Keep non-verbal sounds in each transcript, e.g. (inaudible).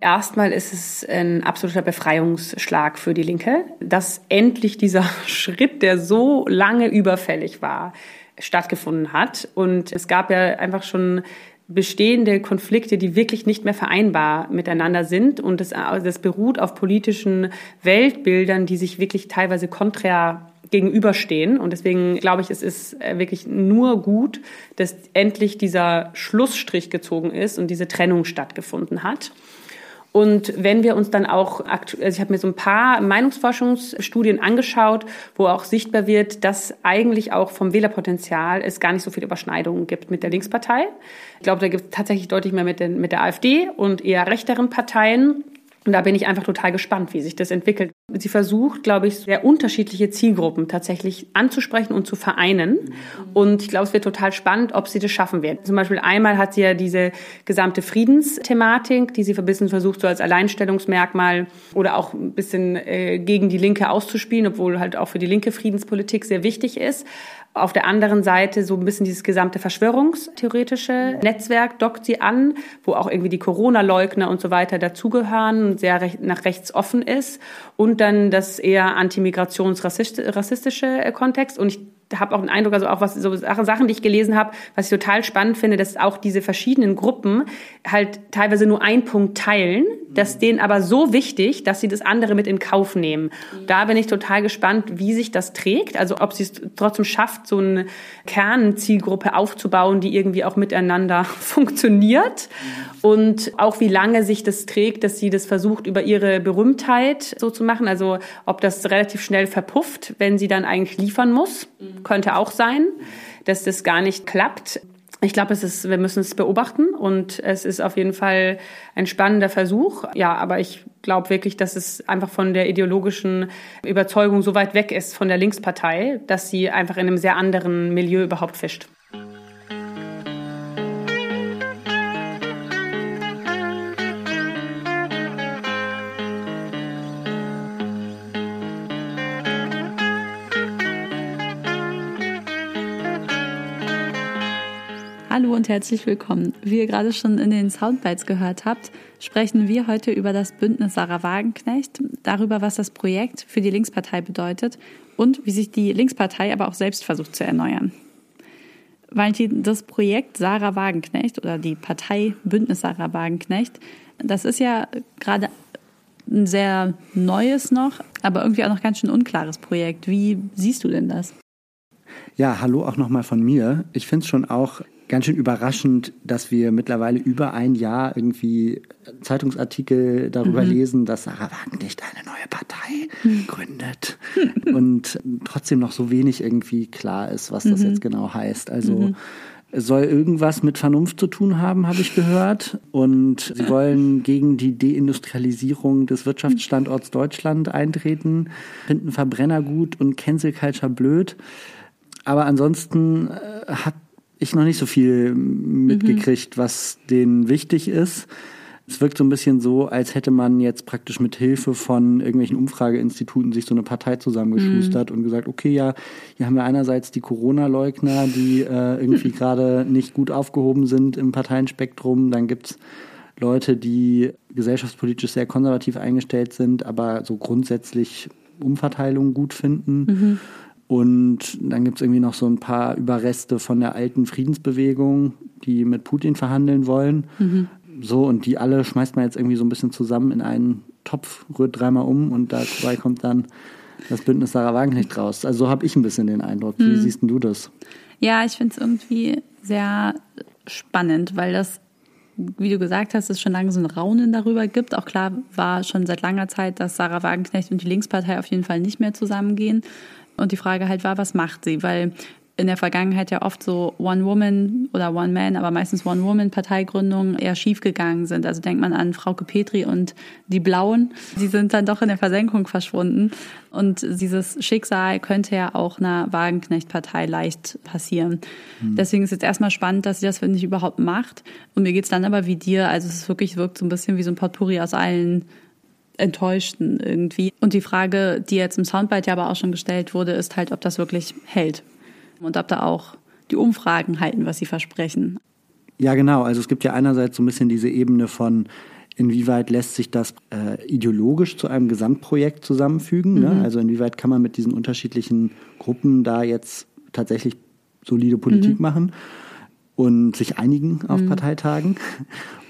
Erstmal ist es ein absoluter Befreiungsschlag für die Linke, dass endlich dieser (laughs) Schritt, der so lange überfällig war, stattgefunden hat. Und es gab ja einfach schon bestehende Konflikte, die wirklich nicht mehr vereinbar miteinander sind. Und das, das beruht auf politischen Weltbildern, die sich wirklich teilweise konträr gegenüberstehen. Und deswegen glaube ich, es ist wirklich nur gut, dass endlich dieser Schlussstrich gezogen ist und diese Trennung stattgefunden hat. Und wenn wir uns dann auch, also ich habe mir so ein paar Meinungsforschungsstudien angeschaut, wo auch sichtbar wird, dass eigentlich auch vom Wählerpotenzial es gar nicht so viele Überschneidungen gibt mit der Linkspartei. Ich glaube, da gibt es tatsächlich deutlich mehr mit, den, mit der AfD und eher rechteren Parteien. Und da bin ich einfach total gespannt, wie sich das entwickelt. Sie versucht, glaube ich, sehr unterschiedliche Zielgruppen tatsächlich anzusprechen und zu vereinen. Und ich glaube, es wird total spannend, ob sie das schaffen wird. Zum Beispiel einmal hat sie ja diese gesamte Friedensthematik, die sie ein bisschen versucht, so als Alleinstellungsmerkmal oder auch ein bisschen äh, gegen die Linke auszuspielen, obwohl halt auch für die linke Friedenspolitik sehr wichtig ist. Auf der anderen Seite so ein bisschen dieses gesamte verschwörungstheoretische Netzwerk dockt sie an, wo auch irgendwie die Corona-Leugner und so weiter dazugehören und sehr nach rechts offen ist. Und dann das eher antimigrationsrassistische Kontext. Und ich habe auch den Eindruck, also auch was so Sachen, die ich gelesen habe, was ich total spannend finde, dass auch diese verschiedenen Gruppen halt teilweise nur einen Punkt teilen, das denen aber so wichtig, dass sie das andere mit in Kauf nehmen. Da bin ich total gespannt, wie sich das trägt, also ob sie es trotzdem schafft, so eine Kernzielgruppe aufzubauen, die irgendwie auch miteinander (laughs) funktioniert. Und auch wie lange sich das trägt, dass sie das versucht über ihre Berühmtheit so zu machen, also ob das relativ schnell verpufft, wenn sie dann eigentlich liefern muss könnte auch sein, dass das gar nicht klappt. Ich glaube, es ist, wir müssen es beobachten und es ist auf jeden Fall ein spannender Versuch. Ja, aber ich glaube wirklich, dass es einfach von der ideologischen Überzeugung so weit weg ist von der Linkspartei, dass sie einfach in einem sehr anderen Milieu überhaupt fischt. Hallo und herzlich willkommen. Wie ihr gerade schon in den Soundbites gehört habt, sprechen wir heute über das Bündnis Sarah Wagenknecht, darüber, was das Projekt für die Linkspartei bedeutet und wie sich die Linkspartei aber auch selbst versucht zu erneuern. Valentin, das Projekt Sarah Wagenknecht oder die Partei Bündnis Sarah Wagenknecht, das ist ja gerade ein sehr neues noch, aber irgendwie auch noch ganz schön unklares Projekt. Wie siehst du denn das? Ja, hallo auch nochmal von mir. Ich finde es schon auch ganz schön überraschend, dass wir mittlerweile über ein Jahr irgendwie Zeitungsartikel darüber mhm. lesen, dass Sarah Wagenknecht eine neue Partei mhm. gründet (laughs) und trotzdem noch so wenig irgendwie klar ist, was das mhm. jetzt genau heißt. Also mhm. soll irgendwas mit Vernunft zu tun haben, habe ich gehört. Und sie wollen gegen die Deindustrialisierung des Wirtschaftsstandorts Deutschland eintreten, finden Verbrenner gut und Cancel Culture blöd. Aber ansonsten äh, hat ich noch nicht so viel mitgekriegt, mhm. was denen wichtig ist. Es wirkt so ein bisschen so, als hätte man jetzt praktisch mit Hilfe von irgendwelchen Umfrageinstituten sich so eine Partei zusammengeschustert mhm. und gesagt, okay, ja, hier haben wir einerseits die Corona-Leugner, die äh, irgendwie (laughs) gerade nicht gut aufgehoben sind im Parteienspektrum. Dann gibt's Leute, die gesellschaftspolitisch sehr konservativ eingestellt sind, aber so grundsätzlich Umverteilung gut finden. Mhm. Und dann gibt es irgendwie noch so ein paar Überreste von der alten Friedensbewegung, die mit Putin verhandeln wollen. Mhm. So, und die alle schmeißt man jetzt irgendwie so ein bisschen zusammen in einen Topf, rührt dreimal um und dabei kommt dann das Bündnis Sarah Wagenknecht raus. Also so habe ich ein bisschen den Eindruck. Wie mhm. siehst du das? Ja, ich finde es irgendwie sehr spannend, weil das, wie du gesagt hast, es schon lange so ein Raunen darüber gibt. Auch klar war schon seit langer Zeit, dass Sarah Wagenknecht und die Linkspartei auf jeden Fall nicht mehr zusammengehen. Und die Frage halt war, was macht sie? Weil in der Vergangenheit ja oft so One-Woman oder One-Man, aber meistens One-Woman-Parteigründungen eher schiefgegangen sind. Also denkt man an Frauke Petri und die Blauen. Die sind dann doch in der Versenkung verschwunden. Und dieses Schicksal könnte ja auch einer Wagenknecht-Partei leicht passieren. Mhm. Deswegen ist es jetzt erstmal spannend, dass sie das, finde ich, überhaupt macht. Und mir geht's dann aber wie dir. Also es ist wirklich, wirkt so ein bisschen wie so ein Potpourri aus allen Enttäuschten irgendwie. Und die Frage, die jetzt im Soundbite ja aber auch schon gestellt wurde, ist halt, ob das wirklich hält. Und ob da auch die Umfragen halten, was sie versprechen. Ja, genau. Also es gibt ja einerseits so ein bisschen diese Ebene von, Inwieweit lässt sich das äh, ideologisch zu einem Gesamtprojekt zusammenfügen? Ne? Mhm. Ne? Also inwieweit kann man mit diesen unterschiedlichen Gruppen da jetzt tatsächlich solide Politik mhm. machen? Und sich einigen auf mhm. Parteitagen.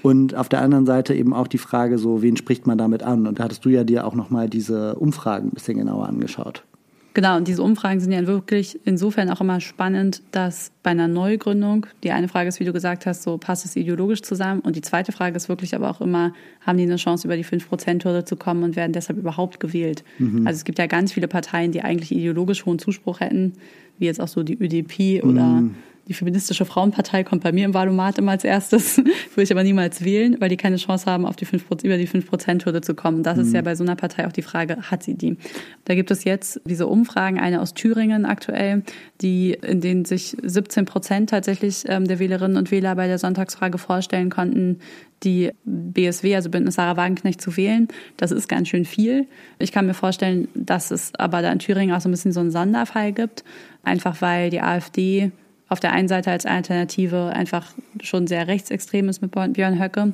Und auf der anderen Seite eben auch die Frage so, wen spricht man damit an? Und da hattest du ja dir auch nochmal diese Umfragen ein bisschen genauer angeschaut. Genau, und diese Umfragen sind ja wirklich insofern auch immer spannend, dass bei einer Neugründung, die eine Frage ist, wie du gesagt hast, so passt es ideologisch zusammen. Und die zweite Frage ist wirklich aber auch immer, haben die eine Chance, über die 5%-Hürde zu kommen und werden deshalb überhaupt gewählt? Mhm. Also es gibt ja ganz viele Parteien, die eigentlich ideologisch hohen Zuspruch hätten, wie jetzt auch so die ÖDP oder mhm die feministische Frauenpartei kommt bei mir im Wahlomat immer als erstes, (laughs) würde ich aber niemals wählen, weil die keine Chance haben, auf die 5, über die 5%-Hürde zu kommen. Das mhm. ist ja bei so einer Partei auch die Frage, hat sie die? Da gibt es jetzt diese Umfragen, eine aus Thüringen aktuell, die, in denen sich 17 Prozent tatsächlich ähm, der Wählerinnen und Wähler bei der Sonntagsfrage vorstellen konnten, die BSW, also Bündnis Sarah Wagenknecht, zu wählen. Das ist ganz schön viel. Ich kann mir vorstellen, dass es aber da in Thüringen auch so ein bisschen so einen Sonderfall gibt, einfach weil die AfD auf der einen Seite als Alternative einfach schon sehr rechtsextrem ist mit Björn Höcke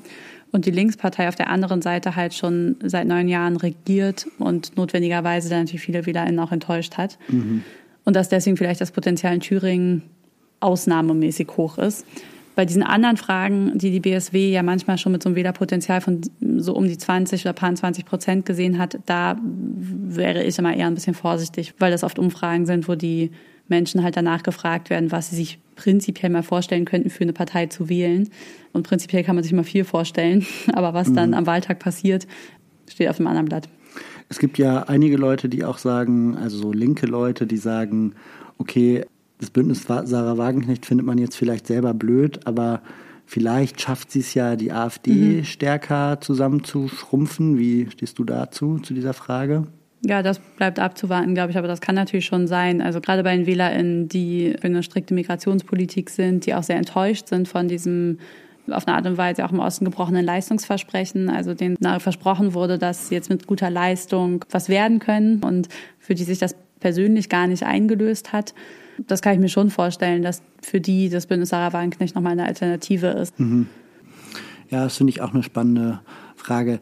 und die Linkspartei auf der anderen Seite halt schon seit neun Jahren regiert und notwendigerweise dann natürlich viele WählerInnen auch enttäuscht hat. Mhm. Und dass deswegen vielleicht das Potenzial in Thüringen ausnahmemäßig hoch ist. Bei diesen anderen Fragen, die die BSW ja manchmal schon mit so einem Wählerpotenzial von so um die 20 oder paar 20 Prozent gesehen hat, da wäre ich immer eher ein bisschen vorsichtig, weil das oft Umfragen sind, wo die Menschen halt danach gefragt werden, was sie sich prinzipiell mal vorstellen könnten, für eine Partei zu wählen. Und prinzipiell kann man sich mal viel vorstellen, (laughs) aber was dann mhm. am Wahltag passiert, steht auf dem anderen Blatt. Es gibt ja einige Leute, die auch sagen, also so linke Leute, die sagen, okay, das Bündnis Sarah Wagenknecht findet man jetzt vielleicht selber blöd, aber vielleicht schafft sie es ja, die AfD mhm. stärker zusammenzuschrumpfen. Wie stehst du dazu, zu dieser Frage? Ja, das bleibt abzuwarten, glaube ich, aber das kann natürlich schon sein. Also gerade bei den WählerInnen, die für eine strikte Migrationspolitik sind, die auch sehr enttäuscht sind von diesem auf eine Art und Weise auch im Osten gebrochenen Leistungsversprechen, also denen versprochen wurde, dass sie jetzt mit guter Leistung was werden können und für die sich das persönlich gar nicht eingelöst hat. Das kann ich mir schon vorstellen, dass für die das Bündnis Sarah Wagenknecht nochmal eine Alternative ist. Mhm. Ja, das finde ich auch eine spannende Frage.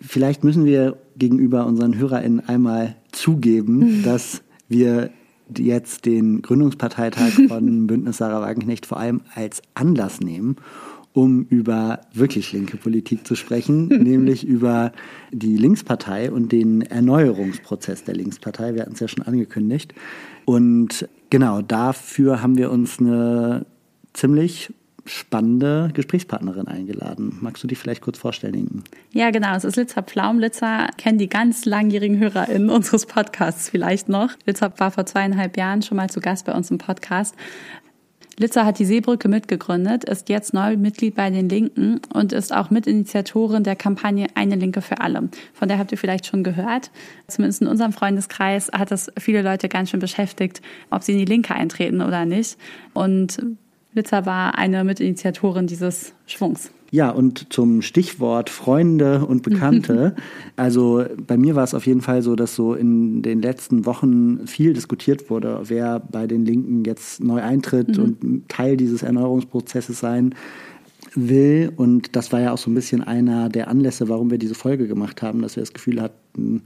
Vielleicht müssen wir gegenüber unseren HörerInnen einmal zugeben, dass wir jetzt den Gründungsparteitag (laughs) von Bündnis Sarah Wagenknecht vor allem als Anlass nehmen, um über wirklich linke Politik zu sprechen, (laughs) nämlich über die Linkspartei und den Erneuerungsprozess der Linkspartei. Wir hatten es ja schon angekündigt. Und genau dafür haben wir uns eine ziemlich spannende Gesprächspartnerin eingeladen. Magst du dich vielleicht kurz vorstellen, Inken? Ja, genau. Es ist Litzer Pflaum. Litzer kennen die ganz langjährigen HörerInnen unseres Podcasts vielleicht noch. Litzer war vor zweieinhalb Jahren schon mal zu Gast bei uns im Podcast. Litzer hat die Seebrücke mitgegründet, ist jetzt neu Mitglied bei den Linken und ist auch Mitinitiatorin der Kampagne Eine Linke für alle. Von der habt ihr vielleicht schon gehört. Zumindest in unserem Freundeskreis hat das viele Leute ganz schön beschäftigt, ob sie in die Linke eintreten oder nicht. Und Litzer war eine Mitinitiatorin dieses Schwungs. Ja, und zum Stichwort Freunde und Bekannte. (laughs) also bei mir war es auf jeden Fall so, dass so in den letzten Wochen viel diskutiert wurde, wer bei den Linken jetzt neu eintritt mhm. und Teil dieses Erneuerungsprozesses sein will. Und das war ja auch so ein bisschen einer der Anlässe, warum wir diese Folge gemacht haben, dass wir das Gefühl hatten,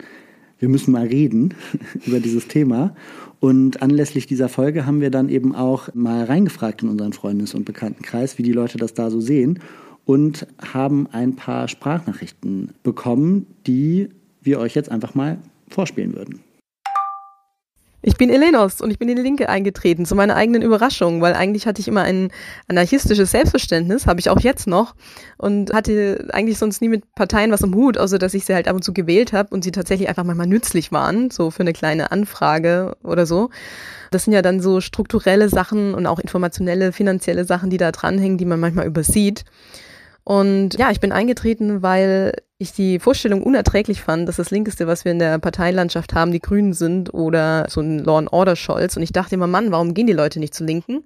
wir müssen mal reden (laughs) über dieses Thema. Und anlässlich dieser Folge haben wir dann eben auch mal reingefragt in unseren Freundes- und Bekanntenkreis, wie die Leute das da so sehen und haben ein paar Sprachnachrichten bekommen, die wir euch jetzt einfach mal vorspielen würden. Ich bin Elenos und ich bin in die Linke eingetreten, zu meiner eigenen Überraschung, weil eigentlich hatte ich immer ein anarchistisches Selbstverständnis, habe ich auch jetzt noch und hatte eigentlich sonst nie mit Parteien was am Hut, außer dass ich sie halt ab und zu gewählt habe und sie tatsächlich einfach manchmal nützlich waren, so für eine kleine Anfrage oder so. Das sind ja dann so strukturelle Sachen und auch informationelle, finanzielle Sachen, die da dranhängen, die man manchmal übersieht. Und ja, ich bin eingetreten, weil ich die Vorstellung unerträglich fand, dass das Linkeste, was wir in der Parteilandschaft haben, die Grünen sind oder so ein Law and Order Scholz. Und ich dachte immer, Mann, warum gehen die Leute nicht zu Linken?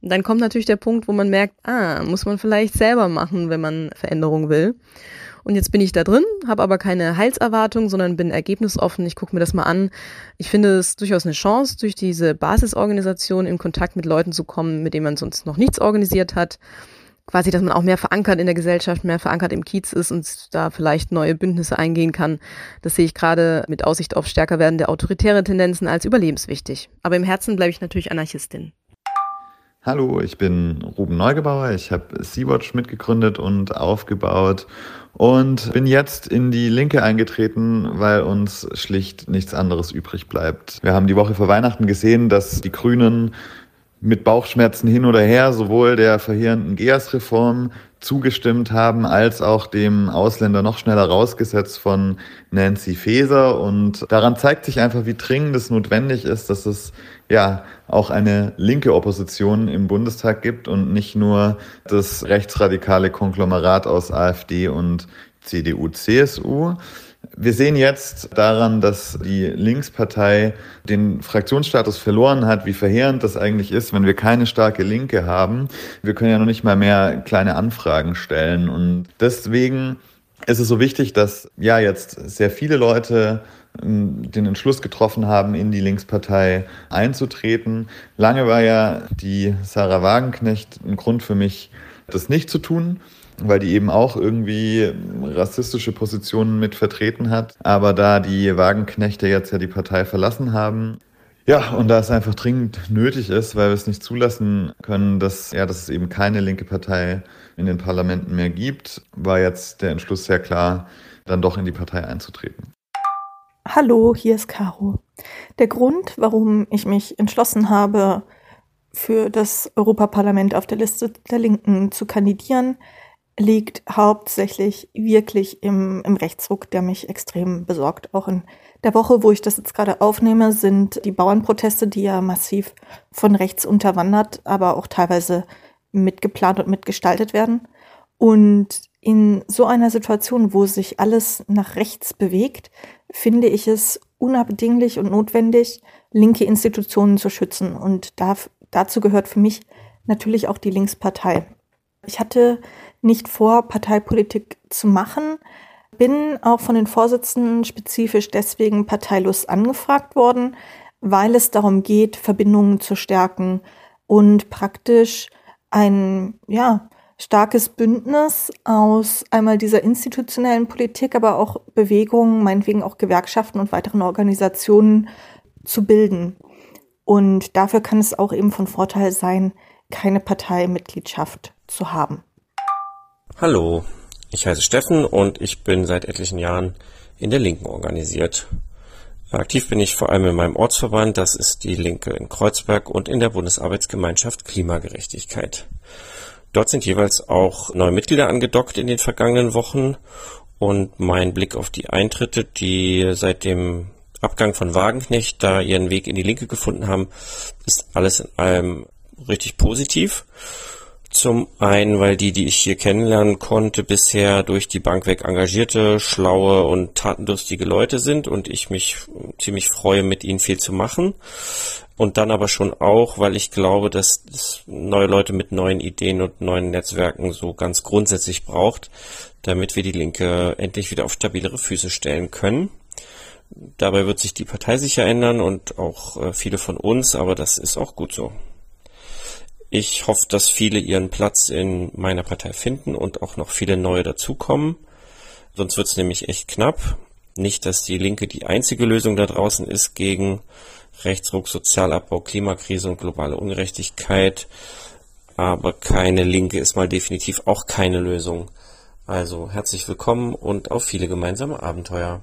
Und dann kommt natürlich der Punkt, wo man merkt, ah, muss man vielleicht selber machen, wenn man Veränderung will. Und jetzt bin ich da drin, habe aber keine Heilserwartung, sondern bin ergebnisoffen. Ich gucke mir das mal an. Ich finde es durchaus eine Chance, durch diese Basisorganisation in Kontakt mit Leuten zu kommen, mit denen man sonst noch nichts organisiert hat quasi, dass man auch mehr verankert in der Gesellschaft, mehr verankert im Kiez ist und da vielleicht neue Bündnisse eingehen kann. Das sehe ich gerade mit Aussicht auf stärker werdende autoritäre Tendenzen als überlebenswichtig. Aber im Herzen bleibe ich natürlich Anarchistin. Hallo, ich bin Ruben Neugebauer. Ich habe Sea-Watch mitgegründet und aufgebaut und bin jetzt in die Linke eingetreten, weil uns schlicht nichts anderes übrig bleibt. Wir haben die Woche vor Weihnachten gesehen, dass die Grünen mit Bauchschmerzen hin oder her sowohl der verheerenden GEAS-Reform zugestimmt haben, als auch dem Ausländer noch schneller rausgesetzt von Nancy Faeser. Und daran zeigt sich einfach, wie dringend es notwendig ist, dass es ja auch eine linke Opposition im Bundestag gibt und nicht nur das rechtsradikale Konglomerat aus AfD und CDU, CSU. Wir sehen jetzt daran, dass die Linkspartei den Fraktionsstatus verloren hat, wie verheerend das eigentlich ist, wenn wir keine starke Linke haben. Wir können ja noch nicht mal mehr kleine Anfragen stellen. Und deswegen ist es so wichtig, dass ja jetzt sehr viele Leute ähm, den Entschluss getroffen haben, in die Linkspartei einzutreten. Lange war ja die Sarah Wagenknecht ein Grund für mich, das nicht zu tun weil die eben auch irgendwie rassistische Positionen mit vertreten hat. Aber da die Wagenknechte jetzt ja die Partei verlassen haben, ja, und da es einfach dringend nötig ist, weil wir es nicht zulassen können, dass, ja, dass es eben keine linke Partei in den Parlamenten mehr gibt, war jetzt der Entschluss sehr klar, dann doch in die Partei einzutreten. Hallo, hier ist Caro. Der Grund, warum ich mich entschlossen habe, für das Europaparlament auf der Liste der Linken zu kandidieren, liegt hauptsächlich wirklich im, im Rechtsruck, der mich extrem besorgt. Auch in der Woche, wo ich das jetzt gerade aufnehme, sind die Bauernproteste, die ja massiv von rechts unterwandert, aber auch teilweise mitgeplant und mitgestaltet werden. Und in so einer Situation, wo sich alles nach rechts bewegt, finde ich es unabdinglich und notwendig, linke Institutionen zu schützen. Und darf, dazu gehört für mich natürlich auch die Linkspartei. Ich hatte nicht vor, Parteipolitik zu machen, bin auch von den Vorsitzenden spezifisch deswegen parteilos angefragt worden, weil es darum geht, Verbindungen zu stärken und praktisch ein, ja, starkes Bündnis aus einmal dieser institutionellen Politik, aber auch Bewegungen, meinetwegen auch Gewerkschaften und weiteren Organisationen zu bilden. Und dafür kann es auch eben von Vorteil sein, keine Parteimitgliedschaft zu haben. Hallo, ich heiße Steffen und ich bin seit etlichen Jahren in der Linken organisiert. Aktiv bin ich vor allem in meinem Ortsverband, das ist die Linke in Kreuzberg und in der Bundesarbeitsgemeinschaft Klimagerechtigkeit. Dort sind jeweils auch neue Mitglieder angedockt in den vergangenen Wochen und mein Blick auf die Eintritte, die seit dem Abgang von Wagenknecht da ihren Weg in die Linke gefunden haben, ist alles in allem richtig positiv. Zum einen, weil die, die ich hier kennenlernen konnte, bisher durch die Bank weg engagierte, schlaue und tatendurstige Leute sind und ich mich ziemlich freue, mit ihnen viel zu machen. Und dann aber schon auch, weil ich glaube, dass es neue Leute mit neuen Ideen und neuen Netzwerken so ganz grundsätzlich braucht, damit wir die Linke endlich wieder auf stabilere Füße stellen können. Dabei wird sich die Partei sicher ändern und auch äh, viele von uns, aber das ist auch gut so. Ich hoffe, dass viele ihren Platz in meiner Partei finden und auch noch viele neue dazukommen. Sonst wird es nämlich echt knapp. Nicht, dass die Linke die einzige Lösung da draußen ist gegen Rechtsruck, Sozialabbau, Klimakrise und globale Ungerechtigkeit. Aber keine Linke ist mal definitiv auch keine Lösung. Also herzlich willkommen und auf viele gemeinsame Abenteuer.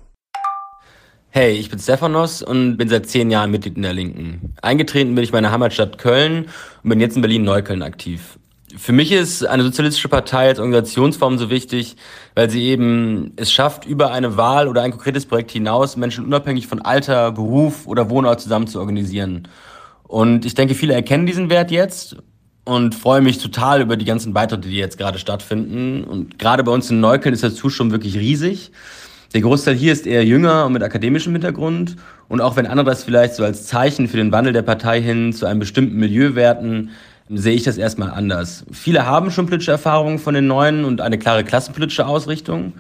Hey, ich bin Stephanos und bin seit zehn Jahren Mitglied in der Linken. Eingetreten bin ich meiner Heimatstadt Köln und bin jetzt in Berlin-Neukölln aktiv. Für mich ist eine sozialistische Partei als Organisationsform so wichtig, weil sie eben es schafft, über eine Wahl oder ein konkretes Projekt hinaus Menschen unabhängig von Alter, Beruf oder Wohnort zusammen zu organisieren. Und ich denke, viele erkennen diesen Wert jetzt und freue mich total über die ganzen Beitritte, die jetzt gerade stattfinden. Und gerade bei uns in Neukölln ist der Zuschauer wirklich riesig. Der Großteil hier ist eher jünger und mit akademischem Hintergrund. Und auch wenn andere das vielleicht so als Zeichen für den Wandel der Partei hin zu einem bestimmten Milieu werten, sehe ich das erstmal anders. Viele haben schon politische Erfahrungen von den Neuen und eine klare klassenpolitische Ausrichtung.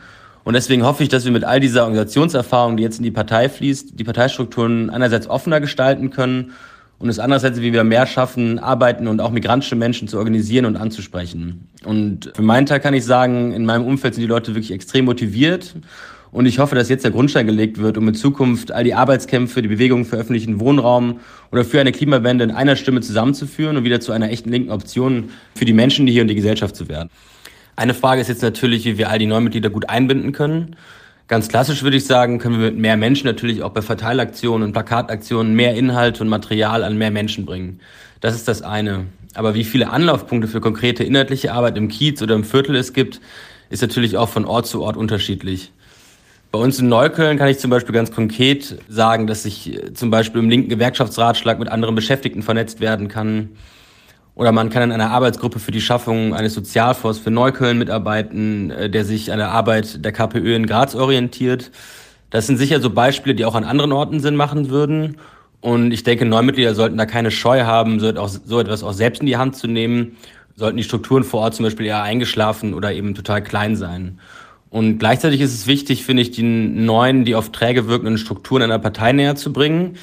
Und deswegen hoffe ich, dass wir mit all dieser Organisationserfahrung, die jetzt in die Partei fließt, die Parteistrukturen einerseits offener gestalten können und es andererseits wie wir mehr schaffen, arbeiten und auch migrantische Menschen zu organisieren und anzusprechen. Und für meinen Teil kann ich sagen, in meinem Umfeld sind die Leute wirklich extrem motiviert und ich hoffe, dass jetzt der Grundstein gelegt wird, um in Zukunft all die Arbeitskämpfe, die Bewegungen für öffentlichen Wohnraum oder für eine Klimawende in einer Stimme zusammenzuführen und wieder zu einer echten linken Option für die Menschen, die hier und die Gesellschaft zu werden. Eine Frage ist jetzt natürlich, wie wir all die Neumitglieder gut einbinden können. Ganz klassisch würde ich sagen, können wir mit mehr Menschen natürlich auch bei Verteilaktionen und Plakataktionen mehr Inhalt und Material an mehr Menschen bringen. Das ist das eine. Aber wie viele Anlaufpunkte für konkrete inhaltliche Arbeit im Kiez oder im Viertel es gibt, ist natürlich auch von Ort zu Ort unterschiedlich. Bei uns in Neukölln kann ich zum Beispiel ganz konkret sagen, dass ich zum Beispiel im linken Gewerkschaftsratschlag mit anderen Beschäftigten vernetzt werden kann. Oder man kann in einer Arbeitsgruppe für die Schaffung eines Sozialfonds für Neukölln mitarbeiten, äh, der sich an der Arbeit der KPÖ in Graz orientiert. Das sind sicher so Beispiele, die auch an anderen Orten Sinn machen würden. Und ich denke, Neumitglieder sollten da keine Scheu haben, so etwas auch selbst in die Hand zu nehmen. Sollten die Strukturen vor Ort zum Beispiel eher eingeschlafen oder eben total klein sein. Und gleichzeitig ist es wichtig, finde ich, die neuen, die auf träge wirkenden Strukturen einer Partei näher zu bringen.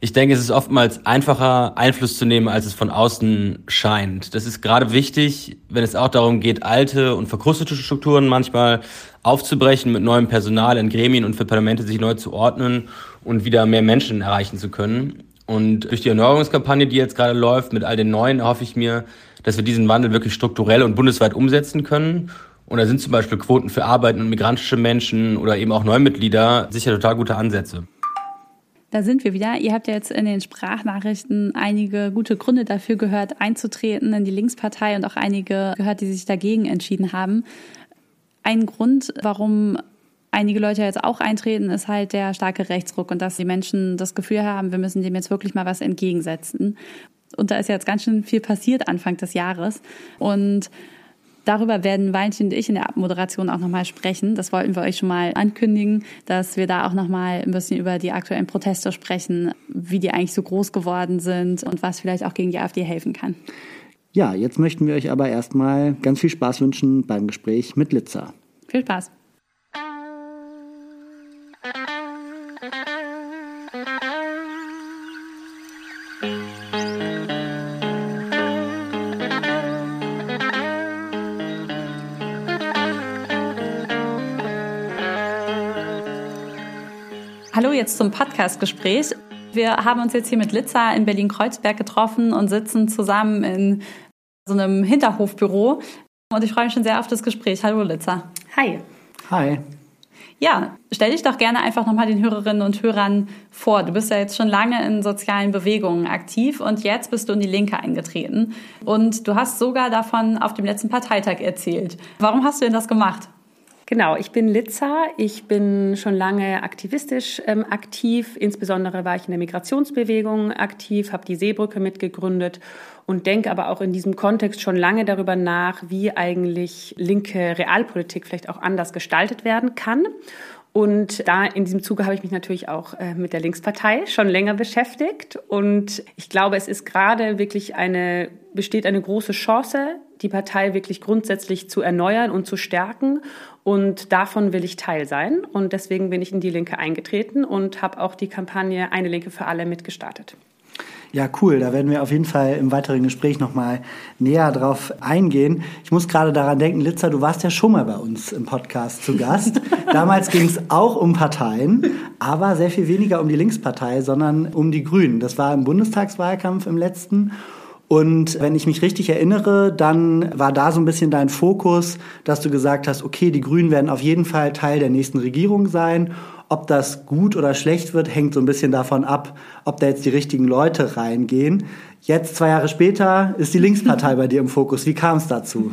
Ich denke, es ist oftmals einfacher, Einfluss zu nehmen, als es von außen scheint. Das ist gerade wichtig, wenn es auch darum geht, alte und verkrustete Strukturen manchmal aufzubrechen, mit neuem Personal in Gremien und für Parlamente sich neu zu ordnen und wieder mehr Menschen erreichen zu können. Und durch die Erneuerungskampagne, die jetzt gerade läuft, mit all den Neuen, hoffe ich mir, dass wir diesen Wandel wirklich strukturell und bundesweit umsetzen können. Und da sind zum Beispiel Quoten für Arbeiten und migrantische Menschen oder eben auch Neumitglieder sicher total gute Ansätze. Da sind wir wieder. Ihr habt ja jetzt in den Sprachnachrichten einige gute Gründe dafür gehört, einzutreten in die Linkspartei und auch einige gehört, die sich dagegen entschieden haben. Ein Grund, warum einige Leute jetzt auch eintreten, ist halt der starke Rechtsruck und dass die Menschen das Gefühl haben, wir müssen dem jetzt wirklich mal was entgegensetzen. Und da ist jetzt ganz schön viel passiert Anfang des Jahres. Und Darüber werden Valentin und ich in der Abmoderation auch nochmal sprechen. Das wollten wir euch schon mal ankündigen, dass wir da auch nochmal ein bisschen über die aktuellen Proteste sprechen, wie die eigentlich so groß geworden sind und was vielleicht auch gegen die AfD helfen kann. Ja, jetzt möchten wir euch aber erstmal ganz viel Spaß wünschen beim Gespräch mit Litzer. Viel Spaß. Jetzt zum Podcast-Gespräch. Wir haben uns jetzt hier mit Litza in Berlin-Kreuzberg getroffen und sitzen zusammen in so einem Hinterhofbüro. Und ich freue mich schon sehr auf das Gespräch. Hallo Litza. Hi. Hi. Ja, stell dich doch gerne einfach nochmal den Hörerinnen und Hörern vor. Du bist ja jetzt schon lange in sozialen Bewegungen aktiv und jetzt bist du in die Linke eingetreten. Und du hast sogar davon auf dem letzten Parteitag erzählt. Warum hast du denn das gemacht? Genau, ich bin Litza. Ich bin schon lange aktivistisch ähm, aktiv. Insbesondere war ich in der Migrationsbewegung aktiv, habe die Seebrücke mitgegründet und denke aber auch in diesem Kontext schon lange darüber nach, wie eigentlich linke Realpolitik vielleicht auch anders gestaltet werden kann. Und da in diesem Zuge habe ich mich natürlich auch äh, mit der Linkspartei schon länger beschäftigt. Und ich glaube, es ist gerade wirklich eine, besteht eine große Chance, die Partei wirklich grundsätzlich zu erneuern und zu stärken. Und davon will ich Teil sein. Und deswegen bin ich in die Linke eingetreten und habe auch die Kampagne Eine Linke für alle mitgestartet. Ja, cool. Da werden wir auf jeden Fall im weiteren Gespräch nochmal näher drauf eingehen. Ich muss gerade daran denken, Litzer, du warst ja schon mal bei uns im Podcast zu Gast. (laughs) Damals ging es auch um Parteien, aber sehr viel weniger um die Linkspartei, sondern um die Grünen. Das war im Bundestagswahlkampf im letzten. Und wenn ich mich richtig erinnere, dann war da so ein bisschen dein Fokus, dass du gesagt hast, okay, die Grünen werden auf jeden Fall Teil der nächsten Regierung sein. Ob das gut oder schlecht wird, hängt so ein bisschen davon ab, ob da jetzt die richtigen Leute reingehen. Jetzt, zwei Jahre später, ist die Linkspartei (laughs) bei dir im Fokus. Wie kam es dazu?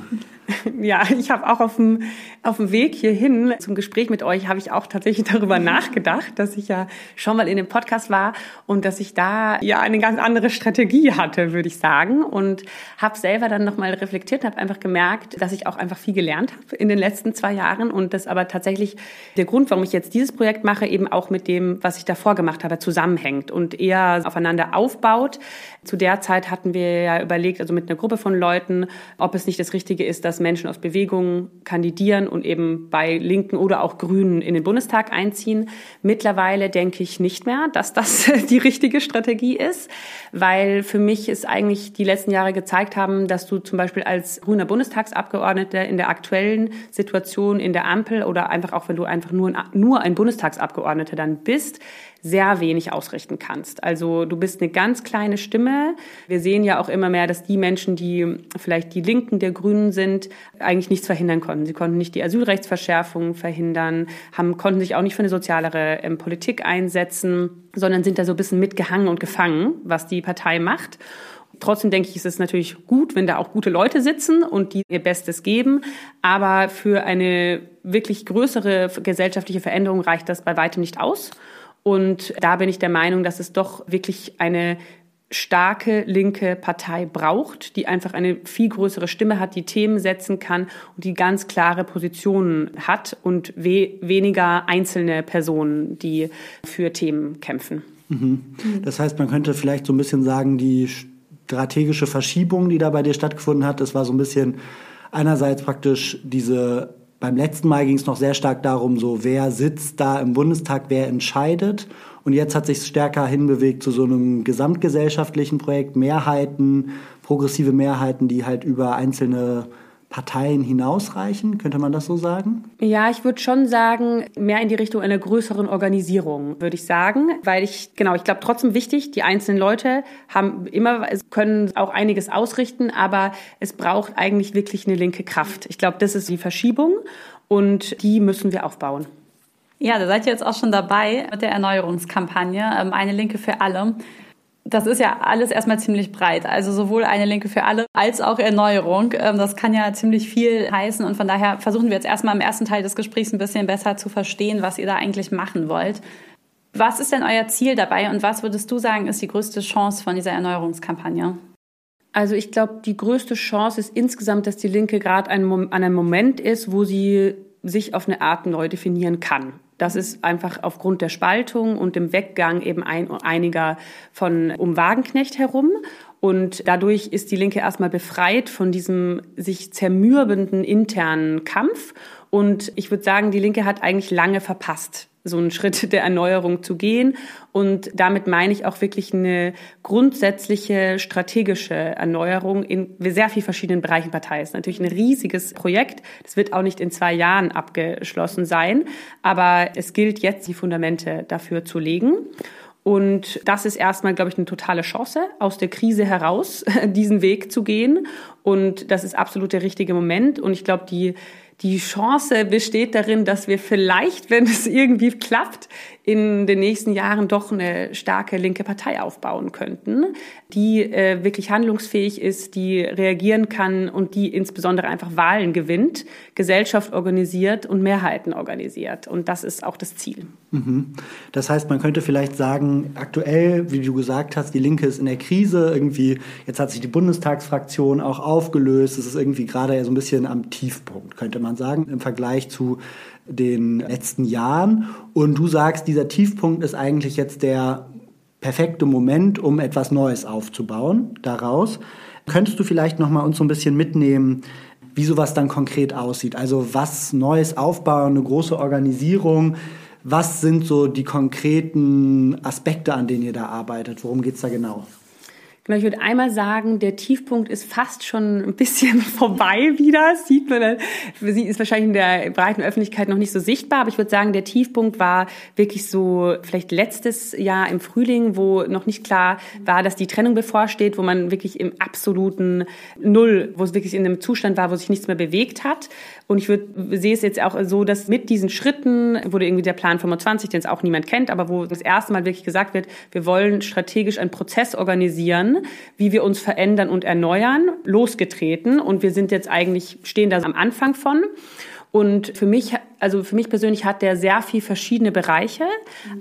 (laughs) Ja, ich habe auch auf dem, auf dem Weg hierhin zum Gespräch mit euch, habe ich auch tatsächlich (laughs) darüber nachgedacht, dass ich ja schon mal in dem Podcast war und dass ich da ja eine ganz andere Strategie hatte, würde ich sagen. Und habe selber dann nochmal reflektiert, habe einfach gemerkt, dass ich auch einfach viel gelernt habe in den letzten zwei Jahren und das aber tatsächlich der Grund, warum ich jetzt dieses Projekt mache, eben auch mit dem, was ich davor gemacht habe, zusammenhängt und eher aufeinander aufbaut. Zu der Zeit hatten wir ja überlegt, also mit einer Gruppe von Leuten, ob es nicht das Richtige ist, dass Menschen aus Bewegungen kandidieren und eben bei Linken oder auch Grünen in den Bundestag einziehen. Mittlerweile denke ich nicht mehr, dass das (laughs) die richtige Strategie ist, weil für mich es eigentlich die letzten Jahre gezeigt haben, dass du zum Beispiel als grüner Bundestagsabgeordneter in der aktuellen Situation in der Ampel oder einfach auch, wenn du einfach nur, nur ein Bundestagsabgeordneter dann bist, sehr wenig ausrichten kannst. Also du bist eine ganz kleine Stimme. Wir sehen ja auch immer mehr, dass die Menschen, die vielleicht die Linken der Grünen sind, eigentlich nichts verhindern konnten. Sie konnten nicht die Asylrechtsverschärfung verhindern, haben, konnten sich auch nicht für eine sozialere ähm, Politik einsetzen, sondern sind da so ein bisschen mitgehangen und gefangen, was die Partei macht. Trotzdem denke ich, ist es natürlich gut, wenn da auch gute Leute sitzen und die ihr Bestes geben. Aber für eine wirklich größere gesellschaftliche Veränderung reicht das bei weitem nicht aus. Und da bin ich der Meinung, dass es doch wirklich eine starke linke Partei braucht, die einfach eine viel größere Stimme hat, die Themen setzen kann und die ganz klare Positionen hat und we weniger einzelne Personen, die für Themen kämpfen. Mhm. Das heißt, man könnte vielleicht so ein bisschen sagen, die strategische Verschiebung, die da bei dir stattgefunden hat, das war so ein bisschen einerseits praktisch diese beim letzten Mal ging es noch sehr stark darum, so wer sitzt da im Bundestag, wer entscheidet. Und jetzt hat sich stärker hinbewegt zu so einem gesamtgesellschaftlichen Projekt, Mehrheiten, progressive Mehrheiten, die halt über einzelne Parteien hinausreichen? Könnte man das so sagen? Ja, ich würde schon sagen, mehr in die Richtung einer größeren Organisierung, würde ich sagen. Weil ich, genau, ich glaube trotzdem wichtig, die einzelnen Leute haben immer, können auch einiges ausrichten, aber es braucht eigentlich wirklich eine linke Kraft. Ich glaube, das ist die Verschiebung und die müssen wir aufbauen. Ja, da seid ihr jetzt auch schon dabei mit der Erneuerungskampagne, ähm, eine Linke für alle das ist ja alles erstmal ziemlich breit. Also sowohl eine Linke für alle als auch Erneuerung. Ähm, das kann ja ziemlich viel heißen. Und von daher versuchen wir jetzt erstmal im ersten Teil des Gesprächs ein bisschen besser zu verstehen, was ihr da eigentlich machen wollt. Was ist denn euer Ziel dabei und was würdest du sagen, ist die größte Chance von dieser Erneuerungskampagne? Also ich glaube, die größte Chance ist insgesamt, dass die Linke gerade an einem Moment ist, wo sie sich auf eine Art neu definieren kann. Das ist einfach aufgrund der Spaltung und dem Weggang eben ein, einiger von um Wagenknecht herum. Und dadurch ist die Linke erstmal befreit von diesem sich zermürbenden internen Kampf. Und ich würde sagen, die Linke hat eigentlich lange verpasst, so einen Schritt (laughs) der Erneuerung zu gehen. Und damit meine ich auch wirklich eine grundsätzliche strategische Erneuerung in sehr vielen verschiedenen Bereichen Partei. ist natürlich ein riesiges Projekt. Das wird auch nicht in zwei Jahren abgeschlossen sein. Aber es gilt jetzt, die Fundamente dafür zu legen. Und das ist erstmal, glaube ich, eine totale Chance, aus der Krise heraus (laughs) diesen Weg zu gehen. Und das ist absolut der richtige Moment. Und ich glaube, die die Chance besteht darin, dass wir vielleicht, wenn es irgendwie klappt, in den nächsten Jahren doch eine starke linke Partei aufbauen könnten, die äh, wirklich handlungsfähig ist, die reagieren kann und die insbesondere einfach Wahlen gewinnt, Gesellschaft organisiert und Mehrheiten organisiert. Und das ist auch das Ziel. Mhm. Das heißt, man könnte vielleicht sagen, aktuell, wie du gesagt hast, die Linke ist in der Krise. Irgendwie, jetzt hat sich die Bundestagsfraktion auch aufgelöst. Es ist irgendwie gerade so ein bisschen am Tiefpunkt, könnte man sagen, im Vergleich zu den letzten Jahren. Und du sagst, dieser Tiefpunkt ist eigentlich jetzt der perfekte Moment, um etwas Neues aufzubauen daraus. Könntest du vielleicht noch mal uns so ein bisschen mitnehmen, wie sowas dann konkret aussieht? Also was Neues aufbauen, eine große Organisierung. Was sind so die konkreten Aspekte, an denen ihr da arbeitet? Worum geht es da genau? Genau, ich würde einmal sagen, der Tiefpunkt ist fast schon ein bisschen (laughs) vorbei wieder. sieht man, sie ist wahrscheinlich in der breiten Öffentlichkeit noch nicht so sichtbar, aber ich würde sagen, der Tiefpunkt war wirklich so vielleicht letztes Jahr im Frühling, wo noch nicht klar war, dass die Trennung bevorsteht, wo man wirklich im absoluten Null, wo es wirklich in einem Zustand war, wo sich nichts mehr bewegt hat. Und ich würde, sehe es jetzt auch so, dass mit diesen Schritten wurde irgendwie der Plan 25, den es auch niemand kennt, aber wo das erste Mal wirklich gesagt wird, wir wollen strategisch einen Prozess organisieren, wie wir uns verändern und erneuern, losgetreten. Und wir sind jetzt eigentlich, stehen da am Anfang von. Und für mich also für mich persönlich hat der sehr viel verschiedene Bereiche.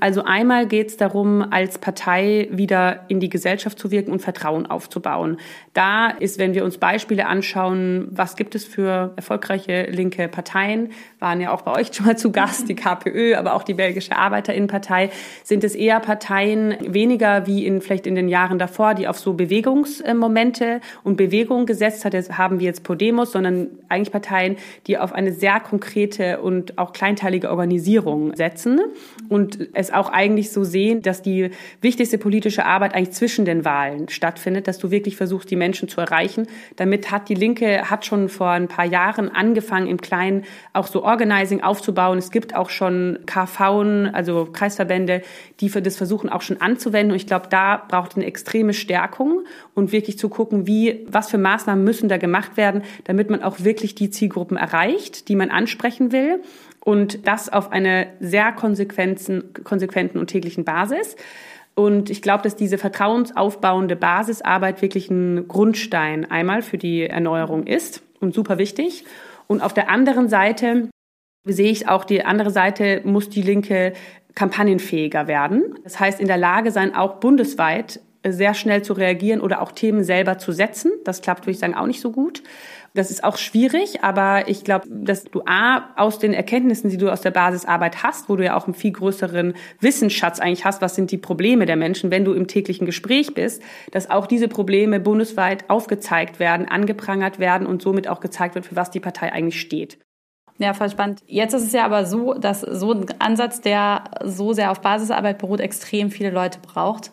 Also einmal geht es darum, als Partei wieder in die Gesellschaft zu wirken und Vertrauen aufzubauen. Da ist, wenn wir uns Beispiele anschauen, was gibt es für erfolgreiche linke Parteien, waren ja auch bei euch schon mal zu Gast, die KPÖ, aber auch die belgische Arbeiterinnenpartei, sind es eher Parteien weniger wie in vielleicht in den Jahren davor, die auf so Bewegungsmomente und Bewegung gesetzt hat. Das haben wir jetzt Podemos, sondern eigentlich Parteien, die auf eine sehr konkrete und auch kleinteilige Organisierung setzen und es auch eigentlich so sehen, dass die wichtigste politische Arbeit eigentlich zwischen den Wahlen stattfindet, dass du wirklich versuchst, die Menschen zu erreichen. Damit hat die Linke hat schon vor ein paar Jahren angefangen, im Kleinen auch so Organizing aufzubauen. Es gibt auch schon KV, also Kreisverbände, die für das versuchen auch schon anzuwenden. Und ich glaube, da braucht eine extreme Stärkung und wirklich zu gucken, wie, was für Maßnahmen müssen da gemacht werden, damit man auch wirklich die Zielgruppen erreicht, die man ansprechen will. Und das auf einer sehr konsequenten, konsequenten und täglichen Basis. Und ich glaube, dass diese vertrauensaufbauende Basisarbeit wirklich ein Grundstein einmal für die Erneuerung ist und super wichtig. Und auf der anderen Seite sehe ich auch, die andere Seite muss die Linke kampagnenfähiger werden. Das heißt, in der Lage sein, auch bundesweit sehr schnell zu reagieren oder auch Themen selber zu setzen. Das klappt, würde ich sagen, auch nicht so gut. Das ist auch schwierig, aber ich glaube, dass du A, aus den Erkenntnissen, die du aus der Basisarbeit hast, wo du ja auch einen viel größeren Wissensschatz eigentlich hast, was sind die Probleme der Menschen, wenn du im täglichen Gespräch bist, dass auch diese Probleme bundesweit aufgezeigt werden, angeprangert werden und somit auch gezeigt wird, für was die Partei eigentlich steht. Ja, voll spannend. Jetzt ist es ja aber so, dass so ein Ansatz, der so sehr auf Basisarbeit beruht, extrem viele Leute braucht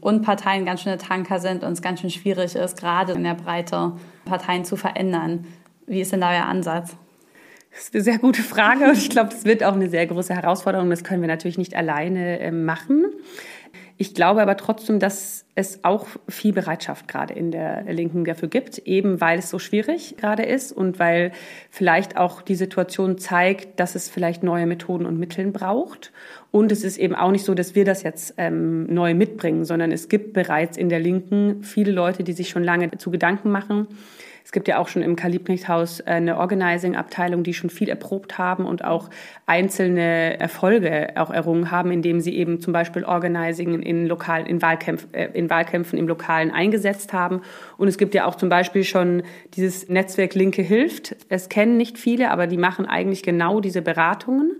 und Parteien ganz schöne Tanker sind und es ganz schön schwierig ist, gerade in der Breite Parteien zu verändern. Wie ist denn da euer Ansatz? Das ist eine sehr gute Frage und ich glaube, das wird auch eine sehr große Herausforderung. Das können wir natürlich nicht alleine ähm, machen. Ich glaube aber trotzdem, dass es auch viel Bereitschaft gerade in der Linken dafür gibt, eben weil es so schwierig gerade ist und weil vielleicht auch die Situation zeigt, dass es vielleicht neue Methoden und Mittel braucht. Und es ist eben auch nicht so, dass wir das jetzt ähm, neu mitbringen, sondern es gibt bereits in der Linken viele Leute, die sich schon lange zu Gedanken machen es gibt ja auch schon im Karl-Liebknecht-Haus äh, eine Organizing-Abteilung, die schon viel erprobt haben und auch einzelne Erfolge auch errungen haben, indem sie eben zum Beispiel Organizing in, lokalen, in, Wahlkämpf, äh, in Wahlkämpfen im Lokalen eingesetzt haben. Und es gibt ja auch zum Beispiel schon dieses Netzwerk Linke hilft. Es kennen nicht viele, aber die machen eigentlich genau diese Beratungen.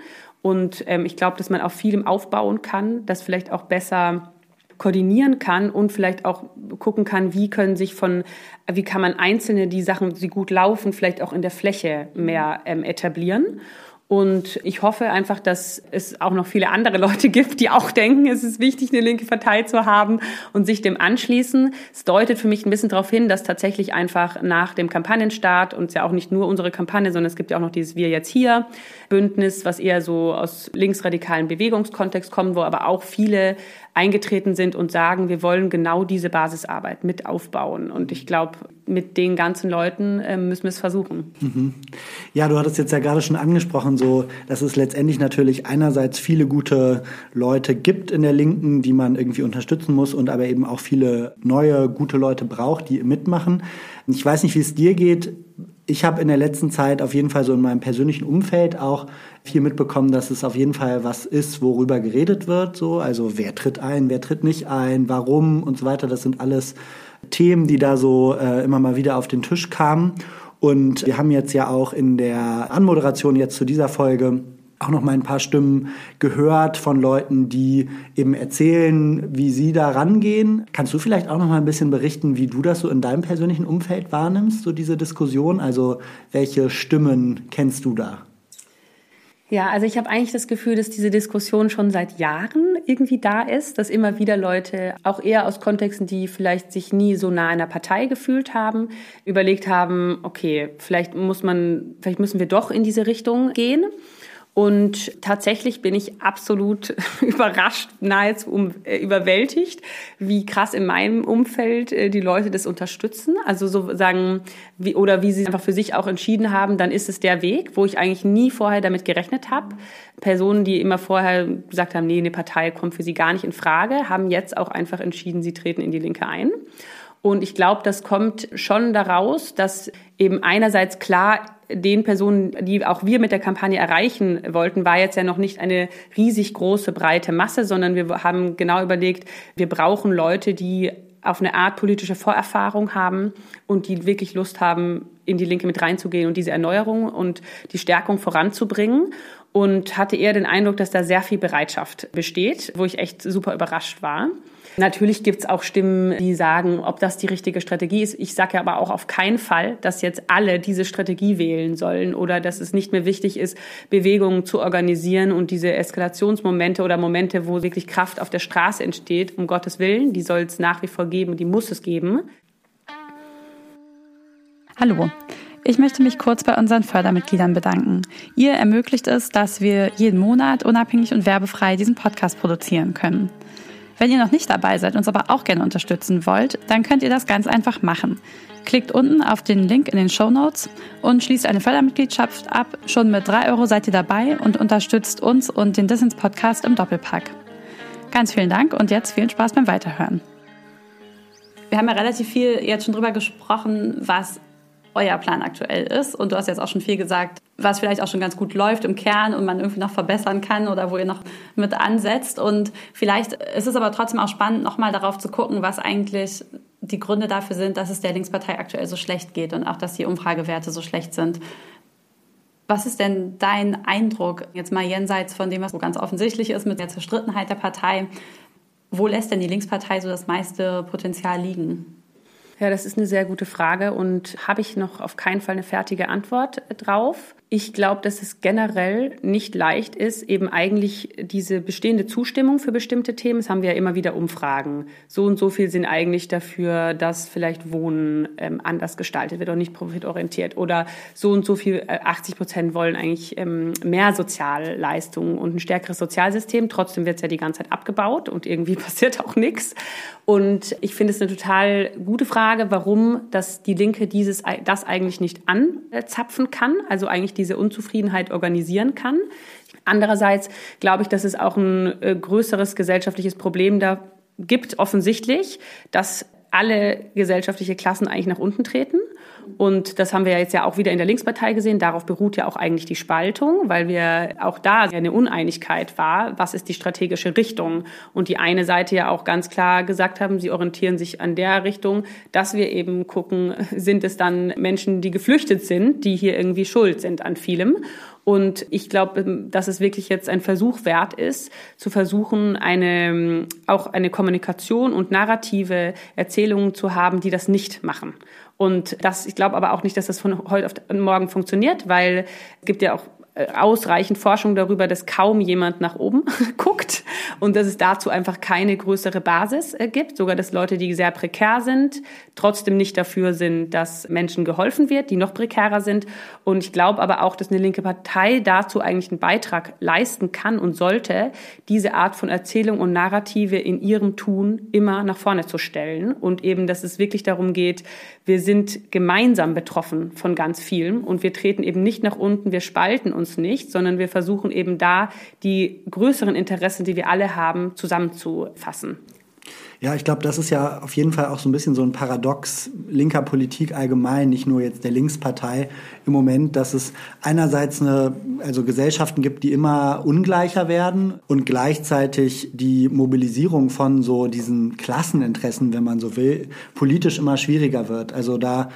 Und ähm, ich glaube, dass man auf vielem aufbauen kann, das vielleicht auch besser koordinieren kann und vielleicht auch gucken kann, wie können sich von, wie kann man einzelne die Sachen, die gut laufen, vielleicht auch in der Fläche mehr ähm, etablieren. Und ich hoffe einfach, dass es auch noch viele andere Leute gibt, die auch denken, es ist wichtig, eine linke Partei zu haben und sich dem anschließen. Es deutet für mich ein bisschen darauf hin, dass tatsächlich einfach nach dem Kampagnenstart und ja auch nicht nur unsere Kampagne, sondern es gibt ja auch noch dieses Wir jetzt hier Bündnis, was eher so aus linksradikalen Bewegungskontext kommt, wo aber auch viele eingetreten sind und sagen, wir wollen genau diese Basisarbeit mit aufbauen. Und ich glaube, mit den ganzen Leuten äh, müssen wir es versuchen. Mhm. Ja, du hattest jetzt ja gerade schon angesprochen, so, dass es letztendlich natürlich einerseits viele gute Leute gibt in der Linken, die man irgendwie unterstützen muss und aber eben auch viele neue gute Leute braucht, die mitmachen. Ich weiß nicht, wie es dir geht ich habe in der letzten Zeit auf jeden Fall so in meinem persönlichen Umfeld auch viel mitbekommen, dass es auf jeden Fall was ist, worüber geredet wird. So, also wer tritt ein, wer tritt nicht ein, warum und so weiter. Das sind alles Themen, die da so äh, immer mal wieder auf den Tisch kamen. Und wir haben jetzt ja auch in der Anmoderation jetzt zu dieser Folge auch noch mal ein paar Stimmen gehört von Leuten, die eben erzählen, wie sie da rangehen. Kannst du vielleicht auch noch mal ein bisschen berichten, wie du das so in deinem persönlichen Umfeld wahrnimmst, so diese Diskussion? Also welche Stimmen kennst du da? Ja, also ich habe eigentlich das Gefühl, dass diese Diskussion schon seit Jahren irgendwie da ist, dass immer wieder Leute, auch eher aus Kontexten, die vielleicht sich nie so nah einer Partei gefühlt haben, überlegt haben, okay, vielleicht muss man, vielleicht müssen wir doch in diese Richtung gehen. Und tatsächlich bin ich absolut (laughs) überrascht, nahezu um, äh, überwältigt, wie krass in meinem Umfeld äh, die Leute das unterstützen. Also so sagen, wie, oder wie sie einfach für sich auch entschieden haben, dann ist es der Weg, wo ich eigentlich nie vorher damit gerechnet habe. Personen, die immer vorher gesagt haben, nee, eine Partei kommt für sie gar nicht in Frage, haben jetzt auch einfach entschieden, sie treten in die Linke ein. Und ich glaube, das kommt schon daraus, dass eben einerseits klar den Personen, die auch wir mit der Kampagne erreichen wollten, war jetzt ja noch nicht eine riesig große, breite Masse, sondern wir haben genau überlegt, wir brauchen Leute, die auf eine Art politische Vorerfahrung haben und die wirklich Lust haben, in die Linke mit reinzugehen und diese Erneuerung und die Stärkung voranzubringen. Und hatte eher den Eindruck, dass da sehr viel Bereitschaft besteht, wo ich echt super überrascht war. Natürlich gibt es auch Stimmen, die sagen, ob das die richtige Strategie ist. Ich sage ja aber auch auf keinen Fall, dass jetzt alle diese Strategie wählen sollen oder dass es nicht mehr wichtig ist, Bewegungen zu organisieren und diese Eskalationsmomente oder Momente, wo wirklich Kraft auf der Straße entsteht, um Gottes Willen, die soll es nach wie vor geben, die muss es geben. Hallo. Ich möchte mich kurz bei unseren Fördermitgliedern bedanken. Ihr ermöglicht es, dass wir jeden Monat unabhängig und werbefrei diesen Podcast produzieren können. Wenn ihr noch nicht dabei seid, uns aber auch gerne unterstützen wollt, dann könnt ihr das ganz einfach machen. Klickt unten auf den Link in den Show Notes und schließt eine Fördermitgliedschaft ab. Schon mit drei Euro seid ihr dabei und unterstützt uns und den Dissens Podcast im Doppelpack. Ganz vielen Dank und jetzt viel Spaß beim Weiterhören. Wir haben ja relativ viel jetzt schon drüber gesprochen, was euer Plan aktuell ist. Und du hast jetzt auch schon viel gesagt, was vielleicht auch schon ganz gut läuft im Kern und man irgendwie noch verbessern kann oder wo ihr noch mit ansetzt. Und vielleicht ist es aber trotzdem auch spannend, nochmal darauf zu gucken, was eigentlich die Gründe dafür sind, dass es der Linkspartei aktuell so schlecht geht und auch, dass die Umfragewerte so schlecht sind. Was ist denn dein Eindruck, jetzt mal jenseits von dem, was so ganz offensichtlich ist mit der Zerstrittenheit der Partei? Wo lässt denn die Linkspartei so das meiste Potenzial liegen? Ja, das ist eine sehr gute Frage und habe ich noch auf keinen Fall eine fertige Antwort drauf. Ich glaube, dass es generell nicht leicht ist, eben eigentlich diese bestehende Zustimmung für bestimmte Themen. Das haben wir ja immer wieder Umfragen. So und so viel sind eigentlich dafür, dass vielleicht Wohnen ähm, anders gestaltet wird und nicht profitorientiert. Oder so und so viel, äh, 80 Prozent wollen eigentlich ähm, mehr Sozialleistungen und ein stärkeres Sozialsystem. Trotzdem wird es ja die ganze Zeit abgebaut und irgendwie (laughs) passiert auch nichts. Und ich finde es eine total gute Frage, warum dass die Linke dieses, das eigentlich nicht anzapfen kann. Also eigentlich diese Unzufriedenheit organisieren kann. Andererseits glaube ich, dass es auch ein äh, größeres gesellschaftliches Problem da gibt, offensichtlich, dass alle gesellschaftliche Klassen eigentlich nach unten treten. Und das haben wir jetzt ja auch wieder in der Linkspartei gesehen. Darauf beruht ja auch eigentlich die Spaltung, weil wir auch da eine Uneinigkeit war. Was ist die strategische Richtung? Und die eine Seite ja auch ganz klar gesagt haben, sie orientieren sich an der Richtung, dass wir eben gucken, sind es dann Menschen, die geflüchtet sind, die hier irgendwie schuld sind an vielem? Und ich glaube, dass es wirklich jetzt ein Versuch wert ist, zu versuchen, eine, auch eine Kommunikation und narrative Erzählungen zu haben, die das nicht machen. Und das, ich glaube aber auch nicht, dass das von heute auf morgen funktioniert, weil es gibt ja auch ausreichend Forschung darüber, dass kaum jemand nach oben (laughs) guckt und dass es dazu einfach keine größere Basis äh, gibt. Sogar, dass Leute, die sehr prekär sind, trotzdem nicht dafür sind, dass Menschen geholfen wird, die noch prekärer sind. Und ich glaube aber auch, dass eine linke Partei dazu eigentlich einen Beitrag leisten kann und sollte, diese Art von Erzählung und Narrative in ihrem Tun immer nach vorne zu stellen. Und eben, dass es wirklich darum geht, wir sind gemeinsam betroffen von ganz vielem und wir treten eben nicht nach unten, wir spalten uns uns nicht, sondern wir versuchen eben da die größeren Interessen, die wir alle haben, zusammenzufassen. Ja, ich glaube, das ist ja auf jeden Fall auch so ein bisschen so ein Paradox linker Politik allgemein, nicht nur jetzt der Linkspartei im Moment, dass es einerseits eine, also Gesellschaften gibt, die immer ungleicher werden und gleichzeitig die Mobilisierung von so diesen Klasseninteressen, wenn man so will, politisch immer schwieriger wird. Also da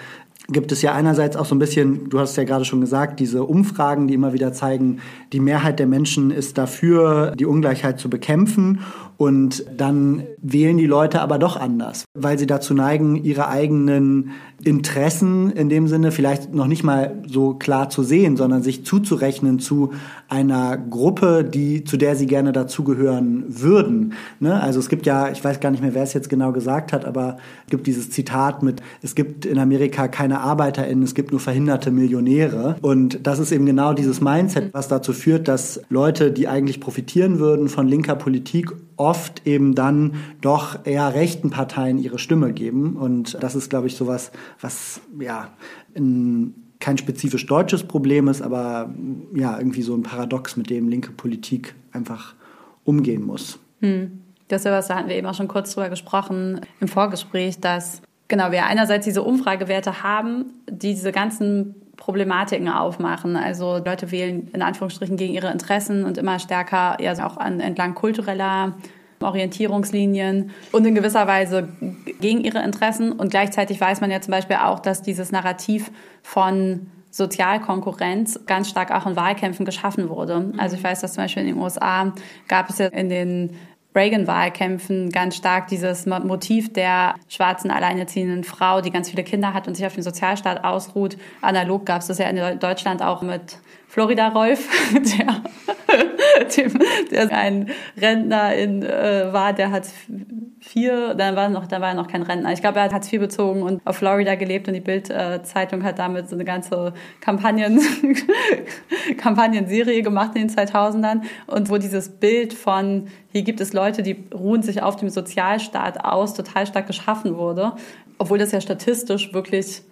gibt es ja einerseits auch so ein bisschen, du hast ja gerade schon gesagt, diese Umfragen, die immer wieder zeigen, die Mehrheit der Menschen ist dafür, die Ungleichheit zu bekämpfen. Und dann wählen die Leute aber doch anders, weil sie dazu neigen, ihre eigenen Interessen in dem Sinne vielleicht noch nicht mal so klar zu sehen, sondern sich zuzurechnen zu einer Gruppe, die, zu der sie gerne dazugehören würden. Ne? Also es gibt ja, ich weiß gar nicht mehr, wer es jetzt genau gesagt hat, aber es gibt dieses Zitat mit, es gibt in Amerika keine ArbeiterInnen, es gibt nur verhinderte Millionäre. Und das ist eben genau dieses Mindset, was dazu führt, dass Leute, die eigentlich profitieren würden von linker Politik, oft eben dann doch eher rechten Parteien ihre Stimme geben. Und das ist, glaube ich, sowas, was ja ein, kein spezifisch deutsches Problem ist, aber ja, irgendwie so ein Paradox, mit dem linke Politik einfach umgehen muss. Hm. Das ist ja was, da hatten wir eben auch schon kurz drüber gesprochen im Vorgespräch, dass Genau, wir einerseits diese Umfragewerte haben, die diese ganzen Problematiken aufmachen. Also Leute wählen in Anführungsstrichen gegen ihre Interessen und immer stärker ja auch an, entlang kultureller Orientierungslinien und in gewisser Weise gegen ihre Interessen. Und gleichzeitig weiß man ja zum Beispiel auch, dass dieses Narrativ von Sozialkonkurrenz ganz stark auch in Wahlkämpfen geschaffen wurde. Also ich weiß, dass zum Beispiel in den USA gab es ja in den Reagan-Wahlkämpfen ganz stark dieses Motiv der schwarzen alleinerziehenden Frau, die ganz viele Kinder hat und sich auf den Sozialstaat ausruht. Analog gab es das ja in Deutschland auch mit Florida Rolf, (laughs) der, dem, der ein Rentner in, äh, war, der hat vier, dann war noch, da war er noch kein Rentner. Ich glaube, er hat Hartz IV bezogen und auf Florida gelebt und die Bild-Zeitung hat damit so eine ganze Kampagnen, (laughs) Kampagnenserie gemacht in den 2000ern und wo dieses Bild von, hier gibt es Leute, die ruhen sich auf dem Sozialstaat aus, total stark geschaffen wurde, obwohl das ja statistisch wirklich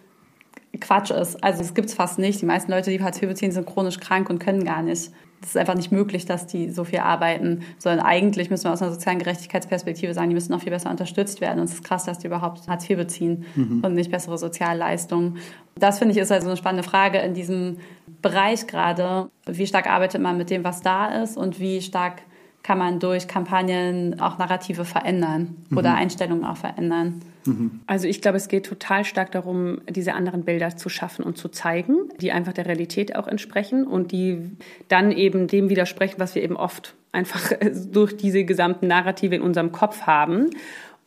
Quatsch ist. Also es gibt es fast nicht. Die meisten Leute, die Hartz IV beziehen, sind chronisch krank und können gar nicht. Es ist einfach nicht möglich, dass die so viel arbeiten, sondern eigentlich müssen wir aus einer sozialen Gerechtigkeitsperspektive sagen, die müssen noch viel besser unterstützt werden. Und es ist krass, dass die überhaupt Hartz IV beziehen mhm. und nicht bessere Sozialleistungen. Das finde ich ist also eine spannende Frage in diesem Bereich gerade. Wie stark arbeitet man mit dem, was da ist und wie stark kann man durch Kampagnen auch Narrative verändern oder mhm. Einstellungen auch verändern. Also ich glaube, es geht total stark darum, diese anderen Bilder zu schaffen und zu zeigen, die einfach der Realität auch entsprechen und die dann eben dem widersprechen, was wir eben oft einfach (laughs) durch diese gesamten Narrative in unserem Kopf haben.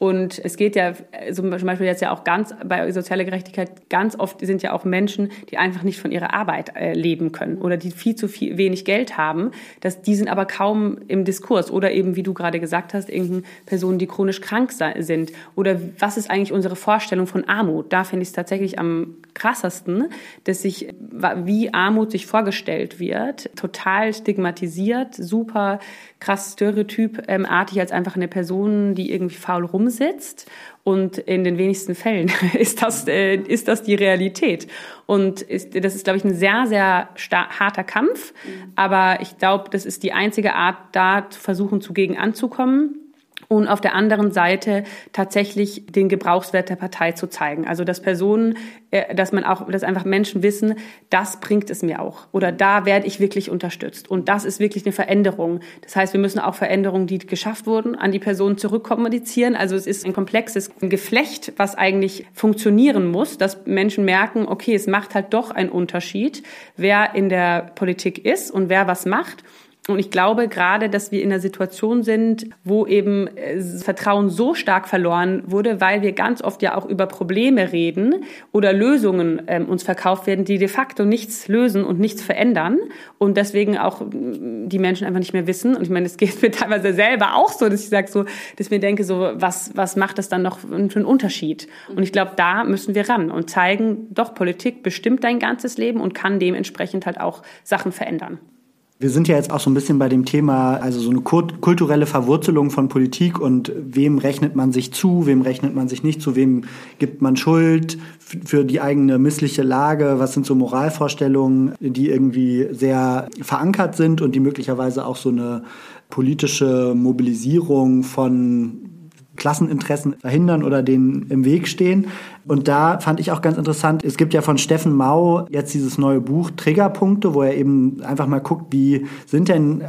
Und es geht ja zum Beispiel jetzt ja auch ganz bei sozialer Gerechtigkeit ganz oft sind ja auch Menschen, die einfach nicht von ihrer Arbeit äh, leben können oder die viel zu viel, wenig Geld haben. dass die sind aber kaum im Diskurs oder eben, wie du gerade gesagt hast, irgendeine Personen, die chronisch krank sind. Oder was ist eigentlich unsere Vorstellung von Armut? Da finde ich es tatsächlich am krassesten, dass sich, wie Armut sich vorgestellt wird, total stigmatisiert, super krass stereotypartig als einfach eine Person, die irgendwie faul rumsitzt. Und in den wenigsten Fällen (laughs) ist das, äh, ist das die Realität. Und ist, das ist, glaube ich, ein sehr, sehr harter Kampf. Mhm. Aber ich glaube, das ist die einzige Art, da zu versuchen, zugegen anzukommen und auf der anderen Seite tatsächlich den Gebrauchswert der Partei zu zeigen. Also dass Personen, äh, dass man auch, dass einfach Menschen wissen, das bringt es mir auch oder da werde ich wirklich unterstützt und das ist wirklich eine Veränderung. Das heißt, wir müssen auch Veränderungen, die geschafft wurden, an die Personen zurückkommunizieren. Also es ist ein komplexes Geflecht, was eigentlich funktionieren muss, dass Menschen merken, okay, es macht halt doch einen Unterschied, wer in der Politik ist und wer was macht. Und ich glaube gerade, dass wir in einer Situation sind, wo eben äh, Vertrauen so stark verloren wurde, weil wir ganz oft ja auch über Probleme reden oder Lösungen ähm, uns verkauft werden, die de facto nichts lösen und nichts verändern und deswegen auch die Menschen einfach nicht mehr wissen. Und ich meine, es geht mir (laughs) teilweise selber auch so, dass ich sage so, dass ich mir denke so, was was macht das dann noch für einen Unterschied? Und ich glaube, da müssen wir ran und zeigen, doch Politik bestimmt dein ganzes Leben und kann dementsprechend halt auch Sachen verändern. Wir sind ja jetzt auch so ein bisschen bei dem Thema, also so eine kulturelle Verwurzelung von Politik und wem rechnet man sich zu, wem rechnet man sich nicht zu, wem gibt man Schuld für die eigene missliche Lage, was sind so Moralvorstellungen, die irgendwie sehr verankert sind und die möglicherweise auch so eine politische Mobilisierung von Klasseninteressen verhindern oder denen im Weg stehen. Und da fand ich auch ganz interessant, es gibt ja von Steffen Mau jetzt dieses neue Buch Triggerpunkte, wo er eben einfach mal guckt, wie sind denn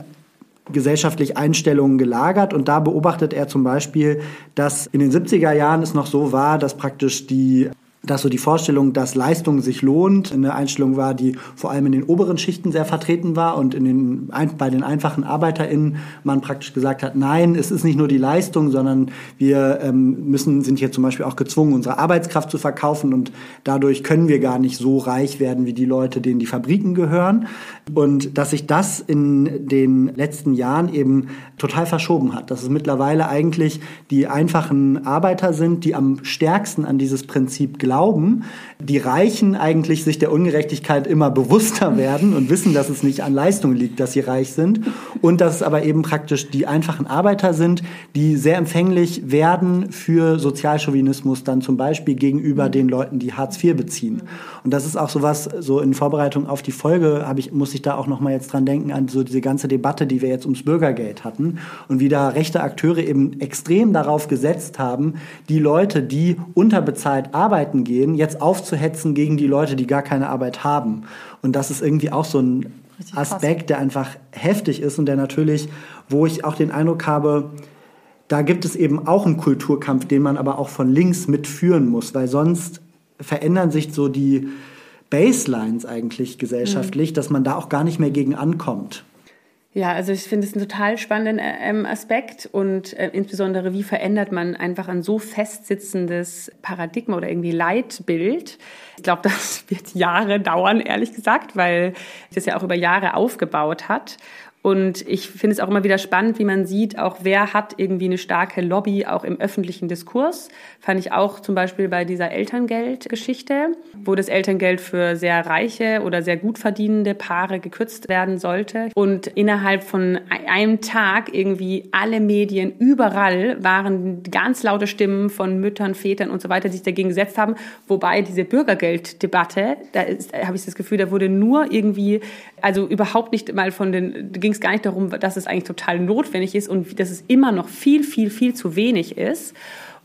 gesellschaftlich Einstellungen gelagert. Und da beobachtet er zum Beispiel, dass in den 70er Jahren es noch so war, dass praktisch die dass so die Vorstellung, dass Leistung sich lohnt, eine Einstellung war, die vor allem in den oberen Schichten sehr vertreten war und in den, bei den einfachen ArbeiterInnen man praktisch gesagt hat, nein, es ist nicht nur die Leistung, sondern wir ähm, müssen, sind hier zum Beispiel auch gezwungen, unsere Arbeitskraft zu verkaufen und dadurch können wir gar nicht so reich werden wie die Leute, denen die Fabriken gehören. Und dass sich das in den letzten Jahren eben total verschoben hat, dass es mittlerweile eigentlich die einfachen Arbeiter sind, die am stärksten an dieses Prinzip glauben glauben, die Reichen eigentlich sich der Ungerechtigkeit immer bewusster werden und wissen, dass es nicht an Leistung liegt, dass sie reich sind und dass es aber eben praktisch die einfachen Arbeiter sind, die sehr empfänglich werden für Sozialchauvinismus dann zum Beispiel gegenüber den Leuten, die Hartz IV beziehen. Und das ist auch sowas, so in Vorbereitung auf die Folge habe ich, muss ich da auch noch mal jetzt dran denken an so diese ganze Debatte, die wir jetzt ums Bürgergeld hatten und wie da rechte Akteure eben extrem darauf gesetzt haben, die Leute, die unterbezahlt arbeiten gehen, jetzt aufzuhetzen gegen die Leute, die gar keine Arbeit haben. Und das ist irgendwie auch so ein Aspekt, der einfach heftig ist und der natürlich, wo ich auch den Eindruck habe, da gibt es eben auch einen Kulturkampf, den man aber auch von links mitführen muss, weil sonst verändern sich so die Baselines eigentlich gesellschaftlich, mhm. dass man da auch gar nicht mehr gegen ankommt. Ja, also ich finde es einen total spannenden ähm, Aspekt und äh, insbesondere, wie verändert man einfach ein so festsitzendes Paradigma oder irgendwie Leitbild. Ich glaube, (laughs) das wird Jahre dauern, ehrlich gesagt, weil das ja auch über Jahre aufgebaut hat. Und ich finde es auch immer wieder spannend, wie man sieht, auch wer hat irgendwie eine starke Lobby auch im öffentlichen Diskurs. Fand ich auch zum Beispiel bei dieser Elterngeldgeschichte, wo das Elterngeld für sehr reiche oder sehr gut verdienende Paare gekürzt werden sollte. Und innerhalb von einem Tag irgendwie alle Medien überall waren ganz laute Stimmen von Müttern, Vätern und so weiter, die sich dagegen gesetzt haben. Wobei diese Bürgergelddebatte, da, da habe ich das Gefühl, da wurde nur irgendwie, also überhaupt nicht mal von den, ging es gar nicht darum, dass es eigentlich total notwendig ist und dass es immer noch viel, viel, viel zu wenig ist.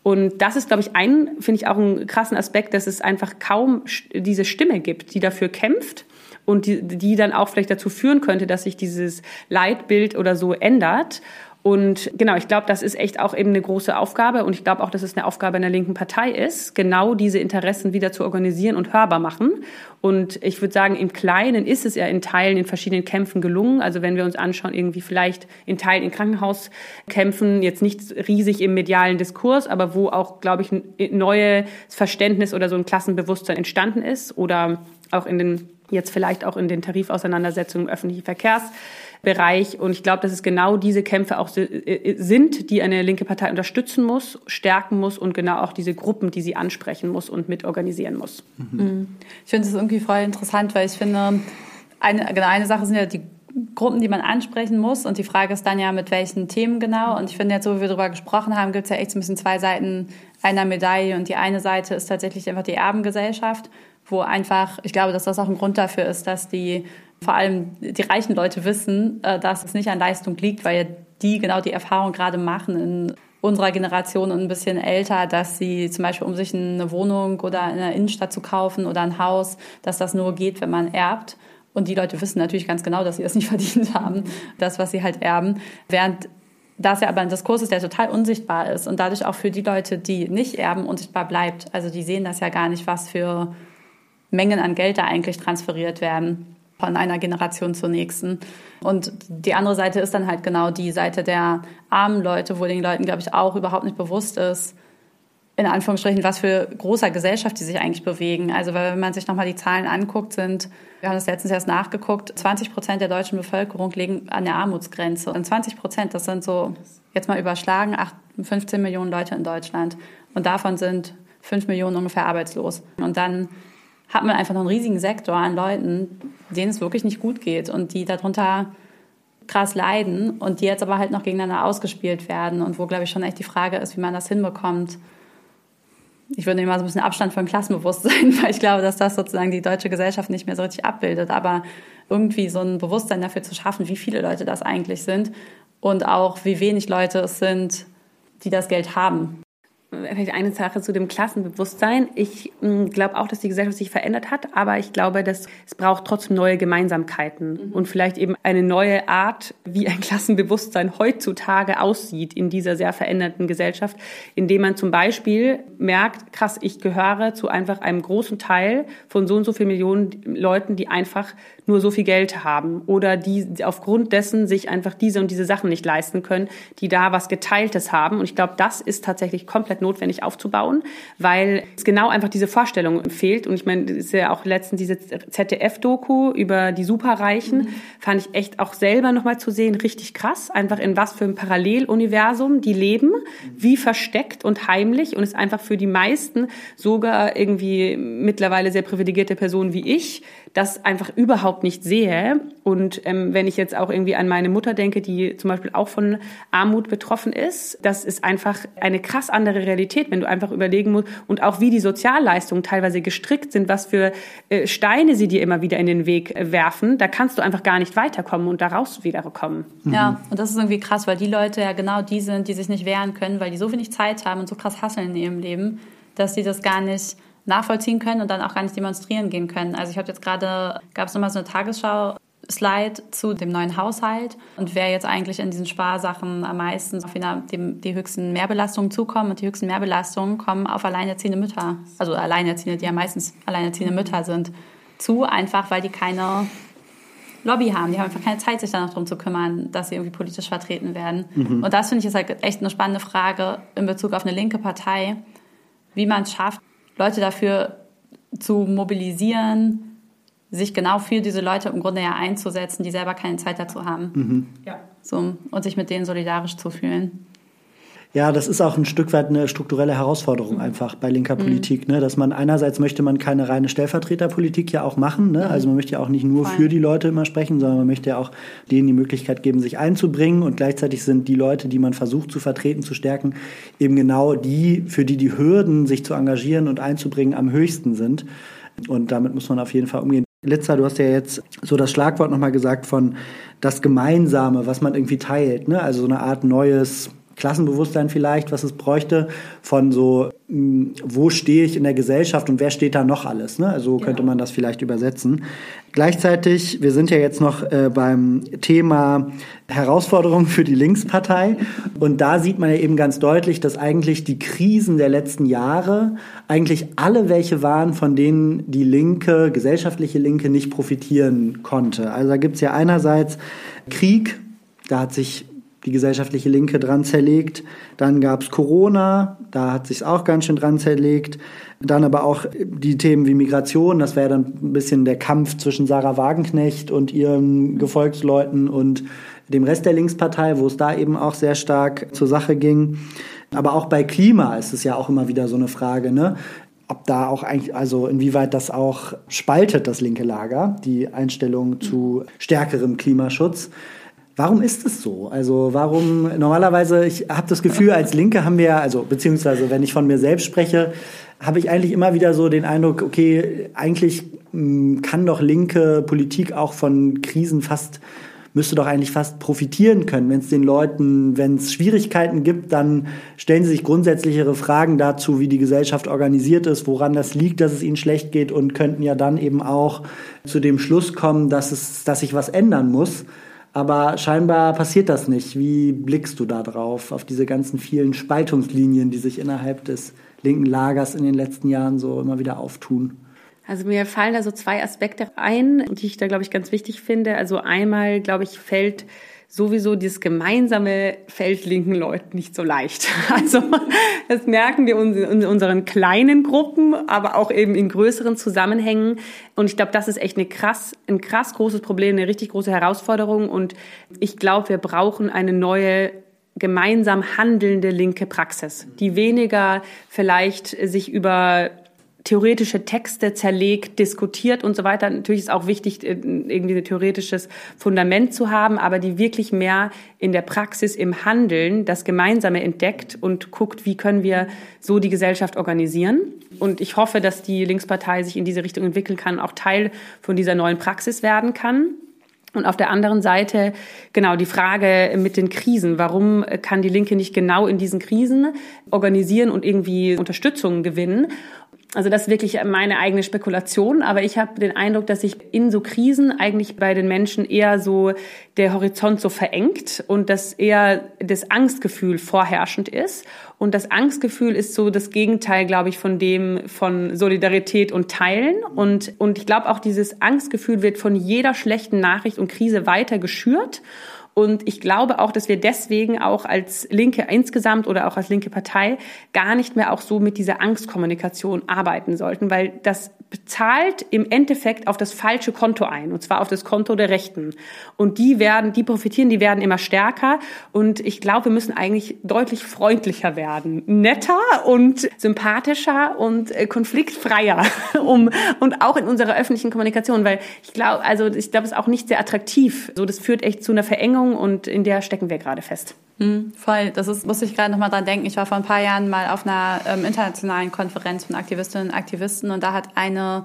Und das ist, glaube ich, ein, finde ich auch einen krassen Aspekt, dass es einfach kaum diese Stimme gibt, die dafür kämpft und die, die dann auch vielleicht dazu führen könnte, dass sich dieses Leitbild oder so ändert. Und genau, ich glaube, das ist echt auch eben eine große Aufgabe. Und ich glaube auch, dass es eine Aufgabe einer linken Partei ist, genau diese Interessen wieder zu organisieren und hörbar machen. Und ich würde sagen, im Kleinen ist es ja in Teilen in verschiedenen Kämpfen gelungen. Also wenn wir uns anschauen, irgendwie vielleicht in Teilen in Krankenhauskämpfen, jetzt nicht riesig im medialen Diskurs, aber wo auch, glaube ich, ein neues Verständnis oder so ein Klassenbewusstsein entstanden ist. Oder auch in den, jetzt vielleicht auch in den Tarifauseinandersetzungen im öffentlichen Verkehrs. Bereich. Und ich glaube, dass es genau diese Kämpfe auch äh, sind, die eine linke Partei unterstützen muss, stärken muss und genau auch diese Gruppen, die sie ansprechen muss und mitorganisieren muss. Mhm. Ich finde es irgendwie voll interessant, weil ich finde, eine, genau eine Sache sind ja die Gruppen, die man ansprechen muss. Und die Frage ist dann ja, mit welchen Themen genau. Und ich finde jetzt, so wie wir darüber gesprochen haben, gibt es ja echt so ein bisschen zwei Seiten einer Medaille. Und die eine Seite ist tatsächlich einfach die Erbengesellschaft, wo einfach, ich glaube, dass das auch ein Grund dafür ist, dass die vor allem die reichen Leute wissen, äh, dass es nicht an Leistung liegt, weil die genau die Erfahrung gerade machen in unserer Generation und ein bisschen älter, dass sie zum Beispiel, um sich eine Wohnung oder in der Innenstadt zu kaufen oder ein Haus, dass das nur geht, wenn man erbt. Und die Leute wissen natürlich ganz genau, dass sie das (laughs) nicht verdient haben, das, was sie halt erben. Während das ja aber ein Diskurs ist, der total unsichtbar ist und dadurch auch für die Leute, die nicht erben, unsichtbar bleibt. Also die sehen das ja gar nicht, was für Mengen an Geld da eigentlich transferiert werden von einer Generation zur nächsten. Und die andere Seite ist dann halt genau die Seite der armen Leute, wo den Leuten, glaube ich, auch überhaupt nicht bewusst ist, in Anführungsstrichen, was für großer Gesellschaft die sich eigentlich bewegen. Also wenn man sich nochmal die Zahlen anguckt, sind, wir haben das letztens erst nachgeguckt, 20 Prozent der deutschen Bevölkerung liegen an der Armutsgrenze. Und 20 Prozent, das sind so, jetzt mal überschlagen, 8, 15 Millionen Leute in Deutschland. Und davon sind 5 Millionen ungefähr arbeitslos. Und dann hat man einfach noch einen riesigen Sektor an Leuten, denen es wirklich nicht gut geht und die darunter krass leiden und die jetzt aber halt noch gegeneinander ausgespielt werden und wo, glaube ich, schon echt die Frage ist, wie man das hinbekommt. Ich würde immer so ein bisschen Abstand von Klassenbewusstsein, (laughs) weil ich glaube, dass das sozusagen die deutsche Gesellschaft nicht mehr so richtig abbildet. Aber irgendwie so ein Bewusstsein dafür zu schaffen, wie viele Leute das eigentlich sind und auch wie wenig Leute es sind, die das Geld haben vielleicht eine Sache zu dem Klassenbewusstsein. Ich hm, glaube auch, dass die Gesellschaft sich verändert hat, aber ich glaube, dass es braucht trotzdem neue Gemeinsamkeiten mhm. und vielleicht eben eine neue Art, wie ein Klassenbewusstsein heutzutage aussieht in dieser sehr veränderten Gesellschaft, indem man zum Beispiel merkt, krass, ich gehöre zu einfach einem großen Teil von so und so vielen Millionen Leuten, die einfach nur so viel Geld haben oder die aufgrund dessen sich einfach diese und diese Sachen nicht leisten können, die da was Geteiltes haben. Und ich glaube, das ist tatsächlich komplett notwendig aufzubauen, weil es genau einfach diese Vorstellung fehlt. Und ich meine, es ist ja auch letztens diese ZDF-Doku über die Superreichen, mhm. fand ich echt auch selber nochmal zu sehen, richtig krass. Einfach in was für einem Paralleluniversum die leben, wie versteckt und heimlich. Und es einfach für die meisten, sogar irgendwie mittlerweile sehr privilegierte Personen wie ich, das einfach überhaupt nicht sehe. Und ähm, wenn ich jetzt auch irgendwie an meine Mutter denke, die zum Beispiel auch von Armut betroffen ist, das ist einfach eine krass andere Realität, wenn du einfach überlegen musst und auch wie die Sozialleistungen teilweise gestrickt sind, was für äh, Steine sie dir immer wieder in den Weg äh, werfen, da kannst du einfach gar nicht weiterkommen und daraus wiederkommen. Mhm. Ja, und das ist irgendwie krass, weil die Leute ja genau die sind, die sich nicht wehren können, weil die so wenig Zeit haben und so krass hasseln in ihrem Leben, dass sie das gar nicht nachvollziehen können und dann auch gar nicht demonstrieren gehen können. Also ich habe jetzt gerade, gab es nochmal so eine Tagesschau, Slide zu dem neuen Haushalt und wer jetzt eigentlich in diesen Sparsachen am meisten auf die, die höchsten Mehrbelastungen zukommen. Und die höchsten Mehrbelastungen kommen auf alleinerziehende Mütter, also alleinerziehende, die ja meistens alleinerziehende Mütter sind, zu, einfach weil die keine Lobby haben. Die haben einfach keine Zeit, sich dann noch darum zu kümmern, dass sie irgendwie politisch vertreten werden. Mhm. Und das finde ich ist halt echt eine spannende Frage in Bezug auf eine linke Partei, wie man es schafft, Leute dafür zu mobilisieren, sich genau für diese Leute im Grunde ja einzusetzen, die selber keine Zeit dazu haben. Mhm. Ja. So, und sich mit denen solidarisch zu fühlen. Ja, das ist auch ein Stück weit eine strukturelle Herausforderung einfach bei linker mhm. Politik, ne? dass man einerseits möchte man keine reine Stellvertreterpolitik ja auch machen, ne? Mhm. also man möchte ja auch nicht nur Voll. für die Leute immer sprechen, sondern man möchte ja auch denen die Möglichkeit geben, sich einzubringen und gleichzeitig sind die Leute, die man versucht zu vertreten, zu stärken, eben genau die, für die die Hürden, sich zu engagieren und einzubringen, am höchsten sind. Und damit muss man auf jeden Fall umgehen. Litzer, du hast ja jetzt so das Schlagwort nochmal gesagt von das Gemeinsame, was man irgendwie teilt. Ne? Also so eine Art neues Klassenbewusstsein vielleicht, was es bräuchte, von so, hm, wo stehe ich in der Gesellschaft und wer steht da noch alles. Ne? Also könnte genau. man das vielleicht übersetzen. Gleichzeitig, wir sind ja jetzt noch äh, beim Thema Herausforderungen für die Linkspartei. Und da sieht man ja eben ganz deutlich, dass eigentlich die Krisen der letzten Jahre eigentlich alle welche waren, von denen die Linke, gesellschaftliche Linke nicht profitieren konnte. Also da gibt's ja einerseits Krieg, da hat sich die gesellschaftliche Linke dran zerlegt. Dann gab es Corona, da hat sich auch ganz schön dran zerlegt. Dann aber auch die Themen wie Migration, das wäre dann ein bisschen der Kampf zwischen Sarah Wagenknecht und ihren Gefolgsleuten und dem Rest der Linkspartei, wo es da eben auch sehr stark zur Sache ging. Aber auch bei Klima ist es ja auch immer wieder so eine Frage, ne? ob da auch eigentlich, also inwieweit das auch spaltet, das linke Lager, die Einstellung zu stärkerem Klimaschutz. Warum ist es so? Also warum normalerweise, ich habe das Gefühl, als Linke haben wir, also beziehungsweise wenn ich von mir selbst spreche, habe ich eigentlich immer wieder so den Eindruck, okay, eigentlich mh, hm, kann doch linke Politik auch von Krisen fast müsste doch eigentlich fast profitieren können, wenn es den Leuten, wenn es Schwierigkeiten gibt, dann stellen sie sich grundsätzlichere Fragen dazu, wie die Gesellschaft organisiert ist, woran das liegt, dass es ihnen schlecht geht und könnten ja dann eben auch zu dem Schluss kommen, dass es, dass sich was ändern muss. Aber scheinbar passiert das nicht. Wie blickst du da drauf, auf diese ganzen vielen Spaltungslinien, die sich innerhalb des linken Lagers in den letzten Jahren so immer wieder auftun? Also mir fallen da so zwei Aspekte ein, die ich da, glaube ich, ganz wichtig finde. Also einmal, glaube ich, fällt sowieso dieses gemeinsame fällt linken Leuten nicht so leicht. (laughs) Also das merken wir in unseren kleinen Gruppen, aber auch eben in größeren Zusammenhängen. Und ich glaube, das ist echt eine krass, ein krass großes Problem, eine richtig große Herausforderung. Und ich glaube, wir brauchen eine neue gemeinsam handelnde linke Praxis, die weniger vielleicht sich über theoretische Texte zerlegt, diskutiert und so weiter. Natürlich ist auch wichtig, äh, irgendwie ein theoretisches Fundament zu haben, aber die wirklich mehr in der Praxis, im Handeln das Gemeinsame entdeckt und guckt, wie können wir so die Gesellschaft organisieren. Und ich hoffe, dass die Linkspartei sich in diese Richtung entwickeln kann, auch Teil von dieser neuen Praxis werden kann. Und auf der anderen Seite, genau, die Frage mit den Krisen. Warum kann die Linke nicht genau in diesen Krisen organisieren und irgendwie Unterstützung gewinnen? Also das ist wirklich meine eigene Spekulation, aber ich habe den Eindruck, dass sich in so Krisen eigentlich bei den Menschen eher so der Horizont so verengt und dass eher das Angstgefühl vorherrschend ist. Und das Angstgefühl ist so das Gegenteil, glaube ich, von dem von Solidarität und Teilen. Und, und ich glaube auch, dieses Angstgefühl wird von jeder schlechten Nachricht und Krise weiter geschürt. Und ich glaube auch, dass wir deswegen auch als Linke insgesamt oder auch als linke Partei gar nicht mehr auch so mit dieser Angstkommunikation arbeiten sollten, weil das bezahlt im Endeffekt auf das falsche Konto ein, und zwar auf das Konto der Rechten. Und die werden, die profitieren, die werden immer stärker. Und ich glaube, wir müssen eigentlich deutlich freundlicher werden, netter und sympathischer und äh, konfliktfreier, (laughs) um und auch in unserer öffentlichen Kommunikation, weil ich glaube, also ich glaube, es ist auch nicht sehr attraktiv. So, das führt echt zu einer Verengung und in der stecken wir gerade fest. Mhm, voll, das ist, muss ich gerade nochmal dran denken. Ich war vor ein paar Jahren mal auf einer ähm, internationalen Konferenz von Aktivistinnen und Aktivisten und da hat eine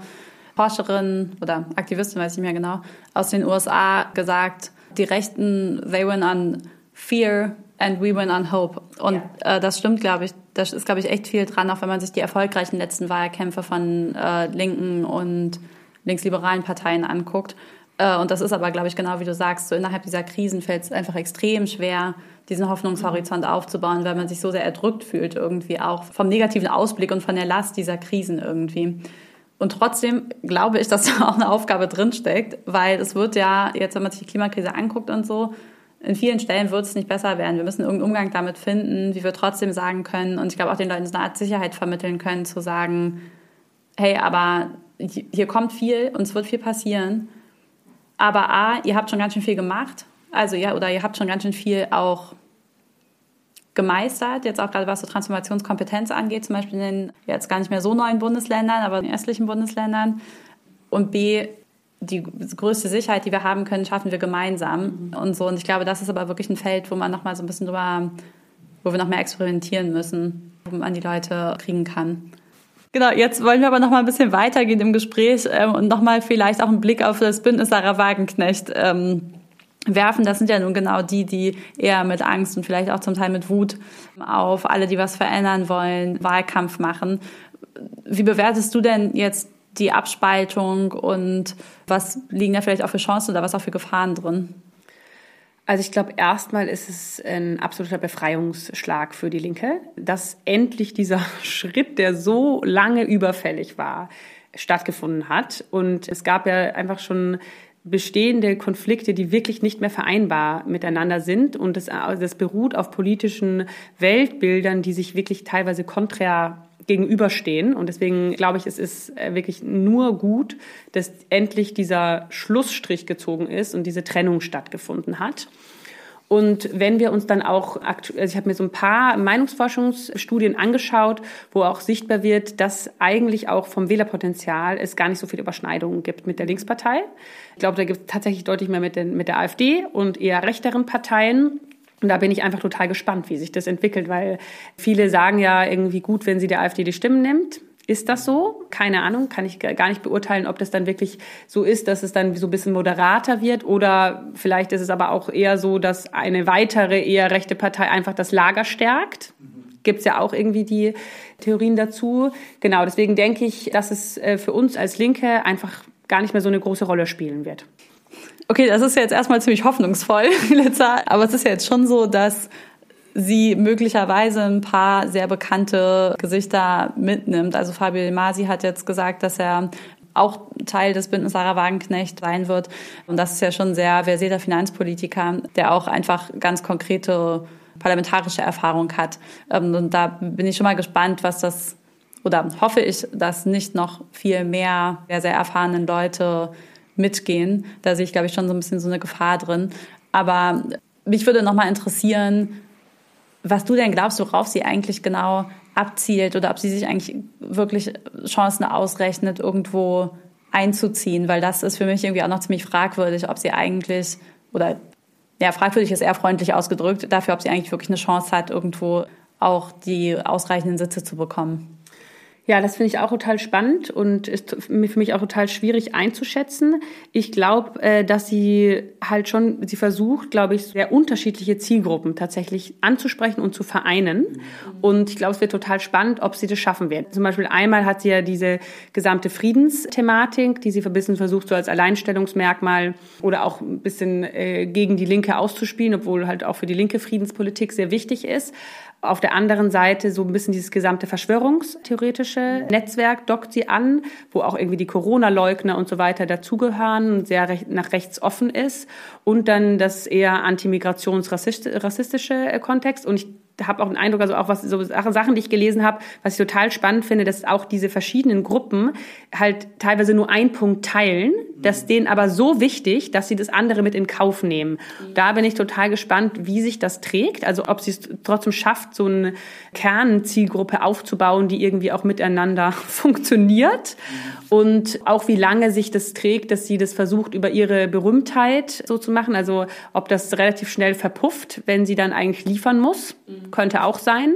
Forscherin oder Aktivistin, weiß ich nicht mehr genau, aus den USA gesagt, die Rechten, they win on fear and we win on hope. Und ja. äh, das stimmt, glaube ich. Da ist, glaube ich, echt viel dran, auch wenn man sich die erfolgreichen letzten Wahlkämpfe von äh, linken und linksliberalen Parteien anguckt. Äh, und das ist aber, glaube ich, genau wie du sagst, so innerhalb dieser Krisen fällt es einfach extrem schwer, diesen Hoffnungshorizont aufzubauen, weil man sich so sehr erdrückt fühlt irgendwie auch vom negativen Ausblick und von der Last dieser Krisen irgendwie. Und trotzdem glaube ich, dass (laughs) da auch eine Aufgabe drinsteckt, weil es wird ja, jetzt wenn man sich die Klimakrise anguckt und so, in vielen Stellen wird es nicht besser werden. Wir müssen irgendeinen Umgang damit finden, wie wir trotzdem sagen können, und ich glaube auch den Leuten so eine Art Sicherheit vermitteln können, zu sagen, hey, aber hier kommt viel und es wird viel passieren. Aber A, ihr habt schon ganz schön viel gemacht. Also ja, oder ihr habt schon ganz schön viel auch gemeistert, jetzt auch gerade was so Transformationskompetenz angeht, zum Beispiel in den jetzt gar nicht mehr so neuen Bundesländern, aber in den östlichen Bundesländern. Und B, die größte Sicherheit, die wir haben können, schaffen wir gemeinsam mhm. und so. Und ich glaube, das ist aber wirklich ein Feld, wo man noch mal so ein bisschen drüber, wo wir noch mehr experimentieren müssen, wo man die Leute kriegen kann. Genau, jetzt wollen wir aber noch mal ein bisschen weitergehen im Gespräch ähm, und noch mal vielleicht auch einen Blick auf das Bündnis Sarah Wagenknecht ähm, werfen. Das sind ja nun genau die, die eher mit Angst und vielleicht auch zum Teil mit Wut auf alle, die was verändern wollen, Wahlkampf machen. Wie bewertest du denn jetzt die Abspaltung und was liegen da vielleicht auch für Chancen oder was auch für Gefahren drin? Also ich glaube, erstmal ist es ein absoluter Befreiungsschlag für die Linke, dass endlich dieser (laughs) Schritt, der so lange überfällig war, stattgefunden hat. Und es gab ja einfach schon bestehende Konflikte, die wirklich nicht mehr vereinbar miteinander sind. Und das, das beruht auf politischen Weltbildern, die sich wirklich teilweise konträr gegenüberstehen. Und deswegen glaube ich, es ist äh, wirklich nur gut, dass endlich dieser Schlussstrich gezogen ist und diese Trennung stattgefunden hat. Und wenn wir uns dann auch, also ich habe mir so ein paar Meinungsforschungsstudien angeschaut, wo auch sichtbar wird, dass eigentlich auch vom Wählerpotenzial es gar nicht so viele Überschneidungen gibt mit der Linkspartei. Ich glaube, da gibt es tatsächlich deutlich mehr mit, den, mit der AfD und eher rechteren Parteien. Und da bin ich einfach total gespannt, wie sich das entwickelt, weil viele sagen ja irgendwie gut, wenn sie der AfD die Stimmen nimmt. Ist das so? Keine Ahnung, kann ich gar nicht beurteilen, ob das dann wirklich so ist, dass es dann so ein bisschen moderater wird oder vielleicht ist es aber auch eher so, dass eine weitere eher rechte Partei einfach das Lager stärkt. Gibt es ja auch irgendwie die Theorien dazu. Genau, deswegen denke ich, dass es äh, für uns als Linke einfach gar nicht mehr so eine große Rolle spielen wird. Okay, das ist jetzt erstmal ziemlich hoffnungsvoll. (laughs) Aber es ist ja jetzt schon so, dass sie möglicherweise ein paar sehr bekannte Gesichter mitnimmt. Also Fabio Masi hat jetzt gesagt, dass er auch Teil des Bündnis Sarah Wagenknecht sein wird. Und das ist ja schon sehr versierter Finanzpolitiker, der auch einfach ganz konkrete parlamentarische Erfahrung hat. Ähm, und da bin ich schon mal gespannt, was das, oder hoffe ich, dass nicht noch viel mehr sehr, sehr erfahrenen Leute mitgehen. Da sehe ich, glaube ich, schon so ein bisschen so eine Gefahr drin. Aber mich würde noch mal interessieren, was du denn glaubst, worauf sie eigentlich genau abzielt oder ob sie sich eigentlich wirklich Chancen ausrechnet, irgendwo einzuziehen, weil das ist für mich irgendwie auch noch ziemlich fragwürdig, ob sie eigentlich oder ja, fragwürdig ist eher freundlich ausgedrückt, dafür, ob sie eigentlich wirklich eine Chance hat, irgendwo auch die ausreichenden Sitze zu bekommen. Ja, das finde ich auch total spannend und ist für mich auch total schwierig einzuschätzen. Ich glaube, äh, dass sie halt schon, sie versucht, glaube ich, sehr unterschiedliche Zielgruppen tatsächlich anzusprechen und zu vereinen. Mhm. Und ich glaube, es wird total spannend, ob sie das schaffen wird. Zum Beispiel einmal hat sie ja diese gesamte Friedensthematik, die sie ein bisschen versucht, so als Alleinstellungsmerkmal oder auch ein bisschen äh, gegen die Linke auszuspielen, obwohl halt auch für die linke Friedenspolitik sehr wichtig ist. Auf der anderen Seite so ein bisschen dieses gesamte verschwörungstheoretische Netzwerk dockt sie an, wo auch irgendwie die Corona-Leugner und so weiter dazugehören und sehr nach rechts offen ist. Und dann das eher antimigrationsrassistische Kontext. Und ich habe auch den Eindruck, also auch was so Sachen, die ich gelesen habe, was ich total spannend finde, dass auch diese verschiedenen Gruppen halt teilweise nur einen Punkt teilen, das denen aber so wichtig, dass sie das andere mit in Kauf nehmen. Da bin ich total gespannt, wie sich das trägt, also ob sie es trotzdem schafft, so eine Kernzielgruppe aufzubauen, die irgendwie auch miteinander (laughs) funktioniert. Und auch wie lange sich das trägt, dass sie das versucht über ihre Berühmtheit so zu machen, also ob das relativ schnell verpufft, wenn sie dann eigentlich liefern muss, könnte auch sein,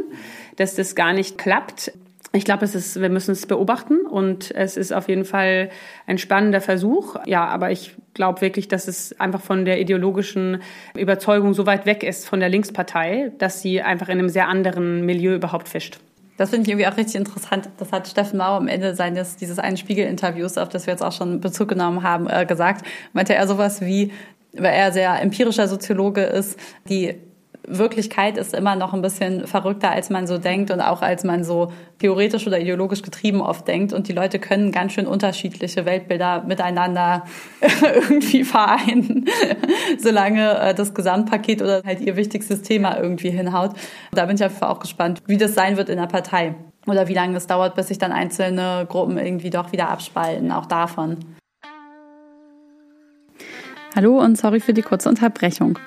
dass das gar nicht klappt. Ich glaube, es ist, wir müssen es beobachten und es ist auf jeden Fall ein spannender Versuch. Ja, aber ich glaube wirklich, dass es einfach von der ideologischen Überzeugung so weit weg ist von der Linkspartei, dass sie einfach in einem sehr anderen Milieu überhaupt fischt. Das finde ich irgendwie auch richtig interessant. Das hat Steffen Mau am Ende seines dieses einen Spiegel-Interviews, auf das wir jetzt auch schon Bezug genommen haben, äh, gesagt. Meinte er sowas wie, weil er sehr empirischer Soziologe ist, die Wirklichkeit ist immer noch ein bisschen verrückter, als man so denkt und auch als man so theoretisch oder ideologisch getrieben oft denkt. Und die Leute können ganz schön unterschiedliche Weltbilder miteinander (laughs) irgendwie vereinen, (laughs) solange äh, das Gesamtpaket oder halt ihr wichtigstes Thema irgendwie hinhaut. Da bin ich einfach auch gespannt, wie das sein wird in der Partei. Oder wie lange es dauert, bis sich dann einzelne Gruppen irgendwie doch wieder abspalten, auch davon. Hallo und sorry für die kurze Unterbrechung.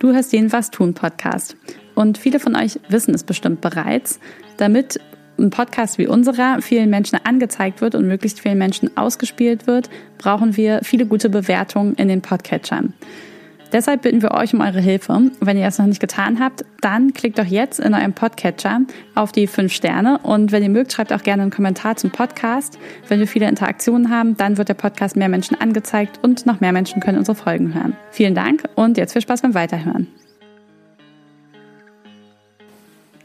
Du hörst den Was tun Podcast. Und viele von euch wissen es bestimmt bereits. Damit ein Podcast wie unserer vielen Menschen angezeigt wird und möglichst vielen Menschen ausgespielt wird, brauchen wir viele gute Bewertungen in den Podcatchern. Deshalb bitten wir euch um eure Hilfe. Wenn ihr das noch nicht getan habt, dann klickt doch jetzt in eurem Podcatcher auf die fünf Sterne und wenn ihr mögt, schreibt auch gerne einen Kommentar zum Podcast. Wenn wir viele Interaktionen haben, dann wird der Podcast mehr Menschen angezeigt und noch mehr Menschen können unsere Folgen hören. Vielen Dank und jetzt viel Spaß beim Weiterhören.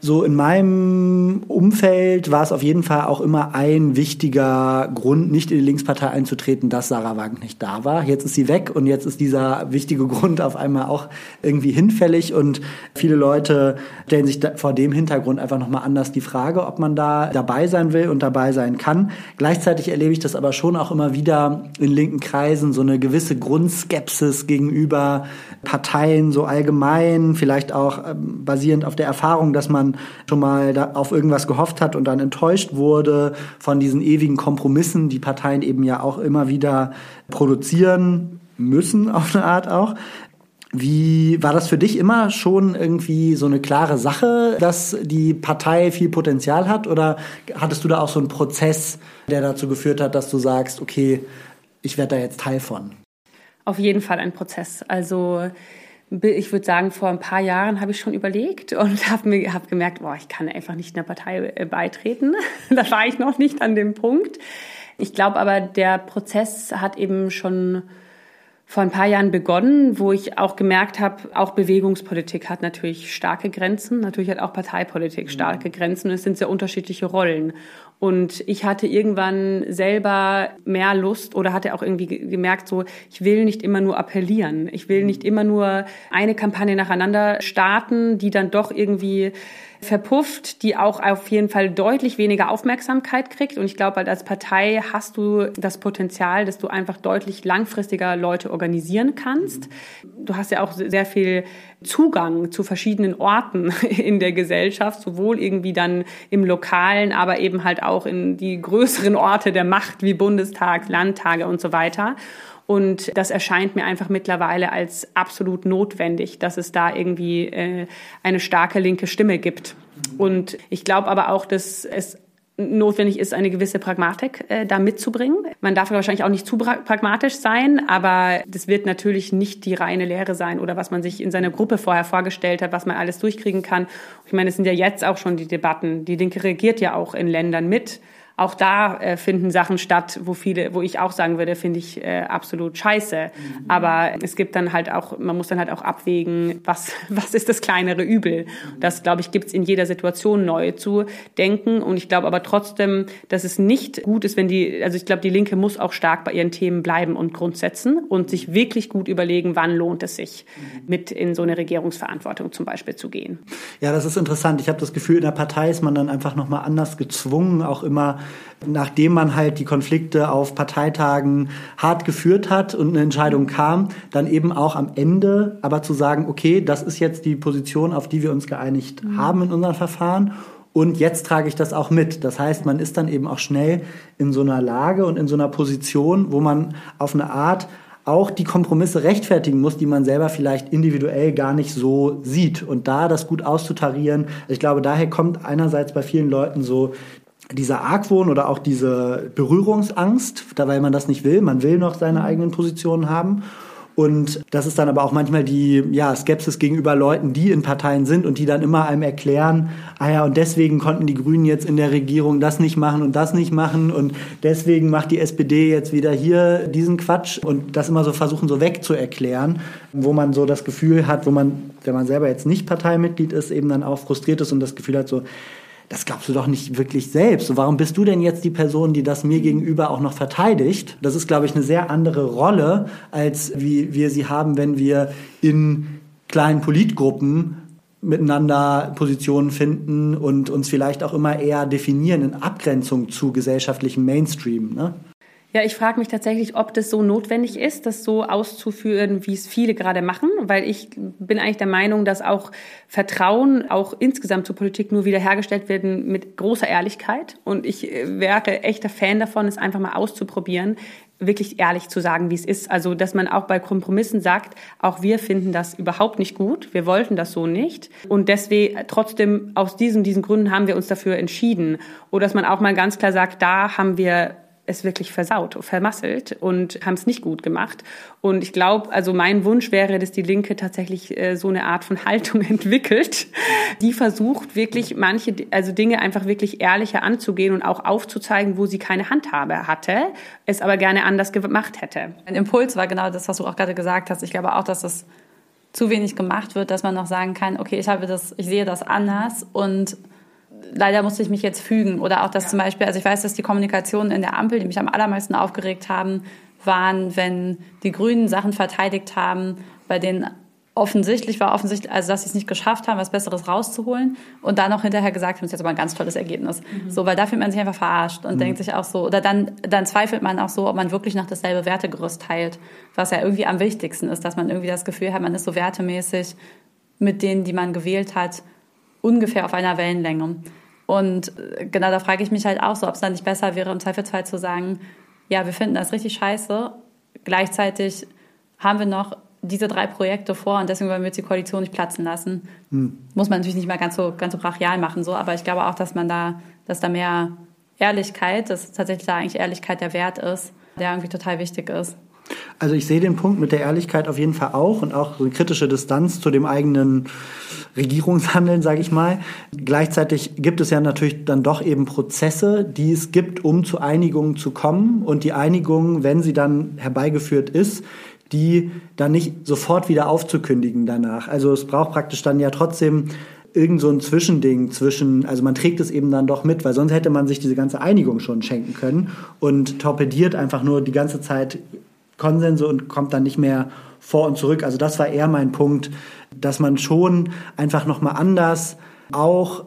So in meinem Umfeld war es auf jeden Fall auch immer ein wichtiger Grund, nicht in die Linkspartei einzutreten, dass Sarah Wagenknecht da war. Jetzt ist sie weg und jetzt ist dieser wichtige Grund auf einmal auch irgendwie hinfällig und viele Leute stellen sich vor dem Hintergrund einfach nochmal anders die Frage, ob man da dabei sein will und dabei sein kann. Gleichzeitig erlebe ich das aber schon auch immer wieder in linken Kreisen, so eine gewisse Grundskepsis gegenüber Parteien so allgemein, vielleicht auch ähm, basierend auf der Erfahrung, dass man schon mal auf irgendwas gehofft hat und dann enttäuscht wurde von diesen ewigen Kompromissen, die Parteien eben ja auch immer wieder produzieren müssen, (laughs) auf eine Art auch. Wie war das für dich immer schon irgendwie so eine klare Sache, dass die Partei viel Potenzial hat? Oder hattest du da auch so einen Prozess, der dazu geführt hat, dass du sagst, okay, ich werde da jetzt Teil von? Auf jeden Fall ein Prozess. Also ich würde sagen, vor ein paar Jahren habe ich schon überlegt und habe mir hab gemerkt, boah, ich kann einfach nicht einer Partei äh, beitreten. (laughs) da war ich noch nicht an dem Punkt. Ich glaube aber, der Prozess hat eben schon vor ein paar Jahren begonnen, wo ich auch gemerkt habe, auch Bewegungspolitik hat natürlich starke Grenzen, natürlich hat auch Parteipolitik starke Grenzen es sind sehr unterschiedliche Rollen. Und ich hatte irgendwann selber mehr Lust oder hatte auch irgendwie gemerkt, so, ich will nicht immer nur appellieren. Ich will nicht immer nur eine Kampagne nacheinander starten, die dann doch irgendwie verpufft, die auch auf jeden Fall deutlich weniger Aufmerksamkeit kriegt. Und ich glaube, als Partei hast du das Potenzial, dass du einfach deutlich langfristiger Leute organisieren kannst. Du hast ja auch sehr viel Zugang zu verschiedenen Orten (laughs) in der Gesellschaft, sowohl irgendwie dann im Lokalen, aber eben halt auch in die größeren Orte der Macht wie Bundestag, Landtage und so weiter. Und das erscheint mir einfach mittlerweile als absolut notwendig, dass es da irgendwie äh, eine starke linke Stimme gibt. Und ich glaube aber auch, dass es notwendig ist, eine gewisse Pragmatik äh, da mitzubringen. Man darf wahrscheinlich auch nicht zu pragmatisch sein, aber das wird natürlich nicht die reine Lehre sein oder was man sich in seiner Gruppe vorher vorgestellt hat, was man alles durchkriegen kann. Ich meine, es sind ja jetzt auch schon die Debatten. Die Linke regiert ja auch in Ländern mit Auch da äh, finden Sachen statt, wo viele, wo ich auch sagen würde, finde ich äh, absolut scheiße. Mhm. Aber es gibt dann halt auch, man muss dann halt auch abwägen, was, (laughs) was ist das kleinere Übel. Das, glaube ich, gibt es in jeder Situation neu zu denken. Und ich glaube aber trotzdem, dass es nicht gut ist, wenn die, also ich glaube, die Linke muss auch stark bei ihren Themen bleiben und Grundsätzen und sich wirklich gut überlegen, wann lohnt es sich, mit in so eine Regierungsverantwortung zum Beispiel zu gehen. Ja, das ist interessant. Ich habe das Gefühl, in der Partei ist man dann einfach nochmal anders gezwungen, auch immer nachdem man halt die Konflikte auf Parteitagen hart geführt hat und eine Entscheidung kam, dann eben auch am Ende aber zu sagen, okay, das ist jetzt die Position, auf die wir uns geeinigt mhm. haben in unserem Verfahren. Und jetzt trage ich das auch mit. Das heißt, man ist dann eben auch schnell in so einer Lage und in so einer Position, wo man auf eine Art auch die Kompromisse rechtfertigen muss, die man selber vielleicht individuell gar nicht so sieht. Und da das gut auszutarieren, ich glaube, daher kommt einerseits bei vielen Leuten so dieser Argwohn oder auch diese Berührungsangst, da weil man das nicht will. Man will noch seine eigenen Positionen haben. Und das ist dann aber auch manchmal die ja, Skepsis gegenüber Leuten, die in Parteien sind und die dann immer einem erklären, ah ja, und deswegen konnten die Grünen jetzt in der Regierung das nicht machen und das nicht machen und deswegen macht die SPD jetzt wieder hier diesen Quatsch und das immer so versuchen, so wegzuerklären, wo man so das Gefühl hat, wo man, wenn man selber jetzt nicht Parteimitglied ist, eben dann auch frustriert ist und das Gefühl hat so, das glaubst du doch nicht wirklich selbst. warum bist du denn jetzt die Person, die das mir gegenüber auch noch verteidigt? Das ist, glaube ich, eine sehr andere Rolle, als wie wir sie haben, wenn wir in kleinen Politgruppen miteinander Positionen finden und uns vielleicht auch immer eher definieren in Abgrenzung zu gesellschaftlichem Mainstream. Ne? Ja, ich frage mich tatsächlich, ob das so notwendig ist, das so auszuführen, wie es viele gerade machen, weil ich bin eigentlich der Meinung, dass auch Vertrauen auch insgesamt zur Politik nur wiederhergestellt werden mit großer Ehrlichkeit. Und ich äh, wäre echter Fan davon, es einfach mal auszuprobieren, wirklich ehrlich zu sagen, wie es ist. Also, dass man auch bei Kompromissen sagt, auch wir finden das überhaupt nicht gut, wir wollten das so nicht. Und deswegen trotzdem aus diesen, diesen Gründen haben wir uns dafür entschieden. Oder dass man auch mal ganz klar sagt, da haben wir es wirklich versaut, vermasselt und haben es nicht gut gemacht. Und ich glaube, also mein Wunsch wäre, dass die Linke tatsächlich äh, so eine Art von (laughs) Haltung entwickelt, die versucht wirklich manche, also Dinge einfach wirklich ehrlicher anzugehen und auch aufzuzeigen, wo sie keine Handhabe hatte, es aber gerne anders gemacht hätte. Ein Impuls war genau das, was du auch gerade gesagt hast. Ich glaube auch, dass das zu wenig gemacht wird, dass man noch sagen kann, okay, ich habe das, ich sehe das anders und leider musste ich mich jetzt fügen. Oder auch, dass ja. zum Beispiel, also ich weiß, dass die Kommunikationen in der Ampel, die mich am allermeisten aufgeregt haben, waren, wenn die Grünen Sachen verteidigt haben, bei denen offensichtlich war offensichtlich, also dass sie es nicht geschafft haben, was Besseres rauszuholen und dann auch hinterher gesagt haben, das ist jetzt aber ein ganz tolles Ergebnis. Mhm. So, weil da fühlt man sich einfach verarscht und mhm. denkt sich auch so, oder dann, dann zweifelt man auch so, ob man wirklich noch dasselbe Wertegerüst teilt, was ja irgendwie am wichtigsten ist, dass man irgendwie das Gefühl hat, man ist so wertemäßig mit denen, die man gewählt hat, ungefähr auf einer Wellenlänge. Und äh, genau da frage ich mich halt auch so, ob es dann nicht besser wäre, im Zweifelsfall zu sagen, ja, wir finden das richtig scheiße. Gleichzeitig haben wir noch diese drei Projekte vor und deswegen wollen wir jetzt die Koalition nicht platzen lassen. Hm. Muss man natürlich nicht mal ganz so, ganz so brachial machen, so, aber ich glaube auch, dass man da, dass da mehr Ehrlichkeit, dass tatsächlich da eigentlich Ehrlichkeit der Wert ist, der irgendwie total wichtig ist. Also ich sehe den Punkt mit der Ehrlichkeit auf jeden Fall auch und auch so eine kritische Distanz zu dem eigenen Regierungshandeln, sage ich mal. Gleichzeitig gibt es ja natürlich dann doch eben Prozesse, die es gibt, um zu Einigungen zu kommen. Und die Einigung, wenn sie dann herbeigeführt ist, die dann nicht sofort wieder aufzukündigen danach. Also es braucht praktisch dann ja trotzdem irgend so ein Zwischending zwischen, also man trägt es eben dann doch mit, weil sonst hätte man sich diese ganze Einigung schon schenken können und torpediert einfach nur die ganze Zeit Konsense und kommt dann nicht mehr vor und zurück. Also das war eher mein Punkt, dass man schon einfach noch mal anders auch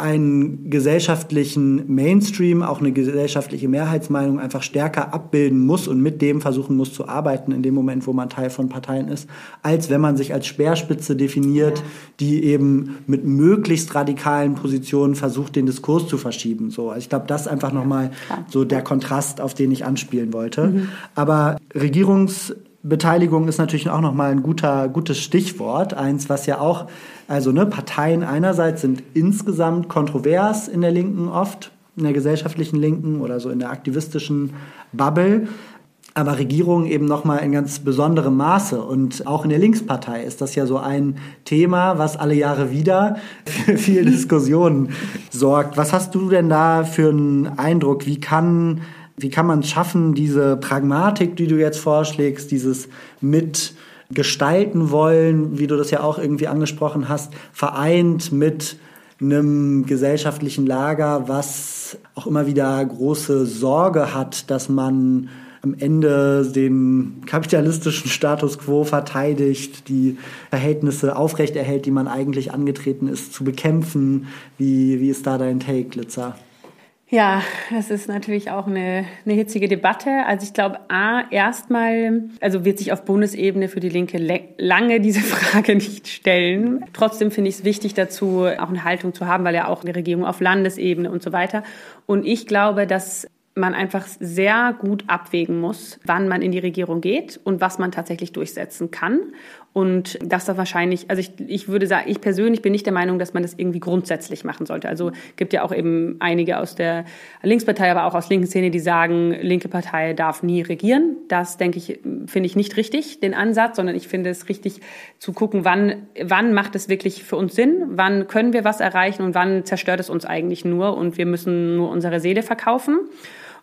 einen gesellschaftlichen Mainstream, auch eine gesellschaftliche Mehrheitsmeinung einfach stärker abbilden muss und mit dem versuchen muss zu arbeiten in dem Moment, wo man Teil von Parteien ist, als wenn man sich als Speerspitze definiert, die eben mit möglichst radikalen Positionen versucht, den Diskurs zu verschieben. So, also ich glaube, das ist einfach nochmal so der Kontrast, auf den ich anspielen wollte. Mhm. Aber Regierungs Beteiligung ist natürlich auch nochmal ein guter, gutes Stichwort. Eins, was ja auch, also ne, Parteien einerseits sind insgesamt kontrovers in der Linken oft, in der gesellschaftlichen Linken oder so in der aktivistischen Bubble. aber Regierung eben nochmal in ganz besonderem Maße. Und auch in der Linkspartei ist das ja so ein Thema, was alle Jahre wieder (laughs) für viel Diskussionen sorgt. Was hast du denn da für einen Eindruck? Wie kann, wie kann man es schaffen, diese Pragmatik, die du jetzt vorschlägst, dieses mitgestalten wollen, wie du das ja auch irgendwie angesprochen hast, vereint mit einem gesellschaftlichen Lager, was auch immer wieder große Sorge hat, dass man am Ende den kapitalistischen Status quo verteidigt, die Verhältnisse aufrechterhält, die man eigentlich angetreten ist, zu bekämpfen. Wie, wie ist da dein Take, Litzer? Ja, das ist natürlich auch eine, eine hitzige Debatte. Also ich glaube, A, erstmal, also wird sich auf Bundesebene für die Linke lange diese (laughs) Frage nicht stellen. Trotzdem finde ich es wichtig dazu, auch eine Haltung zu haben, weil ja auch eine Regierung auf Landesebene und so weiter. Und ich glaube, dass man einfach sehr gut abwägen muss, wann man in die Regierung geht und was man tatsächlich durchsetzen kann. Und dass da wahrscheinlich, also ich, ich würde sagen, ich persönlich bin nicht der Meinung, dass man das irgendwie grundsätzlich machen sollte. Also gibt ja auch eben einige aus der Linkspartei, aber auch aus linken Szene, die sagen, linke Partei darf nie regieren. Das denke ich, finde ich nicht richtig, den Ansatz, sondern ich finde es richtig zu gucken, wann, wann macht es wirklich für uns Sinn, wann können wir was erreichen und wann zerstört es uns eigentlich nur und wir müssen nur unsere Seele verkaufen.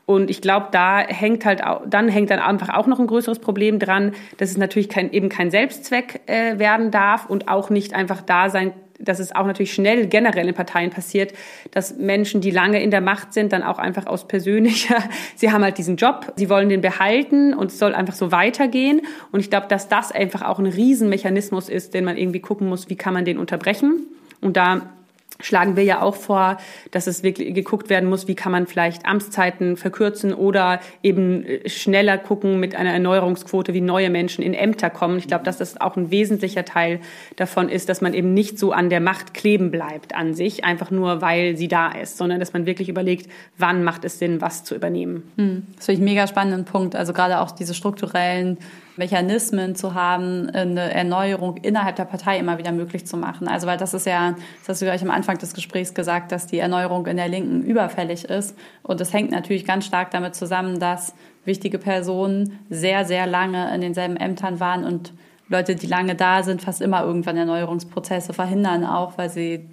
Und ich glaube, da hängt halt auch, dann hängt dann einfach auch noch ein größeres Problem dran, dass es natürlich kein, eben kein Selbstzweck äh, werden darf und auch nicht einfach da sein, dass es auch natürlich schnell generell in Parteien passiert, dass Menschen, die lange in der Macht sind, dann auch einfach aus persönlicher, (laughs) sie haben halt diesen Job, sie wollen den behalten und es soll einfach so weitergehen. Und ich glaube, dass das einfach auch ein Riesenmechanismus ist, den man irgendwie gucken muss, wie kann man den unterbrechen. Und da schlagen wir ja auch vor, dass es wirklich geguckt werden muss, wie kann man vielleicht Amtszeiten verkürzen oder eben äh, schneller gucken mit einer Erneuerungsquote, wie neue Menschen in Ämter kommen. Ich glaube, dass das auch ein wesentlicher Teil davon ist, dass man eben nicht so an der Macht kleben bleibt an sich, einfach nur weil sie da ist, sondern dass man wirklich überlegt, wann macht es Sinn, was zu übernehmen. Hm. Das finde ich einen mega spannenden Punkt. Also gerade auch diese strukturellen Mechanismen zu haben, eine Erneuerung innerhalb der Partei immer wieder möglich zu machen. Also weil das ist ja, das hast du gleich am Anfang des Gesprächs gesagt, dass die Erneuerung in der Linken überfällig ist. Und das hängt natürlich ganz stark damit zusammen, dass wichtige Personen sehr, sehr lange in denselben Ämtern waren und Leute, die lange da sind, fast immer irgendwann Erneuerungsprozesse verhindern, auch weil sie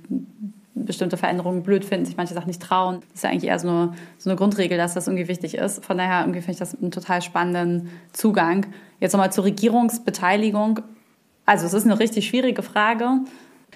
bestimmte Veränderungen blöd finden, sich manche Sachen nicht trauen. Das ist ja eigentlich eher so eine, so eine Grundregel, dass das irgendwie wichtig ist. Von daher irgendwie finde ich das einen total spannenden Zugang. Jetzt nochmal zur Regierungsbeteiligung. Also es ist eine richtig schwierige Frage.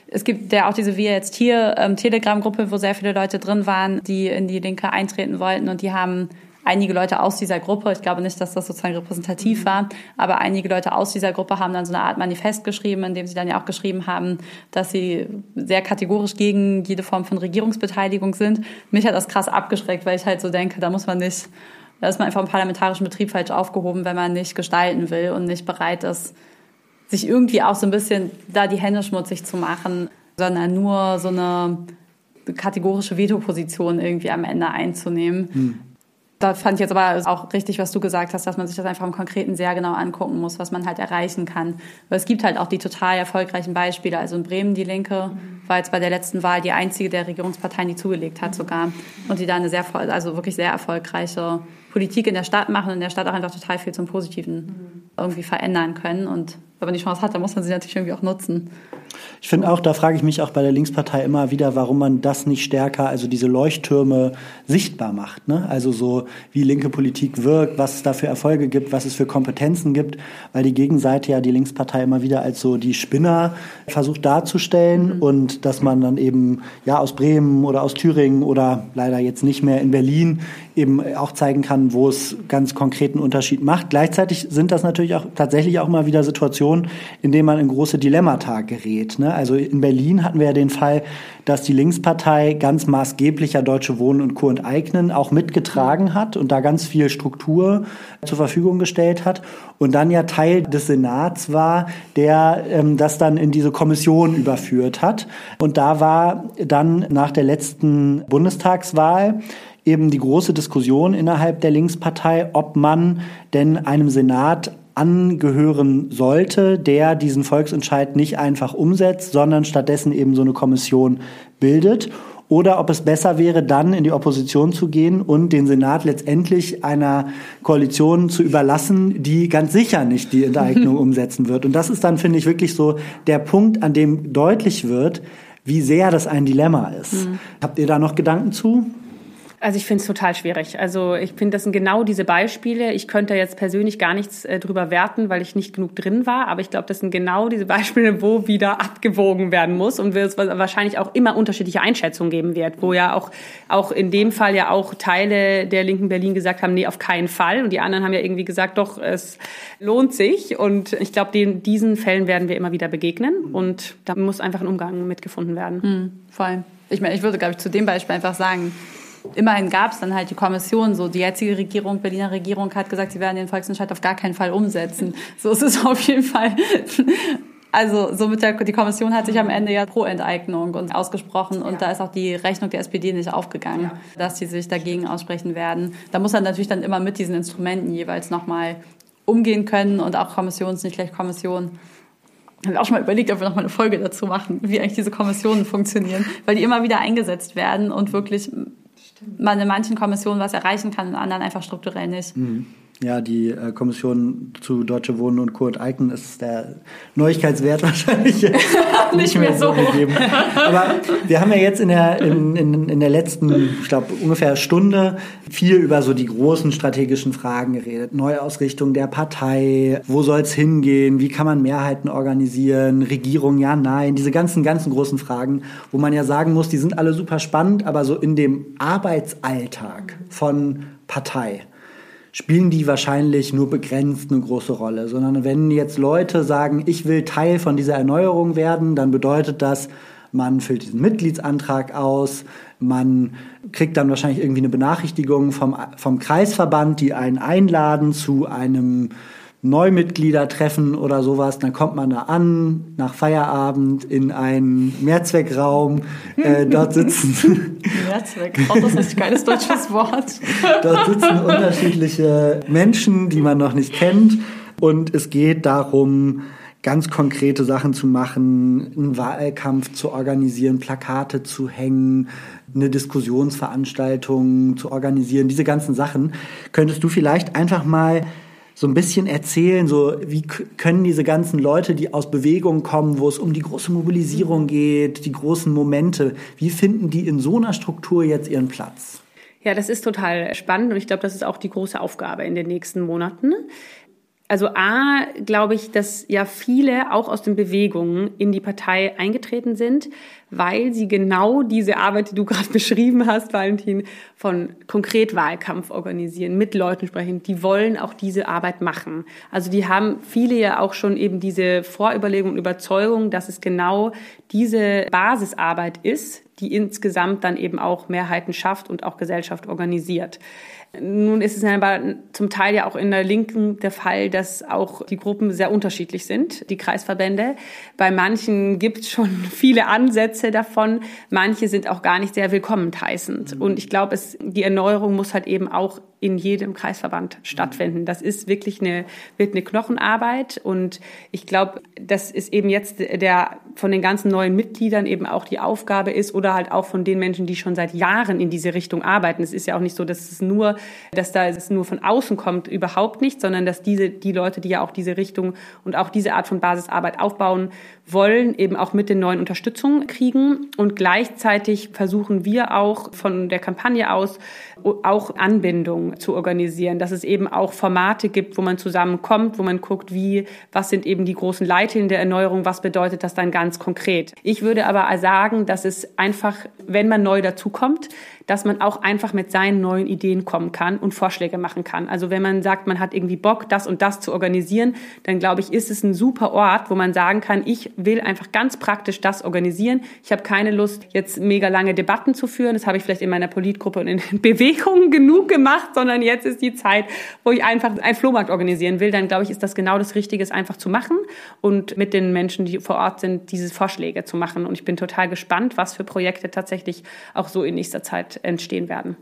Es gibt ja auch diese Wir jetzt hier ähm, Telegram-Gruppe, wo sehr viele Leute drin waren, die in die Linke eintreten wollten und die haben einige Leute aus dieser Gruppe, ich glaube nicht, dass das sozusagen repräsentativ war, aber einige Leute aus dieser Gruppe haben dann so eine Art Manifest geschrieben, in dem sie dann ja auch geschrieben haben, dass sie sehr kategorisch gegen jede Form von Regierungsbeteiligung sind. Mich hat das krass abgeschreckt, weil ich halt so denke, da muss man nicht, da ist man einfach im parlamentarischen Betrieb falsch aufgehoben, wenn man nicht gestalten will und nicht bereit ist, sich irgendwie auch so ein bisschen da die Hände schmutzig zu machen, sondern nur so eine kategorische Veto-Position irgendwie am Ende einzunehmen. Hm. Da fand ich jetzt aber auch richtig, was du gesagt hast, dass man sich das einfach im Konkreten sehr genau angucken muss, was man halt erreichen kann. Weil es gibt halt auch die total erfolgreichen Beispiele. Also in Bremen, die Linke, war jetzt bei der letzten Wahl die einzige der Regierungsparteien, die zugelegt hat sogar. Und die da eine sehr, also wirklich sehr erfolgreiche Politik in der Stadt machen und in der Stadt auch einfach total viel zum Positiven irgendwie verändern können. Und wenn man die Chance hat, dann muss man sie natürlich irgendwie auch nutzen. Ich finde auch, da frage ich mich auch bei der Linkspartei immer wieder, warum man das nicht stärker, also diese Leuchttürme sichtbar macht. Ne? Also so, wie linke Politik wirkt, was es da für Erfolge gibt, was es für Kompetenzen gibt, weil die Gegenseite ja die Linkspartei immer wieder als so die Spinner versucht darzustellen mhm. und dass man dann eben ja aus Bremen oder aus Thüringen oder leider jetzt nicht mehr in Berlin eben auch zeigen kann, wo es ganz konkreten Unterschied macht. Gleichzeitig sind das natürlich auch tatsächlich auch immer wieder Situationen, in denen man in große Dilemmata gerät. Ne? Also in Berlin hatten wir ja den Fall, dass die Linkspartei ganz maßgeblicher Deutsche Wohnen und Co. enteignen auch mitgetragen hat und da ganz viel Struktur zur Verfügung gestellt hat und dann ja Teil des Senats war, der ähm, das dann in diese Kommission überführt hat. Und da war dann nach der letzten Bundestagswahl eben die große Diskussion innerhalb der Linkspartei, ob man denn einem Senat angehören sollte, der diesen Volksentscheid nicht einfach umsetzt, sondern stattdessen eben so eine Kommission bildet. oder ob es besser wäre, dann in die Opposition zu gehen und den Senat letztendlich einer Koalition zu überlassen, die ganz sicher nicht die Enteignung (laughs) umsetzen wird. Und das ist dann, finde ich, wirklich so der Punkt, an dem deutlich wird, wie sehr das ein Dilemma ist. Mhm. Habt ihr da noch Gedanken zu? Also ich finde es total schwierig. Also ich finde, das sind genau diese Beispiele. Ich könnte jetzt persönlich gar nichts äh, drüber werten, weil ich nicht genug drin war. Aber ich glaube, das sind genau diese Beispiele, wo wieder abgewogen werden muss und es wahrscheinlich auch immer unterschiedliche Einschätzungen geben wird, wo ja auch, auch in dem Fall ja auch Teile der linken Berlin gesagt haben, nee, auf keinen Fall. Und die anderen haben ja irgendwie gesagt, doch, es lohnt sich. Und ich glaube, diesen Fällen werden wir immer wieder begegnen. Und da muss einfach ein Umgang mitgefunden werden. Mhm, vor allem. Ich meine, ich würde, glaube ich, zu dem Beispiel einfach sagen, immerhin gab es dann halt die Kommission. So die jetzige Regierung, Berliner Regierung, hat gesagt, sie werden den Volksentscheid auf gar keinen Fall umsetzen. So ist es (laughs) auf jeden Fall. Also somit der, die Kommission hat sich am Ende ja pro Enteignung und ausgesprochen und ja. da ist auch die Rechnung der SPD nicht aufgegangen, ja. dass sie sich dagegen aussprechen werden. Da muss er natürlich dann immer mit diesen Instrumenten jeweils nochmal umgehen können und auch Kommission ist nicht gleich Kommission. Ich habe auch schon mal überlegt, ob wir noch mal eine Folge dazu machen, wie eigentlich diese Kommissionen funktionieren, weil die immer wieder eingesetzt werden und wirklich man in manchen Kommissionen was erreichen kann, in anderen einfach strukturell nicht. Mhm. Ja, die äh, Kommission zu Deutsche Wohnen und Kurt Eiken ist der Neuigkeitswert (laughs) wahrscheinlich (laughs) nicht mehr so gegeben. Aber wir haben ja jetzt in der, in, in, in der letzten, ich glaube, ungefähr Stunde viel über so die großen strategischen Fragen geredet. Neuausrichtung der Partei, wo soll es hingehen, wie kann man Mehrheiten organisieren, Regierung, ja, nein, diese ganzen, ganzen großen Fragen, wo man ja sagen muss, die sind alle super spannend, aber so in dem Arbeitsalltag von Partei spielen die wahrscheinlich nur begrenzt eine große Rolle, sondern wenn jetzt Leute sagen, ich will Teil von dieser Erneuerung werden, dann bedeutet das, man füllt diesen Mitgliedsantrag aus, man kriegt dann wahrscheinlich irgendwie eine Benachrichtigung vom, vom Kreisverband, die einen einladen zu einem Neumitglieder treffen oder sowas, dann kommt man da an, nach Feierabend in einen Mehrzweckraum. Äh, dort sitzen. (laughs) Mehrzweckraum, das ist ein geiles deutsches Wort. (laughs) dort sitzen unterschiedliche Menschen, die man noch nicht kennt. Und es geht darum, ganz konkrete Sachen zu machen, einen Wahlkampf zu organisieren, Plakate zu hängen, eine Diskussionsveranstaltung zu organisieren, diese ganzen Sachen. Könntest du vielleicht einfach mal so ein bisschen erzählen, so wie können diese ganzen Leute, die aus Bewegungen kommen, wo es um die große Mobilisierung geht, die großen Momente, wie finden die in so einer Struktur jetzt ihren Platz? Ja, das ist total spannend und ich glaube, das ist auch die große Aufgabe in den nächsten Monaten. Also A, glaube ich, dass ja viele auch aus den Bewegungen in die Partei eingetreten sind, weil sie genau diese Arbeit, die du (laughs) gerade beschrieben hast, Valentin, von konkret Wahlkampf organisieren, mit Leuten sprechen, die wollen auch diese Arbeit machen. Also die haben viele ja auch schon eben diese Vorüberlegung und Überzeugung, dass es genau diese Basisarbeit ist, die insgesamt dann eben auch Mehrheiten schafft und auch Gesellschaft organisiert. Nun ist es aber zum Teil ja auch in der Linken der Fall, dass auch die Gruppen sehr unterschiedlich sind, die Kreisverbände. Bei manchen gibt es schon (laughs) viele Ansätze davon, manche sind auch gar nicht sehr willkommen heißend. Mhm. Und ich glaube, die Erneuerung muss halt eben auch in jedem Kreisverband stattfinden. Das ist wirklich eine, wird eine Knochenarbeit und ich glaube, das ist eben jetzt der von den ganzen neuen Mitgliedern eben auch die Aufgabe ist oder halt auch von den Menschen, die schon seit Jahren in diese Richtung arbeiten. Es ist ja auch nicht so, dass es nur, dass da es nur von außen kommt, überhaupt nicht, sondern dass diese, die Leute, die ja auch diese Richtung und auch diese Art von Basisarbeit aufbauen wollen, eben auch mit den neuen Unterstützung kriegen und gleichzeitig versuchen wir auch von der Kampagne aus auch Anbindung zu organisieren, dass es eben auch Formate gibt, wo man zusammenkommt, wo man guckt, wie, was sind eben die großen Leitlinien der Erneuerung, was bedeutet das dann ganz konkret. Ich würde aber sagen, dass es einfach, wenn man neu dazukommt, dass man auch einfach mit seinen neuen Ideen kommen kann und Vorschläge machen kann. Also wenn man sagt, man hat irgendwie Bock, das und das zu organisieren, dann glaube ich, ist es ein super Ort, wo man sagen kann, ich will einfach ganz praktisch das organisieren. Ich habe keine Lust, jetzt mega lange Debatten zu führen. Das habe ich vielleicht in meiner Politgruppe und in (laughs) Bewegungen genug gemacht, sondern jetzt ist die Zeit, wo ich einfach einen Flohmarkt organisieren will. Dann glaube ich, ist das genau das Richtige, es einfach zu machen und mit den Menschen, die vor Ort sind, diese Vorschläge zu machen. Und ich bin total gespannt, was für Projekte tatsächlich auch so in nächster Zeit entstehen werden.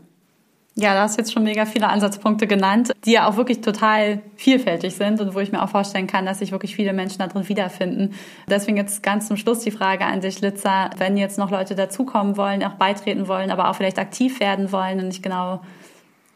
Ja, da hast du jetzt schon mega viele Ansatzpunkte genannt, die ja auch wirklich total vielfältig sind und wo ich mir auch vorstellen kann, dass sich wirklich viele Menschen darin wiederfinden. Deswegen jetzt ganz zum Schluss die Frage an dich, Litzer, wenn jetzt noch Leute dazukommen wollen, auch beitreten wollen, aber auch vielleicht aktiv werden wollen und nicht genau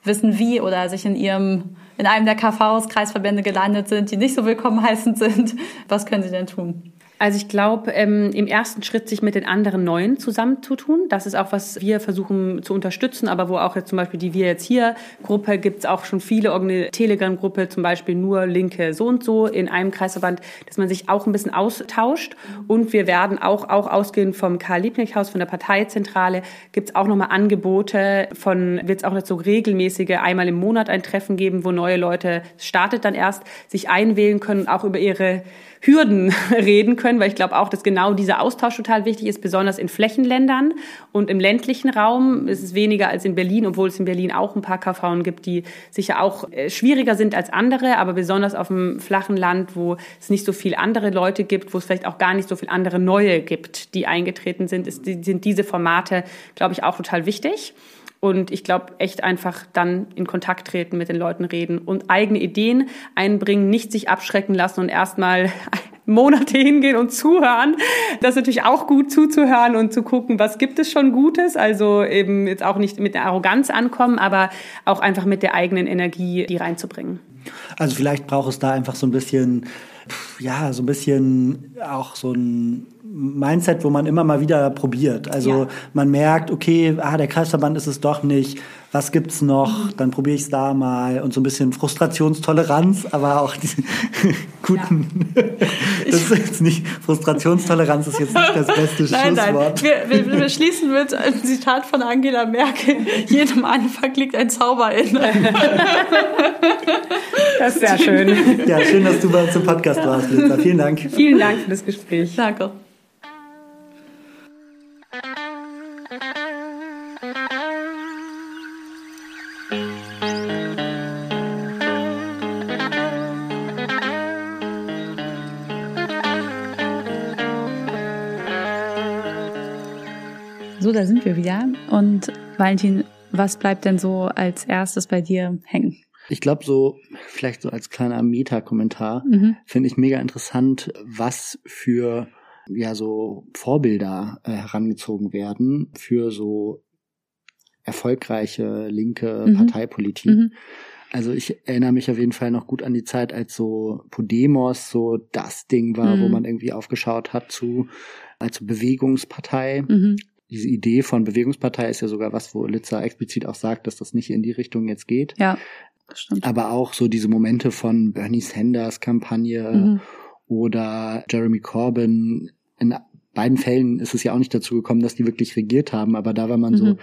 wissen wie oder sich in ihrem in einem der KVs, Kreisverbände gelandet sind, die nicht so willkommen (laughs) heißend sind, was können sie denn tun? Also ich glaube, ähm, im ersten Schritt sich mit den anderen Neuen zusammenzutun. Das ist auch, was wir versuchen zu unterstützen, aber wo auch jetzt zum Beispiel die Wir jetzt hier Gruppe gibt es auch schon viele, Telegram-Gruppe, zum Beispiel nur Linke so und so in einem Kreisverband, dass man sich auch ein bisschen austauscht. Und wir werden auch, auch ausgehend vom Karl-Liebknecht-Haus, von der Parteizentrale, gibt es auch nochmal Angebote von, wird es auch jetzt so regelmäßige, einmal im Monat ein Treffen geben, wo neue Leute, startet dann erst, sich einwählen können, auch über ihre Hürden (laughs) reden können, weil ich glaube auch, dass genau dieser Austausch total wichtig ist, besonders in Flächenländern und im ländlichen Raum ist es weniger als in Berlin, obwohl es in Berlin auch ein paar KVen gibt, die sicher auch äh, schwieriger sind als andere, aber besonders auf dem flachen Land, wo es nicht so viel andere Leute gibt, wo es vielleicht auch gar nicht so viel andere neue gibt, die eingetreten sind, ist, sind diese Formate, glaube ich, auch total wichtig. Und ich glaube, echt einfach dann in Kontakt treten, mit den Leuten reden und eigene Ideen einbringen, nicht sich abschrecken lassen und erstmal (laughs) Monate hingehen und zuhören. Das ist natürlich auch gut zuzuhören und zu gucken, was gibt es schon Gutes. Also eben jetzt auch nicht mit der Arroganz ankommen, aber auch einfach mit der eigenen Energie die reinzubringen. Also vielleicht braucht es da einfach so ein bisschen, ja, so ein bisschen auch so ein Mindset, wo man immer mal wieder probiert. Also ja. man merkt, okay, ah, der Kreisverband ist es doch nicht. Was gibt's noch? Mhm. Dann probiere ich es da mal und so ein bisschen Frustrationstoleranz, aber auch die (laughs) guten. Ja. das ist jetzt nicht Frustrationstoleranz ist jetzt nicht das beste (laughs) nein, Schlusswort. Nein, wir, wir, wir schließen mit einem Zitat von Angela Merkel: Jedem Anfang liegt ein Zauber in. (laughs) Das ist sehr schön. Ja, schön, dass du bei uns im Podcast warst, Lisa. Vielen Dank. Vielen Dank für das Gespräch. Danke. So, da sind wir wieder. Und Valentin, was bleibt denn so als erstes bei dir hängen? Ich glaube, so, vielleicht so als kleiner Meta-Kommentar, mhm. finde ich mega interessant, was für ja so Vorbilder äh, herangezogen werden für so erfolgreiche linke mhm. Parteipolitik. Mhm. Also ich erinnere mich auf jeden Fall noch gut an die Zeit, als so Podemos so das Ding war, mhm. wo man irgendwie aufgeschaut hat zu als Bewegungspartei. Mhm. Diese Idee von Bewegungspartei ist ja sogar was, wo Litzer explizit auch sagt, dass das nicht in die Richtung jetzt geht. Ja, das stimmt. Aber auch so diese Momente von Bernie Sanders Kampagne mhm. oder Jeremy Corbyn. In beiden Fällen ist es ja auch nicht dazu gekommen, dass die wirklich regiert haben, aber da war man so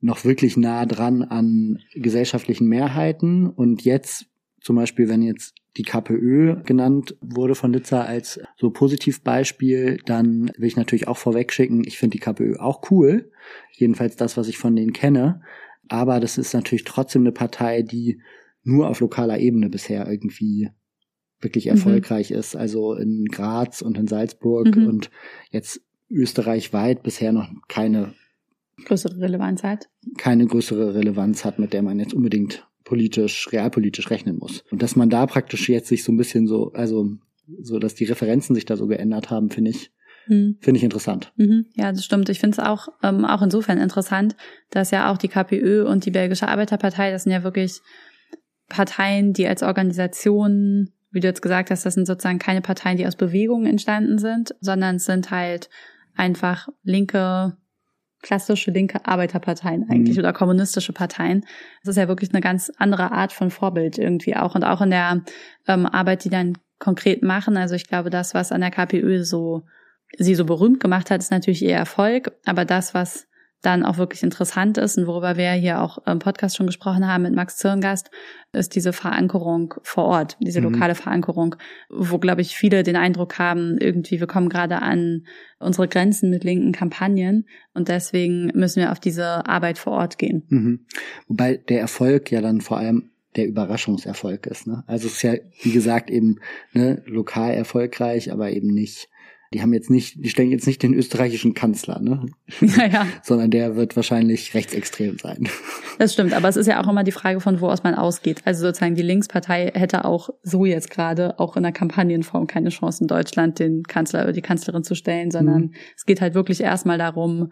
noch wirklich nah dran an gesellschaftlichen Mehrheiten. Und jetzt zum Beispiel, wenn jetzt die KPÖ genannt wurde von Litzer als so Positivbeispiel, dann will ich natürlich auch vorwegschicken, ich finde die KPÖ auch cool. Jedenfalls das, was ich von denen kenne. Aber das ist natürlich trotzdem eine Partei, die nur auf lokaler Ebene bisher irgendwie wirklich mhm. erfolgreich ist. Also in Graz und in Salzburg mhm. und jetzt österreichweit bisher noch keine größere Relevanz hat. Keine größere Relevanz hat, mit der man jetzt unbedingt politisch, realpolitisch rechnen muss. Und dass man da praktisch jetzt sich so ein bisschen so, also so, dass die Referenzen sich da so geändert haben, finde ich, mhm. finde ich interessant. Mhm. Ja, das stimmt. Ich finde es auch, ähm, auch insofern interessant, dass ja auch die KPÖ und die Belgische Arbeiterpartei, das sind ja wirklich Parteien, die als Organisation, wie du jetzt gesagt hast, das sind sozusagen keine Parteien, die aus Bewegungen entstanden sind, sondern es sind halt einfach linke klassische linke Arbeiterparteien eigentlich mhm. oder kommunistische Parteien. Das ist ja wirklich eine ganz andere Art von Vorbild irgendwie auch und auch in der ähm, Arbeit, die dann konkret machen. Also ich glaube, das, was an der KPÖ so sie so berühmt gemacht hat, ist natürlich ihr Erfolg, aber das, was dann auch wirklich interessant ist und worüber wir hier auch im Podcast schon gesprochen haben mit Max Zirngast, ist diese Verankerung vor Ort, diese mhm. lokale Verankerung, wo, glaube ich, viele den Eindruck haben, irgendwie, wir kommen gerade an unsere Grenzen mit linken Kampagnen und deswegen müssen wir auf diese Arbeit vor Ort gehen. Mhm. Wobei der Erfolg ja dann vor allem der Überraschungserfolg ist. Ne? Also es ist ja, wie gesagt, eben ne, lokal erfolgreich, aber eben nicht die haben jetzt nicht, die stellen jetzt nicht den österreichischen Kanzler, ne? (laughs) Naja. Sondern der wird wahrscheinlich rechtsextrem sein. Das stimmt, aber es ist ja auch immer die Frage, von wo aus man ausgeht. Also sozusagen die Linkspartei hätte auch so jetzt gerade auch in der Kampagnenform keine Chance in Deutschland, den Kanzler oder die Kanzlerin zu stellen, sondern mhm. es geht halt wirklich erstmal darum,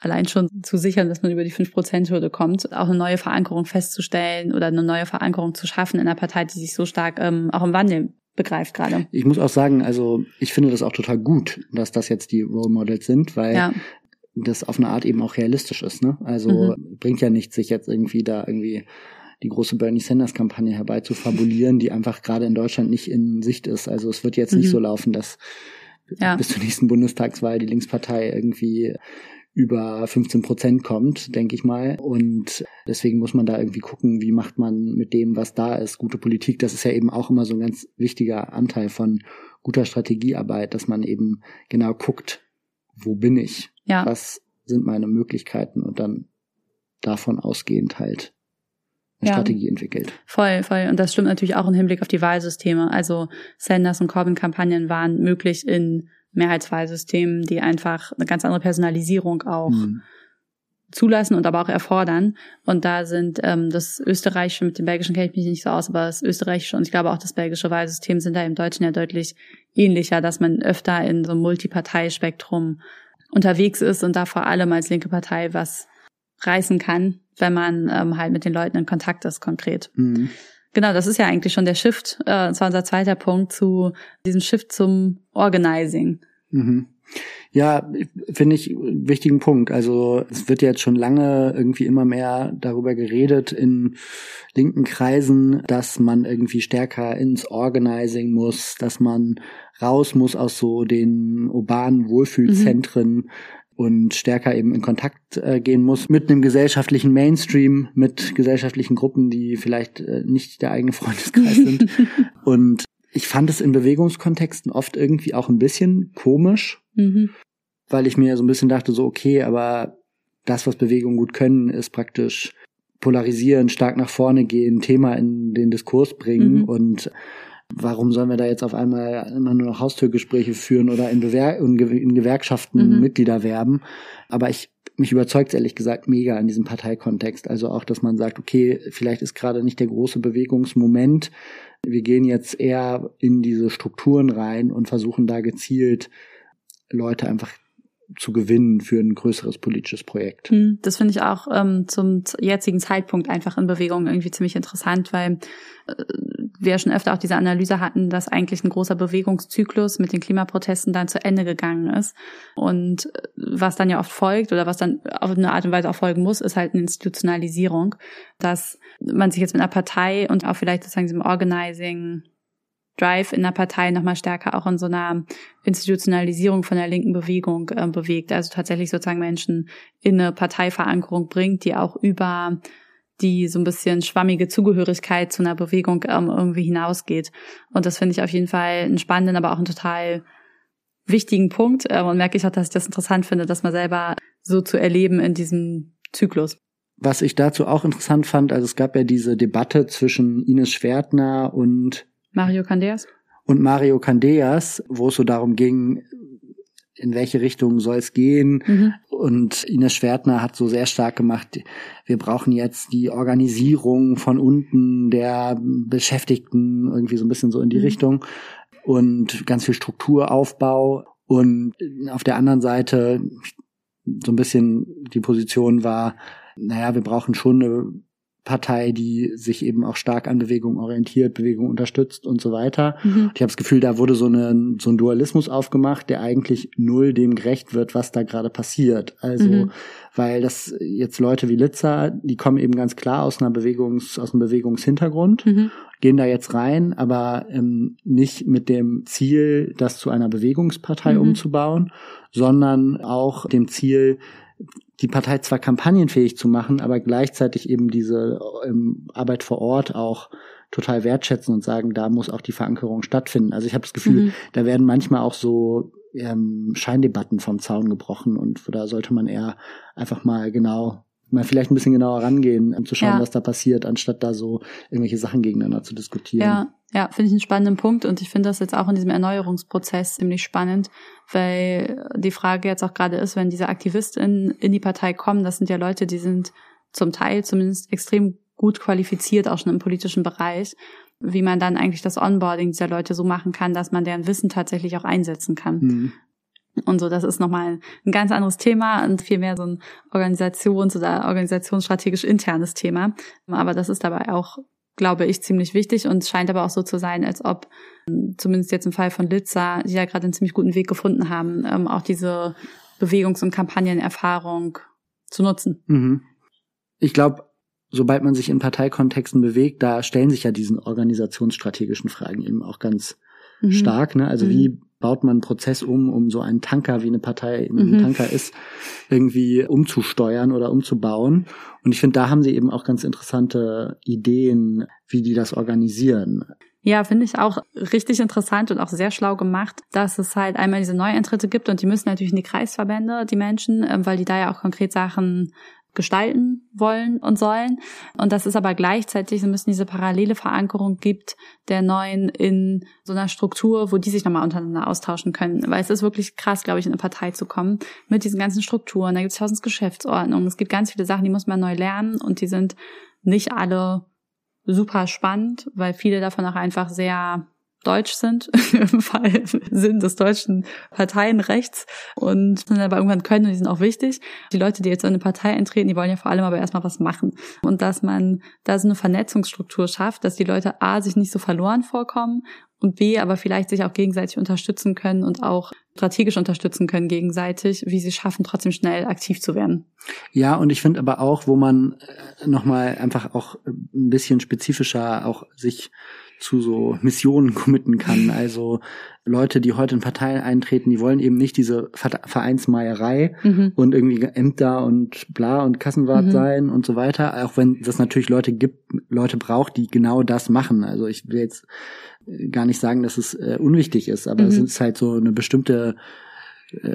allein schon zu sichern, dass man über die 5%-Hürde kommt, auch eine neue Verankerung festzustellen oder eine neue Verankerung zu schaffen in einer Partei, die sich so stark ähm, auch im Wandel begreift gerade. Ich muss auch sagen, also ich finde das auch total gut, dass das jetzt die Role Models sind, weil ja. das auf eine Art eben auch realistisch ist. Ne? Also mhm. bringt ja nichts, sich jetzt irgendwie da irgendwie die große Bernie Sanders Kampagne herbeizufabulieren, die einfach gerade in Deutschland nicht in Sicht ist. Also es wird jetzt mhm. nicht so laufen, dass ja. bis zur nächsten Bundestagswahl die Linkspartei irgendwie über 15 Prozent kommt, denke ich mal. Und deswegen muss man da irgendwie gucken, wie macht man mit dem, was da ist, gute Politik. Das ist ja eben auch immer so ein ganz wichtiger Anteil von guter Strategiearbeit, dass man eben genau guckt, wo bin ich? Ja. Was sind meine Möglichkeiten? Und dann davon ausgehend halt eine ja. Strategie entwickelt. Voll, voll. Und das stimmt natürlich auch im Hinblick auf die Wahlsysteme. Also Sanders und Corbyn-Kampagnen waren möglich in Mehrheitswahlsystemen, die einfach eine ganz andere Personalisierung auch mhm. zulassen und aber auch erfordern. Und da sind ähm, das österreichische, mit dem belgischen kenne ich mich nicht so aus, aber das österreichische und ich glaube auch das belgische Wahlsystem sind da im Deutschen ja deutlich ähnlicher, dass man öfter in so einem Multiparteispektrum unterwegs ist und da vor allem als linke Partei was reißen kann, wenn man ähm, halt mit den Leuten in Kontakt ist, konkret. Mhm. Genau, das ist ja eigentlich schon der Shift. Äh, das war unser zweiter Punkt zu diesem Shift zum Organizing. Mhm. Ja, finde ich wichtigen Punkt. Also es wird jetzt schon lange irgendwie immer mehr darüber geredet in linken Kreisen, dass man irgendwie stärker ins Organizing muss, dass man raus muss aus so den urbanen Wohlfühlzentren, mhm und stärker eben in Kontakt äh, gehen muss mit einem gesellschaftlichen Mainstream, mit gesellschaftlichen Gruppen, die vielleicht äh, nicht der eigene Freundeskreis sind. (laughs) und ich fand es in Bewegungskontexten oft irgendwie auch ein bisschen komisch, mhm. weil ich mir so ein bisschen dachte, so okay, aber das, was Bewegungen gut können, ist praktisch polarisieren, stark nach vorne gehen, Thema in den Diskurs bringen mhm. und Warum sollen wir da jetzt auf einmal immer nur noch Haustürgespräche führen oder in, Bewer in, in Gewerkschaften mhm. Mitglieder werben? Aber ich mich überzeugt ehrlich gesagt mega in diesem Parteikontext. Also auch, dass man sagt, okay, vielleicht ist gerade nicht der große Bewegungsmoment. Wir gehen jetzt eher in diese Strukturen rein und versuchen da gezielt Leute einfach zu gewinnen für ein größeres politisches Projekt. Hm, das finde ich auch ähm, zum jetzigen Zeitpunkt einfach in Bewegung irgendwie ziemlich interessant, weil äh, wir schon öfter auch diese Analyse hatten, dass eigentlich ein großer Bewegungszyklus mit den Klimaprotesten dann zu Ende gegangen ist. Und äh, was dann ja oft folgt oder was dann auf eine Art und Weise auch folgen muss, ist halt eine Institutionalisierung, dass man sich jetzt mit einer Partei und auch vielleicht sozusagen diesem Organizing Drive in der Partei nochmal stärker auch in so einer Institutionalisierung von der linken Bewegung äh, bewegt. Also tatsächlich sozusagen Menschen in eine Parteiverankerung bringt, die auch über die so ein bisschen schwammige Zugehörigkeit zu einer Bewegung ähm, irgendwie hinausgeht. Und das finde ich auf jeden Fall einen spannenden, aber auch einen total wichtigen Punkt. Ähm, und merke ich auch, dass ich das interessant finde, das mal selber so zu erleben in diesem Zyklus. Was ich dazu auch interessant fand, also es gab ja diese Debatte zwischen Ines Schwertner und Mario Candeas. Und Mario Candeas, wo es so darum ging, in welche Richtung soll es gehen. Mhm. Und Ines Schwertner hat so sehr stark gemacht, wir brauchen jetzt die Organisierung von unten der Beschäftigten, irgendwie so ein bisschen so in die mhm. Richtung. Und ganz viel Strukturaufbau. Und auf der anderen Seite so ein bisschen die Position war, naja, wir brauchen schon eine Partei, die sich eben auch stark an Bewegung orientiert, Bewegung unterstützt und so weiter. Mhm. Ich habe das Gefühl, da wurde so, eine, so ein Dualismus aufgemacht, der eigentlich null dem gerecht wird, was da gerade passiert. Also, mhm. weil das jetzt Leute wie Litzer, die kommen eben ganz klar aus einer Bewegungs, aus einem Bewegungshintergrund, mhm. gehen da jetzt rein, aber ähm, nicht mit dem Ziel, das zu einer Bewegungspartei mhm. umzubauen, sondern auch dem Ziel, die Partei zwar kampagnenfähig zu machen, aber gleichzeitig eben diese ähm, Arbeit vor Ort auch total wertschätzen und sagen, da muss auch die Verankerung stattfinden. Also ich habe das Gefühl, mhm. da werden manchmal auch so ähm, Scheindebatten vom Zaun gebrochen und da sollte man eher einfach mal genau mal vielleicht ein bisschen genauer rangehen, um zu schauen, Ja. was da passiert, anstatt da so irgendwelche Sachen gegeneinander zu diskutieren. Ja, ja, finde ich einen spannenden Punkt und ich finde das jetzt auch in diesem Erneuerungsprozess ziemlich spannend, weil die Frage jetzt auch gerade ist, wenn diese AktivistInnen in die Partei kommen, das sind ja Leute, die sind zum Teil zumindest extrem gut qualifiziert, auch schon im politischen Bereich, wie man dann eigentlich das Onboarding dieser Leute so machen kann, dass man deren Wissen tatsächlich auch einsetzen kann. Hm. Und so, das ist nochmal ein ganz anderes Thema und vielmehr so ein organisations- oder organisationsstrategisch internes Thema. Aber das ist dabei auch, glaube ich, ziemlich wichtig und scheint aber auch so zu sein, als ob, ähm, zumindest jetzt im Fall von Litza, die ja gerade einen ziemlich guten Weg gefunden haben, ähm, auch diese Bewegungs- und Kampagnenerfahrung zu nutzen. Mhm. Ich glaube, sobald man sich in Parteikontexten bewegt, da stellen sich ja diesen organisationsstrategischen Fragen eben auch ganz Mhm. stark. Ne? Also Mhm. wie baut man einen Prozess um, um so einen Tanker, wie eine Partei eben Mhm. ein Tanker ist, irgendwie umzusteuern oder umzubauen. Und ich finde, da haben sie eben auch ganz interessante Ideen, wie die das organisieren. Ja, finde ich auch richtig interessant und auch sehr schlau gemacht, dass es halt einmal diese Neueintritte gibt und die müssen natürlich in die Kreisverbände, die Menschen, ähm, weil die da ja auch konkret Sachen gestalten wollen und sollen. Und dass es aber gleichzeitig so ein bisschen diese parallele Verankerung gibt der Neuen in so einer Struktur, wo die sich nochmal untereinander austauschen können. Weil es ist wirklich krass, glaube ich, in eine Partei zu kommen mit diesen ganzen Strukturen. Da gibt es tausend Geschäftsordnungen. Es gibt ganz viele Sachen, die muss man neu lernen und die sind nicht alle super spannend, weil viele davon auch einfach sehr deutsch sind, (laughs) im Fall Sinn des deutschen Parteienrechts und dann aber irgendwann können und die sind auch wichtig. Die Leute, die jetzt in eine Partei eintreten, die wollen ja vor allem aber erstmal was machen. Und dass man da so eine Vernetzungsstruktur schafft, dass die Leute A, sich nicht so verloren vorkommen und B, aber vielleicht sich auch gegenseitig unterstützen können und auch strategisch unterstützen können gegenseitig, wie sie schaffen, trotzdem schnell aktiv zu werden. Ja, und ich finde aber auch, wo man äh, nochmal einfach auch ein bisschen spezifischer auch sich zu so Missionen (laughs) committen kann. Also Leute, die heute in Parteien eintreten, die wollen eben nicht diese Ver- Vereinsmeierei Mhm. und irgendwie Ämter und bla und Kassenwart Mhm. sein und so weiter. Auch wenn es natürlich Leute gibt, Leute braucht, die genau das machen. Also ich will jetzt gar nicht sagen, dass es äh, unwichtig ist, aber es Mhm. ist halt so eine bestimmte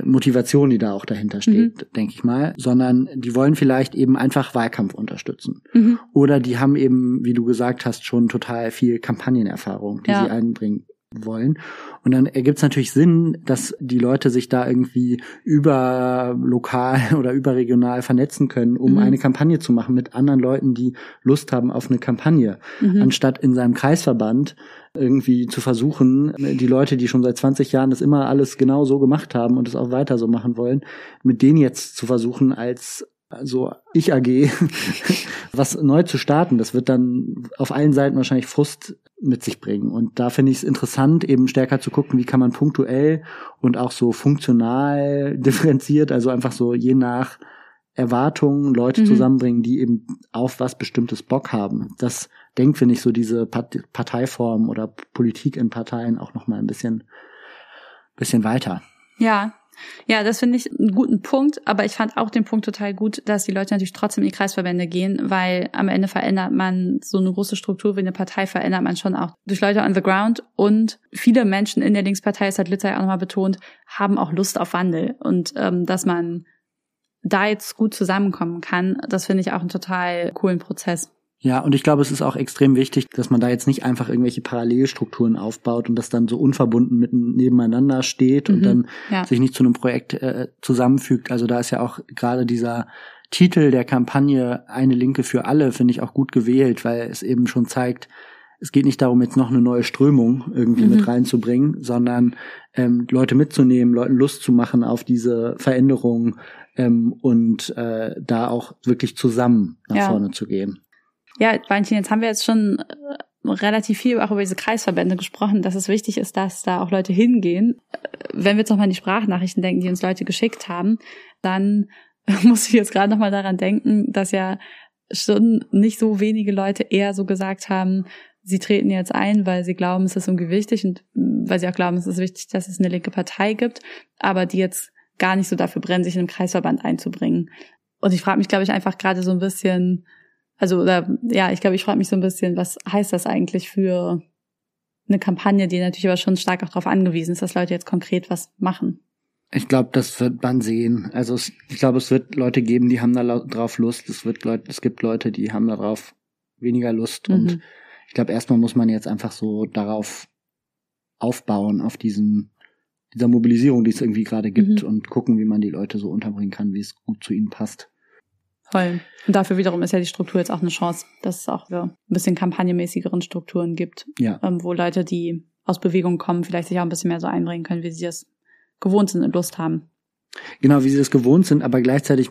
Motivation, die da auch dahinter steht, denke ich mal, sondern die wollen vielleicht eben einfach Wahlkampf unterstützen. Mhm. Oder die haben eben, wie du gesagt hast, schon total viel Kampagnenerfahrung, die Ja. sie einbringen wollen. Und dann ergibt es natürlich Sinn, dass die Leute sich da irgendwie über lokal (laughs) oder überregional vernetzen können, um Mhm. eine Kampagne zu machen mit anderen Leuten, die Lust haben auf eine Kampagne, Mhm. anstatt in seinem Kreisverband irgendwie zu versuchen, die Leute, die schon seit 20 Jahren das immer alles genau so gemacht haben und es auch weiter so machen wollen, mit denen jetzt zu versuchen, als so ich AG (laughs) was neu zu starten. Das wird dann auf allen Seiten wahrscheinlich Frust mit sich bringen. Und da finde ich es interessant, eben stärker zu gucken, wie kann man punktuell und auch so funktional (laughs) differenziert, also einfach so je nach Erwartungen Leute Mhm. zusammenbringen, die eben auf was Bestimmtes Bock haben. Das denkt, finde ich, so diese Part- Parteiform oder Politik in Parteien auch noch mal ein bisschen, bisschen weiter. Ja. Ja, das finde ich einen guten Punkt, aber ich fand auch den Punkt total gut, dass die Leute natürlich trotzdem in die Kreisverbände gehen, weil am Ende verändert man so eine große Struktur wie eine Partei verändert man schon auch durch Leute on the ground und viele Menschen in der Linkspartei, das hat Litzer ja auch nochmal betont, haben auch Lust auf Wandel und ähm, dass man da jetzt gut zusammenkommen kann, das finde ich auch einen total coolen Prozess. Ja, und ich glaube, es ist auch extrem wichtig, dass man da jetzt nicht einfach irgendwelche Parallelstrukturen aufbaut und das dann so unverbunden mitten nebeneinander steht und Mhm, dann ja. sich nicht zu einem Projekt äh, zusammenfügt. Also da ist ja auch gerade dieser Titel der Kampagne Eine Linke für alle, finde ich auch gut gewählt, weil es eben schon zeigt, es geht nicht darum, jetzt noch eine neue Strömung irgendwie Mhm. mit reinzubringen, sondern ähm, Leute mitzunehmen, Leuten Lust zu machen auf diese Veränderung ähm, und äh, da auch wirklich zusammen nach Ja. vorne zu gehen. Ja, Valentin, jetzt haben wir jetzt schon äh, relativ viel auch über diese Kreisverbände gesprochen, dass es wichtig ist, dass da auch Leute hingehen. Äh, Wenn wir jetzt nochmal an die Sprachnachrichten denken, die uns Leute geschickt haben, dann (laughs) muss ich jetzt gerade nochmal daran denken, dass ja schon nicht so wenige Leute eher so gesagt haben, sie treten jetzt ein, weil sie glauben, es ist irgendwie wichtig und mm, weil sie auch glauben, es ist wichtig, dass es eine linke Partei gibt, aber die jetzt gar nicht so dafür brennen, sich in einem Kreisverband einzubringen. Und ich frage mich, glaube ich, einfach gerade so ein bisschen, also oder, ja, ich glaube, ich frage mich so ein bisschen, was heißt das eigentlich für eine Kampagne, die natürlich aber schon stark auch darauf angewiesen ist, dass Leute jetzt konkret was machen. Ich glaube, das wird man sehen. Also es, ich glaube, es wird Leute geben, die haben da drauf Lust. Es wird Leute, es gibt Leute, die haben darauf weniger Lust. Mhm. Und ich glaube, erstmal muss man jetzt einfach so darauf aufbauen, auf diesen, dieser Mobilisierung, die es irgendwie gerade gibt mhm. und gucken, wie man die Leute so unterbringen kann, wie es gut zu ihnen passt. Voll. Und dafür wiederum ist ja die Struktur jetzt auch eine Chance, dass es auch ein bisschen kampagnenmäßigeren Strukturen gibt, ja. ähm, wo Leute, die aus Bewegung kommen, vielleicht sich auch ein bisschen mehr so einbringen können, wie sie das gewohnt sind und Lust haben. Genau, wie sie das gewohnt sind, aber gleichzeitig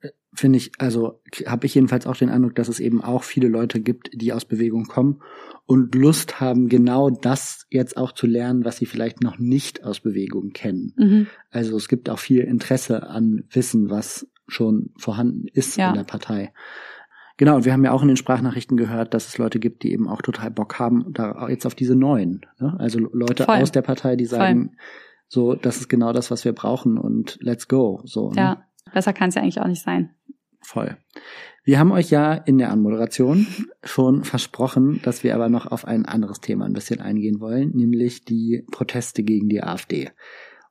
äh, finde ich, also habe ich jedenfalls auch den Eindruck, dass es eben auch viele Leute gibt, die aus Bewegung kommen und Lust haben, genau das jetzt auch zu lernen, was sie vielleicht noch nicht aus Bewegung kennen. Mhm. Also es gibt auch viel Interesse an Wissen, was schon vorhanden ist ja. in der Partei. Genau, und wir haben ja auch in den Sprachnachrichten gehört, dass es Leute gibt, die eben auch total Bock haben, da jetzt auf diese neuen. Ne? Also Leute Voll. aus der Partei, die sagen, Voll. so, das ist genau das, was wir brauchen und let's go. So, ne? Ja, besser kann es ja eigentlich auch nicht sein. Voll. Wir haben euch ja in der Anmoderation (laughs) schon versprochen, dass wir aber noch auf ein anderes Thema ein bisschen eingehen wollen, nämlich die Proteste gegen die AfD.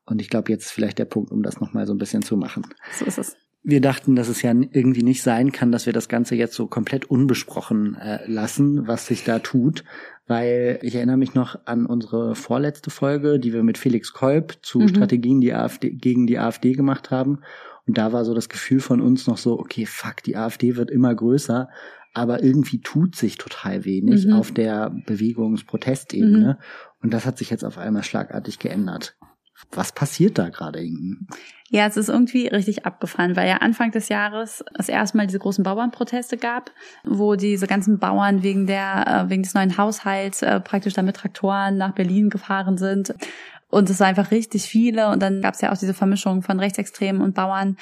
Und ich glaube, jetzt ist vielleicht der Punkt, um das nochmal so ein bisschen zu machen. So ist es wir dachten, dass es ja irgendwie nicht sein kann, dass wir das Ganze jetzt so komplett unbesprochen äh, lassen, was sich da tut, weil ich erinnere mich noch an unsere vorletzte Folge, die wir mit Felix Kolb zu mhm. Strategien die AfD, gegen die AfD gemacht haben. Und da war so das Gefühl von uns noch so, okay, fuck, die AfD wird immer größer, aber irgendwie tut sich total wenig mhm. auf der Bewegungsprotestebene. Mhm. Und das hat sich jetzt auf einmal schlagartig geändert. Was passiert da gerade, Inken? Ja, es ist irgendwie richtig abgefahren, weil ja Anfang des Jahres es erstmal diese großen Bauernproteste gab, wo diese ganzen Bauern wegen der, äh, wegen des neuen Haushalts äh, praktisch dann mit Traktoren nach Berlin gefahren sind. Und es war einfach richtig viele. Und dann gab es ja auch diese Vermischung von Rechtsextremen und Bauern.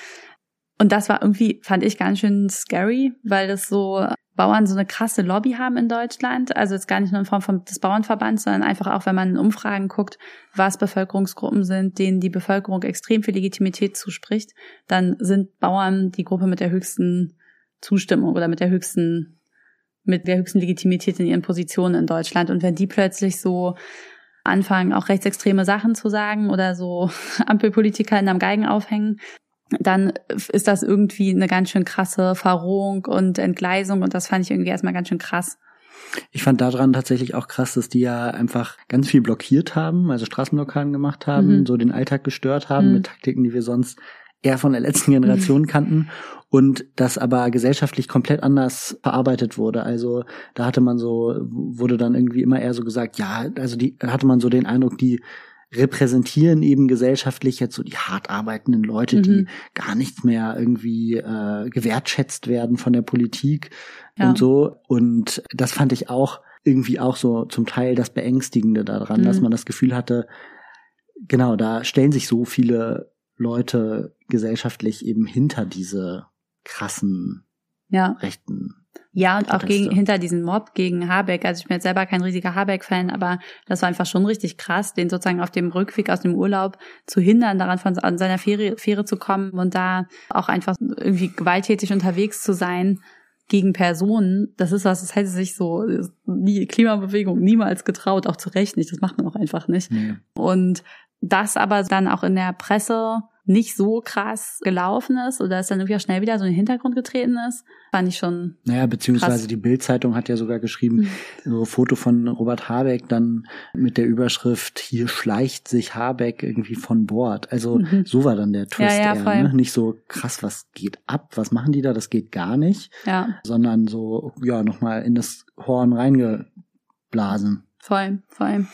Und das war irgendwie, fand ich ganz schön scary, weil das so Bauern so eine krasse Lobby haben in Deutschland. Also jetzt gar nicht nur in Form von des Bauernverbands, sondern einfach auch, wenn man in Umfragen guckt, was Bevölkerungsgruppen sind, denen die Bevölkerung extrem viel Legitimität zuspricht, dann sind Bauern die Gruppe mit der höchsten Zustimmung oder mit der höchsten, mit der höchsten Legitimität in ihren Positionen in Deutschland. Und wenn die plötzlich so anfangen, auch rechtsextreme Sachen zu sagen oder so (laughs) Ampelpolitiker in einem Geigen aufhängen, dann ist das irgendwie eine ganz schön krasse Verrohung und Entgleisung und das fand ich irgendwie erstmal ganz schön krass. Ich fand daran tatsächlich auch krass, dass die ja einfach ganz viel blockiert haben, also Straßenblockaden gemacht haben, mhm. so den Alltag gestört haben mhm. mit Taktiken, die wir sonst eher von der letzten Generation (laughs) kannten und das aber gesellschaftlich komplett anders verarbeitet wurde. Also da hatte man so, wurde dann irgendwie immer eher so gesagt, ja, also die hatte man so den Eindruck, die repräsentieren eben gesellschaftlich jetzt so die hart arbeitenden Leute, mhm. die gar nichts mehr irgendwie äh, gewertschätzt werden von der Politik ja. und so. Und das fand ich auch irgendwie auch so zum Teil das Beängstigende daran, mhm. dass man das Gefühl hatte, genau, da stellen sich so viele Leute gesellschaftlich eben hinter diese krassen ja. rechten ja, und auch gegen, hinter diesen Mob gegen Habeck. Also ich bin jetzt selber kein riesiger Habeck-Fan, aber das war einfach schon richtig krass, den sozusagen auf dem Rückweg aus dem Urlaub zu hindern, daran von an seiner Fähre, Fähre zu kommen und da auch einfach irgendwie gewalttätig unterwegs zu sein gegen Personen. Das ist was, das hätte sich so die Klimabewegung niemals getraut, auch zu Recht nicht. Das macht man auch einfach nicht. Nee. Und das aber dann auch in der Presse nicht so krass gelaufen ist oder es dann irgendwie auch schnell wieder so in den Hintergrund getreten ist, fand ich schon. Naja, beziehungsweise krass. die Bild-Zeitung hat ja sogar geschrieben, mhm. so Foto von Robert Habeck dann mit der Überschrift, hier schleicht sich Habeck irgendwie von Bord. Also mhm. so war dann der Twist ja, ja, eher, ne? Nicht so krass, was geht ab, was machen die da, das geht gar nicht. Ja. Sondern so, ja, nochmal in das Horn reingeblasen. Voll, voll.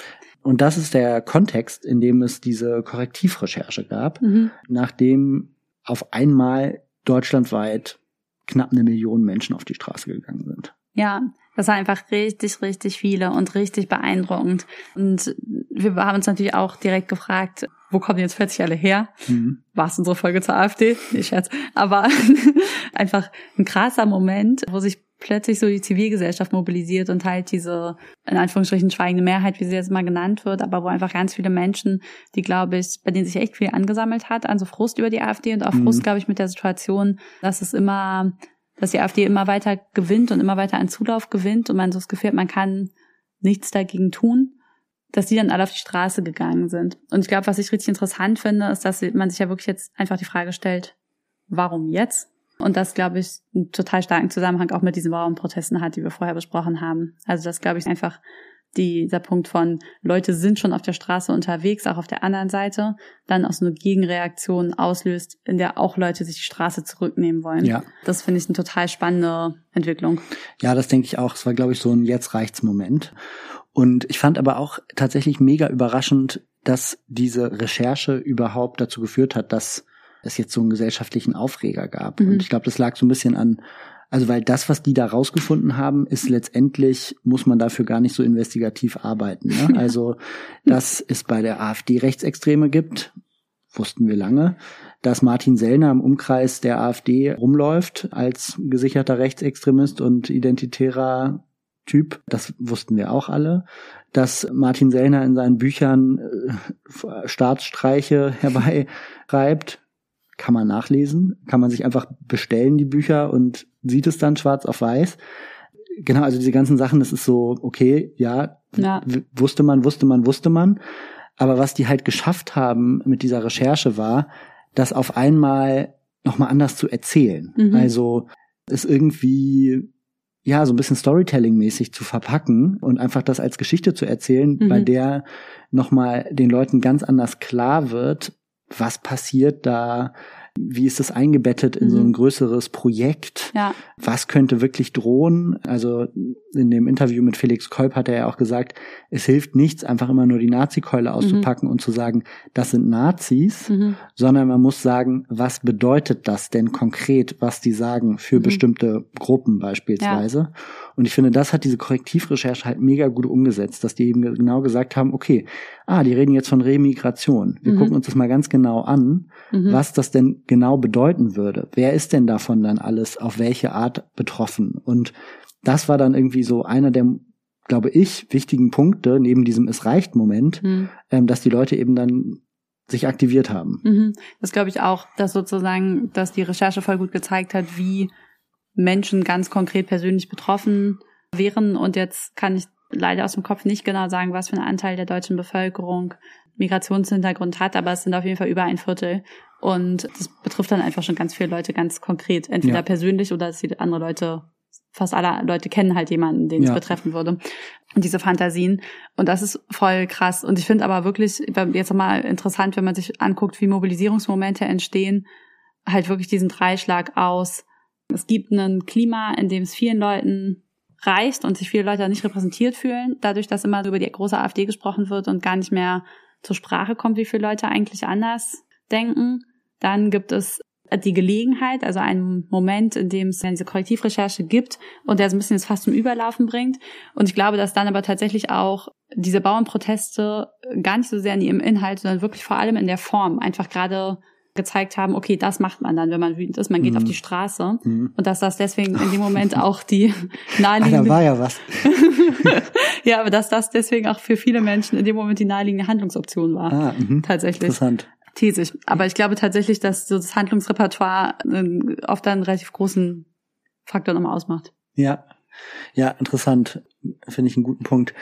Und das ist der Kontext, in dem es diese Korrektivrecherche gab, mhm. nachdem auf einmal deutschlandweit knapp eine Million Menschen auf die Straße gegangen sind. Ja, das war einfach richtig, richtig viele und richtig beeindruckend. Und wir haben uns natürlich auch direkt gefragt, wo kommen jetzt plötzlich alle her? Mhm. War es unsere Folge zur AfD? Nicht Scherz. Aber (laughs) einfach ein krasser Moment, wo sich plötzlich so die Zivilgesellschaft mobilisiert und halt diese, in Anführungsstrichen, schweigende Mehrheit, wie sie jetzt mal genannt wird, aber wo einfach ganz viele Menschen, die, glaube ich, bei denen sich echt viel angesammelt hat, also Frust über die AfD und auch mhm. Frust, glaube ich, mit der Situation, dass es immer, dass die AfD immer weiter gewinnt und immer weiter an Zulauf gewinnt und man so das Gefühl hat, man kann nichts dagegen tun. dass die dann alle auf die Straße gegangen sind. Und ich glaube, was ich richtig interessant finde, ist, dass man sich ja wirklich jetzt einfach die Frage stellt, warum jetzt? Und das, glaube ich, einen total starken Zusammenhang auch mit diesen Bauernprotesten hat, die wir vorher besprochen haben. Also das, glaube ich, einfach dieser Punkt von Leute sind schon auf der Straße unterwegs, auch auf der anderen Seite, dann auch so eine Gegenreaktion auslöst, in der auch Leute sich die Straße zurücknehmen wollen. Ja. Das finde ich eine total spannende Entwicklung. Ja, das denke ich auch. Es war, glaube ich, so ein Jetzt reicht's Moment. Und ich fand aber auch tatsächlich mega überraschend, dass diese Recherche überhaupt dazu geführt hat, dass es jetzt so einen gesellschaftlichen Aufreger gab. Mhm. Und ich glaube, das lag so ein bisschen an also weil das, was die da rausgefunden haben, ist letztendlich, muss man dafür gar nicht so investigativ arbeiten. Ne? (laughs) Also, dass es bei der AfD Rechtsextreme gibt, wussten wir lange. Dass Martin Sellner im Umkreis der AfD rumläuft als gesicherter Rechtsextremist und identitärer Typ, das wussten wir auch alle. Dass Martin Sellner in seinen Büchern äh, Staatsstreiche (laughs) herbeireibt, kann man nachlesen, kann man sich einfach bestellen, die Bücher, und sieht es dann schwarz auf weiß. Genau, also diese ganzen Sachen, das ist so, okay, ja, ja. wusste man, wusste man, wusste man. Aber was die halt geschafft haben mit dieser Recherche war, das auf einmal nochmal anders zu erzählen. Mhm. Also es irgendwie ja, so ein bisschen Storytelling-mäßig zu verpacken und einfach das als Geschichte zu erzählen, mhm. bei der nochmal den Leuten ganz anders klar wird, was passiert da, wie ist das eingebettet in mhm. so ein mhm. größeres Projekt? Ja. Was könnte wirklich drohen? Also in dem Interview mit Felix Kolb hat er ja auch gesagt, es hilft nichts, einfach immer nur die Nazi-Keule auszupacken mhm. und zu sagen, das sind Nazis, mhm. sondern man muss sagen, was bedeutet das denn konkret, was die sagen für mhm. bestimmte Gruppen beispielsweise? Ja. Und ich finde, das hat diese Korrektivrecherche halt mega gut umgesetzt, dass die eben genau gesagt haben, okay, ah, die reden jetzt von Remigration. Wir mhm. gucken uns das mal ganz genau an, mhm. was das denn genau bedeuten würde. Wer ist denn davon dann alles auf welche Art betroffen? Und das war dann irgendwie so einer der, glaube ich, wichtigen Punkte neben diesem Es reicht Moment, mhm. ähm, dass die Leute eben dann sich aktiviert haben. Mhm. Das glaube ich auch, dass sozusagen, dass die Recherche voll gut gezeigt hat, wie Menschen ganz konkret persönlich betroffen wären. Und jetzt kann ich leider aus dem Kopf nicht genau sagen, was für ein Anteil der deutschen Bevölkerung Migrationshintergrund hat, aber es sind auf jeden Fall über ein Viertel. Und das betrifft dann einfach schon ganz viele Leute ganz konkret, entweder ja. persönlich oder dass sie andere Leute, fast alle Leute kennen halt jemanden, den ja. es betreffen würde. Und diese Fantasien. Und das ist voll krass. Und ich finde aber wirklich, jetzt nochmal interessant, wenn man sich anguckt, wie Mobilisierungsmomente entstehen, halt wirklich diesen Dreischlag aus es gibt ein Klima, in dem es vielen Leuten reicht und sich viele Leute nicht repräsentiert fühlen, dadurch, dass immer über die große AfD gesprochen wird und gar nicht mehr zur Sprache kommt, wie viele Leute eigentlich anders denken. Dann gibt es die Gelegenheit, also einen Moment, in dem es diese Korrektivrecherche gibt und der so ein bisschen jetzt fast zum Überlaufen bringt. Und ich glaube, dass dann aber tatsächlich auch diese Bauernproteste gar nicht so sehr in ihrem Inhalt, sondern wirklich vor allem in der Form einfach gerade gezeigt haben, okay, das macht man dann, wenn man wütend ist, man geht mhm. auf die Straße mhm. und dass das deswegen in dem (laughs) Moment auch die naheliegende... Ah, da war ja was. (laughs) ja, aber dass das deswegen auch für viele Menschen in dem Moment die naheliegende Handlungsoption war. Ah, mh. tatsächlich. Interessant. Thesig. Aber ich glaube tatsächlich, dass so das Handlungsrepertoire oft einen relativ großen Faktor nochmal ausmacht. Ja, ja, interessant. Finde ich einen guten Punkt.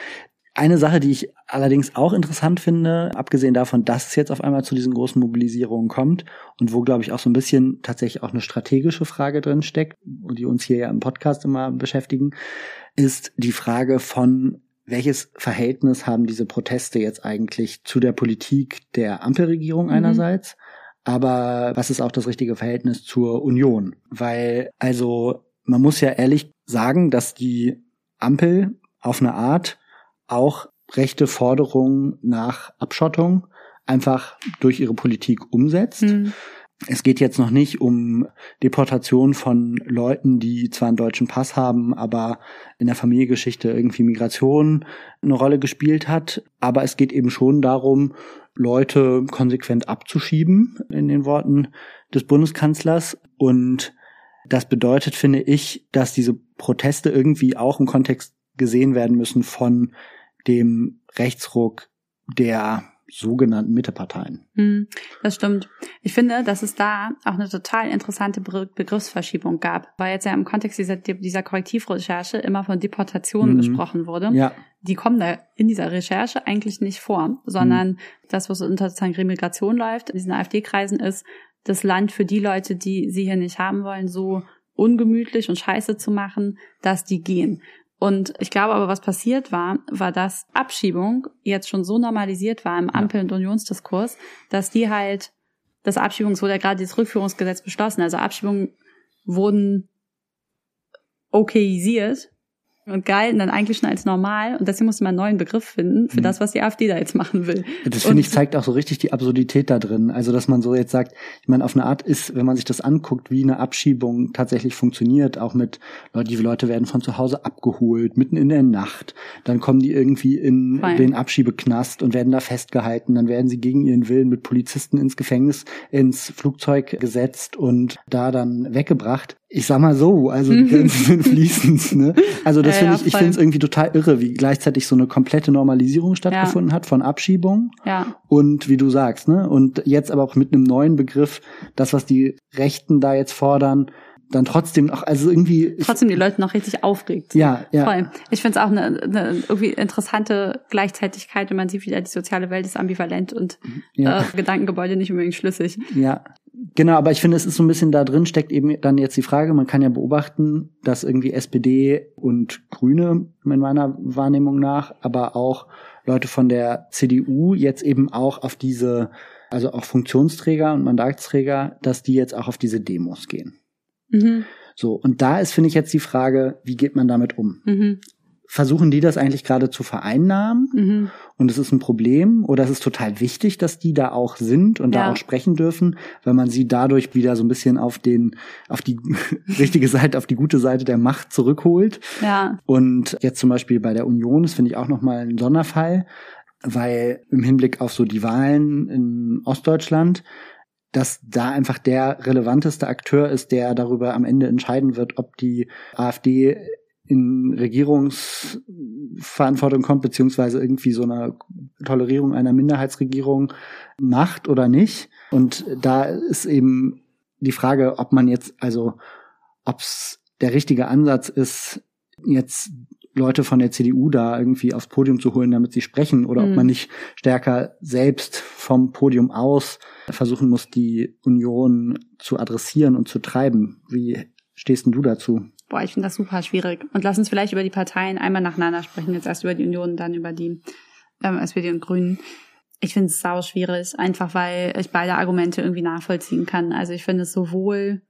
Eine Sache, die ich allerdings auch interessant finde, abgesehen davon, dass es jetzt auf einmal zu diesen großen Mobilisierungen kommt und wo, glaube ich, auch so ein bisschen tatsächlich auch eine strategische Frage drin steckt, die uns hier ja im Podcast immer beschäftigen, ist die Frage von, welches Verhältnis haben diese Proteste jetzt eigentlich zu der Politik der Ampelregierung mhm. einerseits, aber was ist auch das richtige Verhältnis zur Union? Weil, also, man muss ja ehrlich sagen, dass die Ampel auf eine Art auch rechte Forderungen nach Abschottung einfach durch ihre Politik umsetzt. Mhm. Es geht jetzt noch nicht um Deportation von Leuten, die zwar einen deutschen Pass haben, aber in der Familiengeschichte irgendwie Migration eine Rolle gespielt hat. Aber es geht eben schon darum, Leute konsequent abzuschieben, in den Worten des Bundeskanzlers. Und das bedeutet, finde ich, dass diese Proteste irgendwie auch im Kontext gesehen werden müssen von dem Rechtsruck, der sogenannten Mitteparteien. Hm, das stimmt. Ich finde, dass es da auch eine total interessante Begriffsverschiebung gab, weil jetzt ja im Kontext dieser, dieser Korrektivrecherche immer von Deportationen mhm. gesprochen wurde. Ja. Die kommen da in dieser Recherche eigentlich nicht vor, sondern mhm. das, was unter sozusagen Remigration läuft, in diesen AfD-Kreisen ist, das Land für die Leute, die sie hier nicht haben wollen, so ungemütlich und scheiße zu machen, dass die gehen. Und ich glaube aber, was passiert war, war, dass Abschiebung jetzt schon so normalisiert war im Ampel- und Unionsdiskurs, dass die halt, das Abschiebungs wurde ja gerade dieses Rückführungsgesetz beschlossen. Also Abschiebungen wurden okayisiert und galten dann eigentlich schon als normal. Und deswegen musste man einen neuen Begriff finden für mhm. das, was die AfD da jetzt machen will. Das finde ich zeigt auch so richtig die Absurdität da drin. Also, dass man so jetzt sagt, ich meine, auf eine Art ist, wenn man sich das anguckt, wie eine Abschiebung tatsächlich funktioniert, auch mit Leute, die Leute werden von zu Hause abgeholt, mitten in der Nacht. Dann kommen die irgendwie in Fein. den Abschiebeknast und werden da festgehalten. Dann werden sie gegen ihren Willen mit Polizisten ins Gefängnis, ins Flugzeug gesetzt und da dann weggebracht ich sag mal so, also die (laughs) Grenzen sind fließend. Ne? Also das ja, finde ich, ich finde es irgendwie total irre, wie gleichzeitig so eine komplette Normalisierung stattgefunden ja. hat von Abschiebung. Ja. Und wie du sagst, ne? Und jetzt aber auch mit einem neuen Begriff, das, was die Rechten da jetzt fordern, dann trotzdem auch, also irgendwie. Trotzdem die Leute noch richtig aufregt. Ja, ja. Voll. Ich finde es auch eine, eine irgendwie interessante Gleichzeitigkeit, wenn man sieht, wie die soziale Welt ist ambivalent und ja. äh, Gedankengebäude nicht unbedingt schlüssig. Ja. Genau, aber ich finde, es ist so ein bisschen da drin, steckt eben dann jetzt die Frage, man kann ja beobachten, dass irgendwie SPD und Grüne in meiner Wahrnehmung nach, aber auch Leute von der CDU jetzt eben auch auf diese, also auch Funktionsträger und Mandatsträger, dass die jetzt auch auf diese Demos gehen. Mhm. So, und da ist, finde ich, jetzt die Frage, wie geht man damit um? Mhm versuchen die das eigentlich gerade zu vereinnahmen mhm. und es ist ein Problem oder es ist total wichtig, dass die da auch sind und ja. da auch sprechen dürfen, weil man sie dadurch wieder so ein bisschen auf den auf die (laughs) richtige Seite, auf die gute Seite der Macht zurückholt. Ja. Und jetzt zum Beispiel bei der Union, das finde ich auch noch mal ein Sonderfall, weil im Hinblick auf so die Wahlen in Ostdeutschland dass da einfach der relevanteste Akteur ist, der darüber am Ende entscheiden wird, ob die AfD in Regierungsverantwortung kommt, beziehungsweise irgendwie so eine Tolerierung einer Minderheitsregierung macht oder nicht. Und da ist eben die Frage, ob man jetzt, also ob es der richtige Ansatz ist, jetzt Leute von der CDU da irgendwie aufs Podium zu holen, damit sie sprechen, oder mhm. ob man nicht stärker selbst vom Podium aus versuchen muss, die Union zu adressieren und zu treiben. Wie stehst denn du dazu? Boah, ich finde das super schwierig. Und lass uns vielleicht über die Parteien einmal nacheinander sprechen. Jetzt erst über die Union, dann über die ähm, SPD und Grünen. Ich finde es sau schwierig, einfach weil ich beide Argumente irgendwie nachvollziehen kann. Also ich finde es sowohl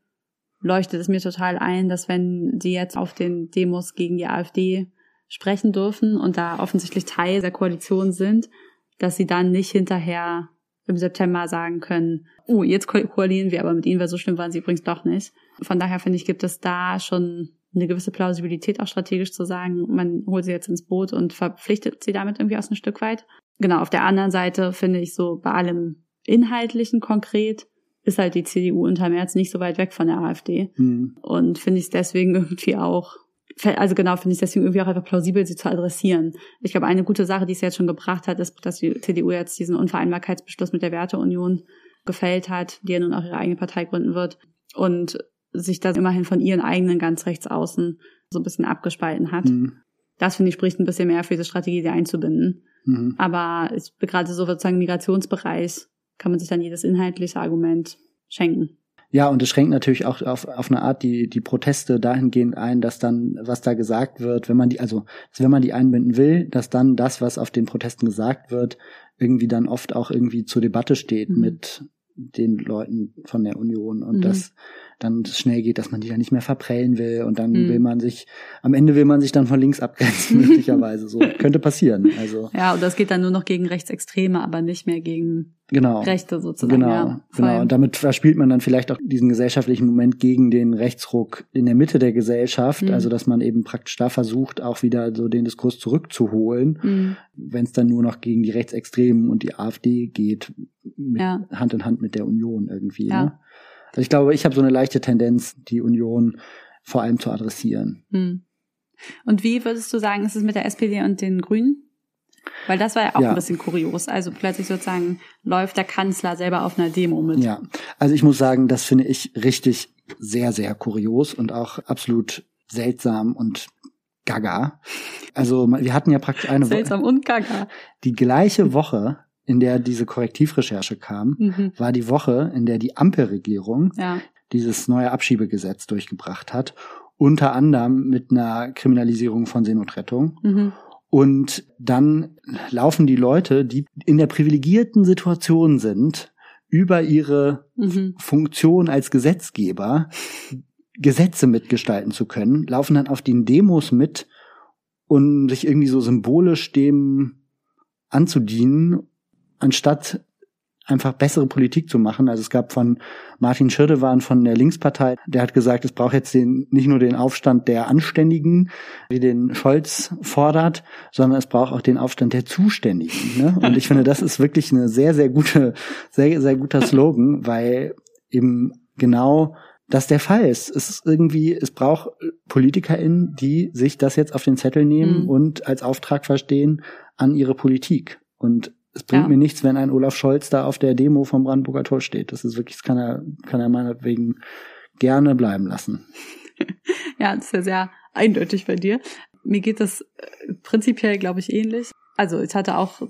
leuchtet es mir total ein, dass wenn sie jetzt auf den Demos gegen die AfD sprechen dürfen und da offensichtlich Teil der Koalition sind, dass sie dann nicht hinterher im September sagen können, oh, jetzt koalieren wir aber mit ihnen, weil so schlimm waren sie übrigens doch nicht. Von daher finde ich, gibt es da schon eine gewisse Plausibilität auch strategisch zu sagen, man holt sie jetzt ins Boot und verpflichtet sie damit irgendwie aus ein Stück weit. Genau, auf der anderen Seite finde ich so bei allem Inhaltlichen konkret ist halt die CDU unter März nicht so weit weg von der AfD. Mhm. Und finde ich es deswegen irgendwie auch also genau, finde ich deswegen irgendwie auch einfach plausibel, sie zu adressieren. Ich glaube, eine gute Sache, die es jetzt schon gebracht hat, ist, dass die CDU jetzt diesen Unvereinbarkeitsbeschluss mit der Werteunion gefällt hat, die ja nun auch ihre eigene Partei gründen wird und sich das immerhin von ihren eigenen ganz rechts außen so ein bisschen abgespalten hat. Mhm. Das finde ich spricht ein bisschen mehr für diese Strategie, sie einzubinden. Mhm. Aber gerade so sozusagen Migrationsbereich kann man sich dann jedes inhaltliche Argument schenken. Ja, und es schränkt natürlich auch auf, auf eine Art die, die Proteste dahingehend ein, dass dann, was da gesagt wird, wenn man die, also wenn man die einbinden will, dass dann das, was auf den Protesten gesagt wird, irgendwie dann oft auch irgendwie zur Debatte steht mhm. mit den Leuten von der Union und mhm. das dann schnell geht, dass man die dann nicht mehr verprellen will und dann mhm. will man sich, am Ende will man sich dann von links abgrenzen, (laughs) möglicherweise. So könnte passieren. Also. Ja, und das geht dann nur noch gegen Rechtsextreme, aber nicht mehr gegen genau. Rechte sozusagen. Genau, ja, genau. Und damit verspielt man dann vielleicht auch diesen gesellschaftlichen Moment gegen den Rechtsruck in der Mitte der Gesellschaft. Mhm. Also, dass man eben praktisch da versucht, auch wieder so den Diskurs zurückzuholen, mhm. wenn es dann nur noch gegen die Rechtsextremen und die AfD geht, mit, ja. Hand in Hand mit der Union irgendwie. Ja. Ne? Also ich glaube, ich habe so eine leichte Tendenz, die Union vor allem zu adressieren. Hm. Und wie würdest du sagen, ist es mit der SPD und den Grünen? Weil das war ja auch Ja. ein bisschen kurios. Also plötzlich sozusagen läuft der Kanzler selber auf einer Demo mit. Ja, also ich muss sagen, das finde ich richtig sehr, sehr kurios und auch absolut seltsam und gaga. Also wir hatten ja praktisch eine Woche, Seltsam und gaga. die gleiche Woche, in der diese Korrektivrecherche kam, Mhm. war die Woche, in der die Ampelregierung Ja. dieses neue Abschiebegesetz durchgebracht hat, unter anderem mit einer Kriminalisierung von Seenotrettung. Mhm. Und dann laufen die Leute, die in der privilegierten Situation sind, über ihre Mhm. Funktion als Gesetzgeber Gesetze mitgestalten zu können, laufen dann auf den Demos mit und sich irgendwie so symbolisch dem anzudienen, anstatt einfach bessere Politik zu machen. Also es gab von Martin Schirdewan von der Linkspartei, der hat gesagt, es braucht jetzt den, nicht nur den Aufstand der Anständigen, wie den Scholz fordert, sondern es braucht auch den Aufstand der Zuständigen. Ne? (laughs) Und ich finde, das ist wirklich eine sehr, sehr gute, sehr, sehr guter Slogan, weil eben genau das der Fall ist. Es ist irgendwie, es braucht PolitikerInnen, die sich das jetzt auf den Zettel nehmen Mhm. und als Auftrag verstehen an ihre Politik. Und es bringt Ja. mir nichts, wenn ein Olaf Scholz da auf der Demo vom Brandenburger Tor steht. Das ist wirklich, das kann er, kann er meinetwegen gerne bleiben lassen. (laughs) Ja, das ist ja sehr eindeutig bei dir. Mir geht das äh, prinzipiell, glaube ich, ähnlich. Also ich hatte auch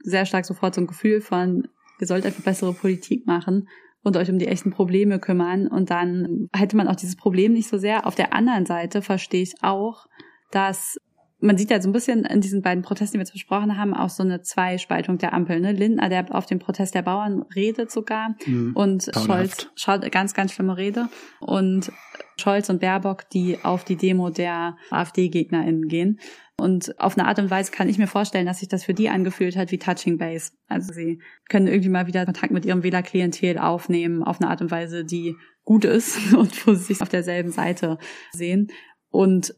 sehr stark sofort so ein Gefühl von, ihr sollt einfach bessere Politik machen und euch um die echten Probleme kümmern. Und dann hätte man auch dieses Problem nicht so sehr. Auf der anderen Seite verstehe ich auch, dass man sieht ja so ein bisschen in diesen beiden Protesten, die wir jetzt besprochen haben, auch so eine Zweispaltung der Ampel. Ne? Lindner, der auf dem Protest der Bauern redet sogar Mhm. und. Scholz schaut ganz, ganz schlimme Rede. Und Scholz und Baerbock, die auf die Demo der AfD-GegnerInnen gehen. Und auf eine Art und Weise kann ich mir vorstellen, dass sich das für die angefühlt hat wie Touching Base. Also sie können irgendwie mal wieder Kontakt mit ihrem Wählerklientel aufnehmen, auf eine Art und Weise, die gut ist (laughs) und wo sie sich auf derselben Seite sehen. Und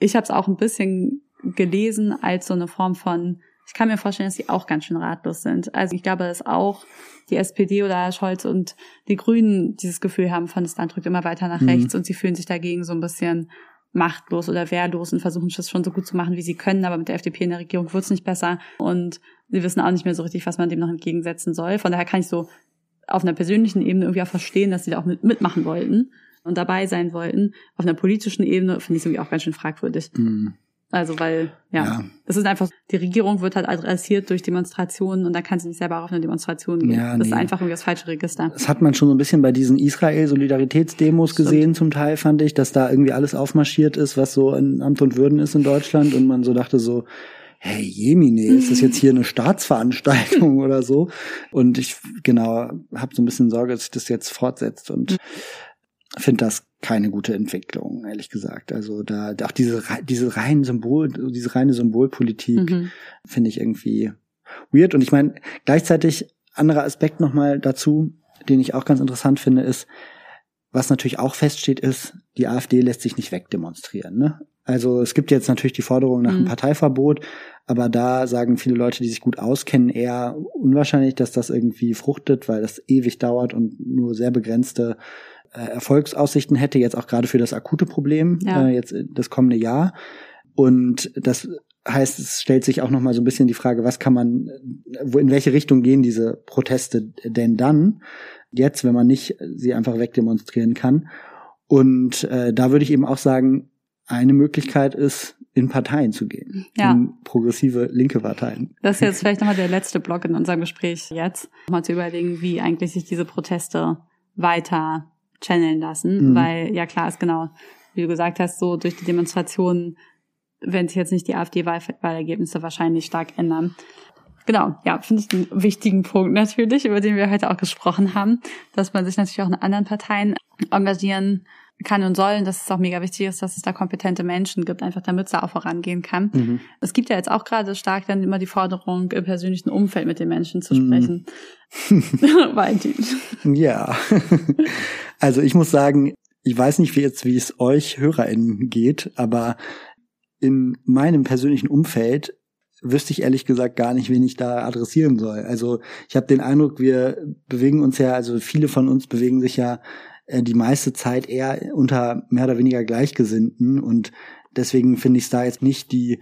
ich habe es auch ein bisschen gelesen als so eine Form von, ich kann mir vorstellen, dass sie auch ganz schön ratlos sind. Also ich glaube, dass auch die SPD oder Scholz und die Grünen dieses Gefühl haben von, das Land drückt immer weiter nach Mhm. rechts und sie fühlen sich dagegen so ein bisschen machtlos oder wehrlos und versuchen es schon so gut zu machen, wie sie können, aber mit der FDP in der Regierung wird es nicht besser und sie wissen auch nicht mehr so richtig, was man dem noch entgegensetzen soll. Von daher kann ich so auf einer persönlichen Ebene irgendwie auch verstehen, dass sie da auch mit, mitmachen wollten und dabei sein wollten. Auf einer politischen Ebene finde ich es irgendwie auch ganz schön fragwürdig. Mhm. Also weil, ja, Ja. das ist einfach, die Regierung wird halt adressiert durch Demonstrationen und da kann sie nicht selber auch auf eine Demonstration gehen. Ja, das ist nee. einfach irgendwie das falsche Register. Das hat man schon so ein bisschen bei diesen Israel-Solidaritätsdemos gesehen, zum Teil fand ich, dass da irgendwie alles aufmarschiert ist, was so in Amt und Würden ist in Deutschland und man so dachte so, hey Jemine, ist das jetzt hier eine Staatsveranstaltung (laughs) oder so? Und ich genau habe so ein bisschen Sorge, dass sich das jetzt fortsetzt und finde das keine gute Entwicklung, ehrlich gesagt. Also da auch diese diese rein Symbol, diese reine Symbolpolitik Mhm. finde ich irgendwie weird. Und ich meine, gleichzeitig anderer Aspekt nochmal dazu, den ich auch ganz interessant finde, ist, was natürlich auch feststeht, ist, die AfD lässt sich nicht wegdemonstrieren. Ne? Also es gibt jetzt natürlich die Forderung nach einem Mhm. Parteiverbot, aber da sagen viele Leute, die sich gut auskennen, eher unwahrscheinlich, dass das irgendwie fruchtet, weil das ewig dauert und nur sehr begrenzte Erfolgsaussichten hätte, jetzt auch gerade für das akute Problem, Ja. äh, jetzt das kommende Jahr. Und das heißt, es stellt sich auch noch mal so ein bisschen die Frage, was kann man, wo in welche Richtung gehen diese Proteste denn dann? Jetzt, wenn man nicht sie einfach wegdemonstrieren kann. Und äh, da würde ich eben auch sagen, eine Möglichkeit ist, in Parteien zu gehen, Ja. in progressive linke Parteien. Das ist jetzt (laughs) vielleicht nochmal der letzte Block in unserem Gespräch jetzt, mal zu überlegen, wie eigentlich sich diese Proteste weiter channeln lassen, Mhm. weil ja klar ist genau, wie du gesagt hast, so durch die Demonstrationen werden sich jetzt nicht die AfD-Wahlergebnisse wahrscheinlich stark ändern. Genau, ja, finde ich einen wichtigen Punkt natürlich, über den wir heute auch gesprochen haben, dass man sich natürlich auch in anderen Parteien engagieren kann und soll, und dass es auch mega wichtig ist, dass es da kompetente Menschen gibt, einfach damit es da auch vorangehen kann. Mhm. Es gibt ja jetzt auch gerade stark dann immer die Forderung, im persönlichen Umfeld mit den Menschen zu Mhm. (laughs) sprechen. Valentin. Ja. (laughs) Also ich muss sagen, ich weiß nicht, wie jetzt, wie es euch HörerInnen geht, aber in meinem persönlichen Umfeld wüsste ich ehrlich gesagt gar nicht, wen ich da adressieren soll. Also ich habe den Eindruck, wir bewegen uns ja, also viele von uns bewegen sich ja die meiste Zeit eher unter mehr oder weniger Gleichgesinnten und deswegen finde ich es da jetzt nicht die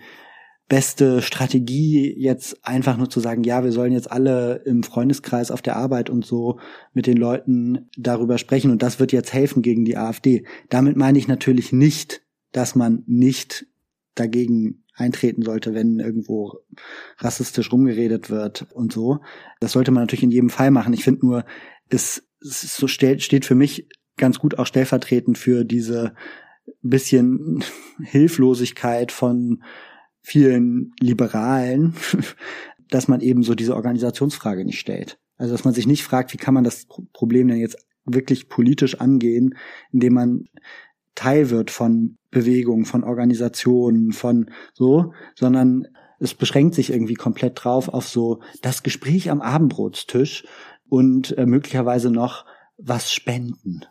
beste Strategie, jetzt einfach nur zu sagen, ja, wir sollen jetzt alle im Freundeskreis auf der Arbeit und so mit den Leuten darüber sprechen und das wird jetzt helfen gegen die AfD. Damit meine ich natürlich nicht, dass man nicht dagegen eintreten sollte, wenn irgendwo rassistisch rumgeredet wird und so. Das sollte man natürlich in jedem Fall machen. Ich finde nur, es, es so steht für mich ganz gut auch stellvertretend für diese bisschen (laughs) Hilflosigkeit von vielen Liberalen, (laughs) dass man eben so diese Organisationsfrage nicht stellt. Also dass man sich nicht fragt, wie kann man das Problem denn jetzt wirklich politisch angehen, indem man Teil wird von Bewegungen, von Organisationen, von so, sondern es beschränkt sich irgendwie komplett drauf auf so das Gespräch am Abendbrotstisch und äh, möglicherweise noch was spenden.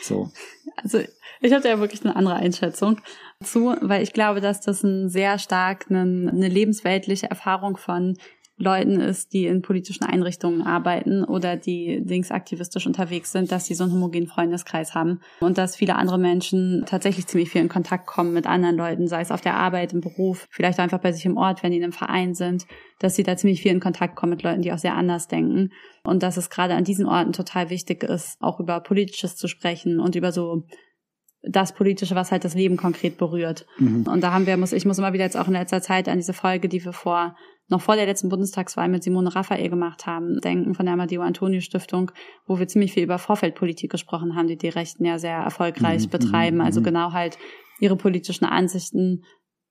So. Also ich habe ja wirklich eine andere Einschätzung zu, weil ich glaube, dass das ein sehr stark eine, eine lebensweltliche Erfahrung von Leuten ist, die in politischen Einrichtungen arbeiten oder die linksaktivistisch unterwegs sind, dass sie so einen homogenen Freundeskreis haben und dass viele andere Menschen tatsächlich ziemlich viel in Kontakt kommen mit anderen Leuten, sei es auf der Arbeit, im Beruf, vielleicht einfach bei sich im Ort, wenn die in einem Verein sind, dass sie da ziemlich viel in Kontakt kommen mit Leuten, die auch sehr anders denken und dass es gerade an diesen Orten total wichtig ist, auch über Politisches zu sprechen und über so das Politische, was halt das Leben konkret berührt. Mhm. Und da haben wir, muss, ich muss immer wieder jetzt auch in letzter Zeit an diese Folge, die wir vor, noch vor der letzten Bundestagswahl mit Simone Raphael gemacht haben, denken von der Amadeo Antonio Stiftung, wo wir ziemlich viel über Vorfeldpolitik gesprochen haben, die die Rechten ja sehr erfolgreich mhm. betreiben. Mhm. Also genau halt ihre politischen Ansichten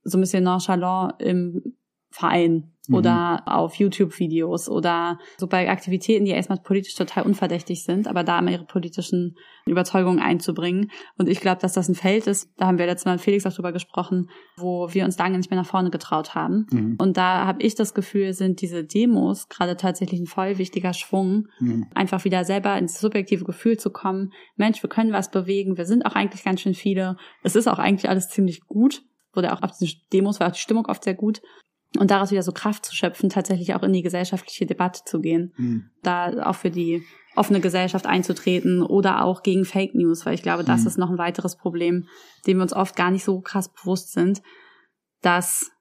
so ein bisschen nonchalant im Verein mhm. oder auf YouTube-Videos oder so bei Aktivitäten, die erstmal politisch total unverdächtig sind, aber da immer ihre politischen Überzeugungen einzubringen. Und ich glaube, dass das ein Feld ist, da haben wir letztes Mal mit Felix auch drüber gesprochen, wo wir uns lange nicht mehr nach vorne getraut haben. Mhm. Und da habe ich das Gefühl, sind diese Demos gerade tatsächlich ein voll wichtiger Schwung, mhm. einfach wieder selber ins subjektive Gefühl zu kommen, Mensch, wir können was bewegen, wir sind auch eigentlich ganz schön viele, es ist auch eigentlich alles ziemlich gut, wurde auch auf den Demos war auch die Stimmung oft sehr gut und daraus wieder so Kraft zu schöpfen, tatsächlich auch in die gesellschaftliche Debatte zu gehen, mhm. da auch für die offene Gesellschaft einzutreten oder auch gegen Fake News, weil ich glaube, das mhm. ist noch ein weiteres Problem, dem wir uns oft gar nicht so krass bewusst sind, dass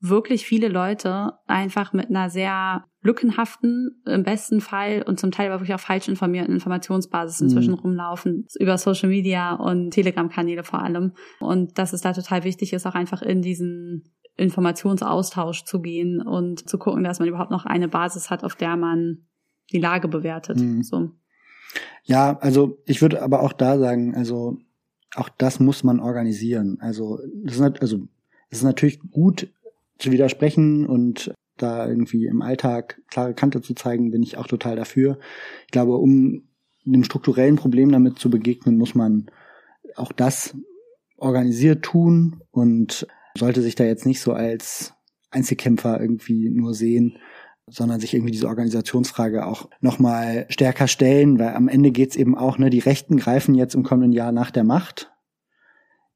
wirklich viele Leute einfach mit einer sehr lückenhaften, im besten Fall und zum Teil aber wirklich auch falsch informierten Informationsbasis inzwischen mhm. rumlaufen, über Social Media und Telegram-Kanäle vor allem. Und dass es da total wichtig ist, auch einfach in diesen Informationsaustausch zu gehen und zu gucken, dass man überhaupt noch eine Basis hat, auf der man die Lage bewertet. Mhm. So. Ja, also ich würde aber auch da sagen, also auch das muss man organisieren. Also das ist, also es ist natürlich gut zu widersprechen und da irgendwie im Alltag klare Kante zu zeigen, bin ich auch total dafür. Ich glaube, um dem strukturellen Problem damit zu begegnen, muss man auch das organisiert tun und sollte sich da jetzt nicht so als Einzelkämpfer irgendwie nur sehen, sondern sich irgendwie diese Organisationsfrage auch nochmal stärker stellen, weil am Ende geht's eben auch, ne, die Rechten greifen jetzt im kommenden Jahr nach der Macht.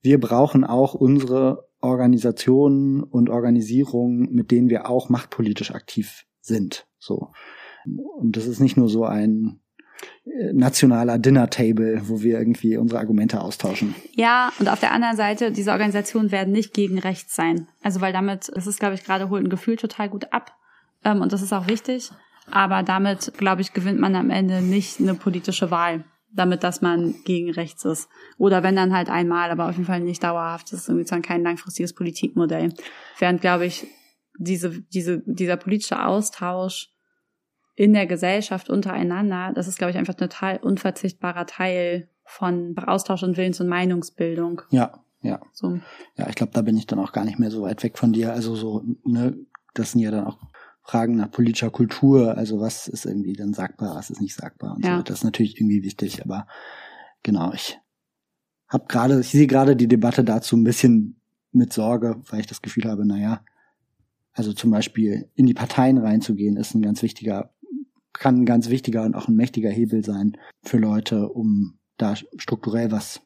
Wir brauchen auch unsere Organisationen und Organisierungen, mit denen wir auch machtpolitisch aktiv sind. So. Und das ist nicht nur so ein nationaler Dinner-Table, wo wir irgendwie unsere Argumente austauschen. Ja, und auf der anderen Seite, diese Organisationen werden nicht gegen rechts sein. Also weil damit, das ist, glaube ich, gerade holt ein Gefühl total gut ab. Ähm, und das ist auch wichtig. Aber damit, glaube ich, gewinnt man am Ende nicht eine politische Wahl. Damit, dass man gegen rechts ist. Oder wenn dann halt einmal, aber auf jeden Fall nicht dauerhaft. Das ist irgendwie zwar kein langfristiges Politikmodell. Während, glaube ich, diese, diese, dieser politische Austausch in der Gesellschaft untereinander, das ist, glaube ich, einfach ein total unverzichtbarer Teil von Austausch und Willens- und Meinungsbildung. Ja, ja. So. Ja, ich glaube, da bin ich dann auch gar nicht mehr so weit weg von dir. Also so, ne, das sind ja dann auch Fragen nach politischer Kultur, also was ist irgendwie dann sagbar, was ist nicht sagbar und ja. so. Das ist natürlich irgendwie wichtig, aber genau, ich habe gerade, ich sehe gerade die Debatte dazu ein bisschen mit Sorge, weil ich das Gefühl habe, naja, also zum Beispiel in die Parteien reinzugehen, ist ein ganz wichtiger kann ein ganz wichtiger und auch ein mächtiger Hebel sein für Leute, um da strukturell was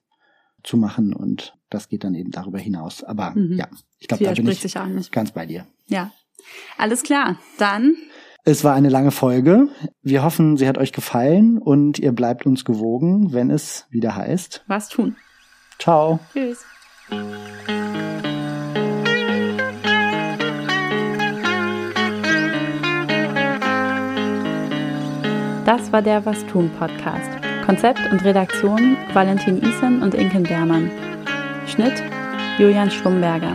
zu machen und das geht dann eben darüber hinaus. Aber mhm. ja, ich glaube, da bin ich ganz bei dir. Ja, alles klar. Dann. Es war eine lange Folge. Wir hoffen, sie hat euch gefallen und ihr bleibt uns gewogen, wenn es wieder heißt. Was tun? Ciao. Tschüss. Das war der Was tun Podcast. Konzept und Redaktion Valentin Isen und Inken Bermann. Schnitt Julian Schlumberger.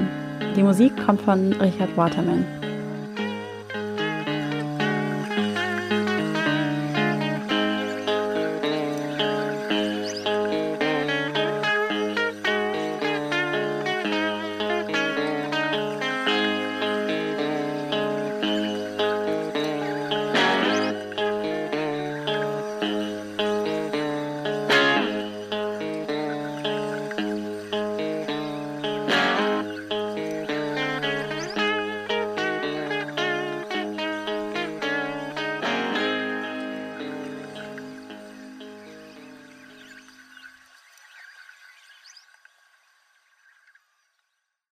Die Musik kommt von Richard Waterman.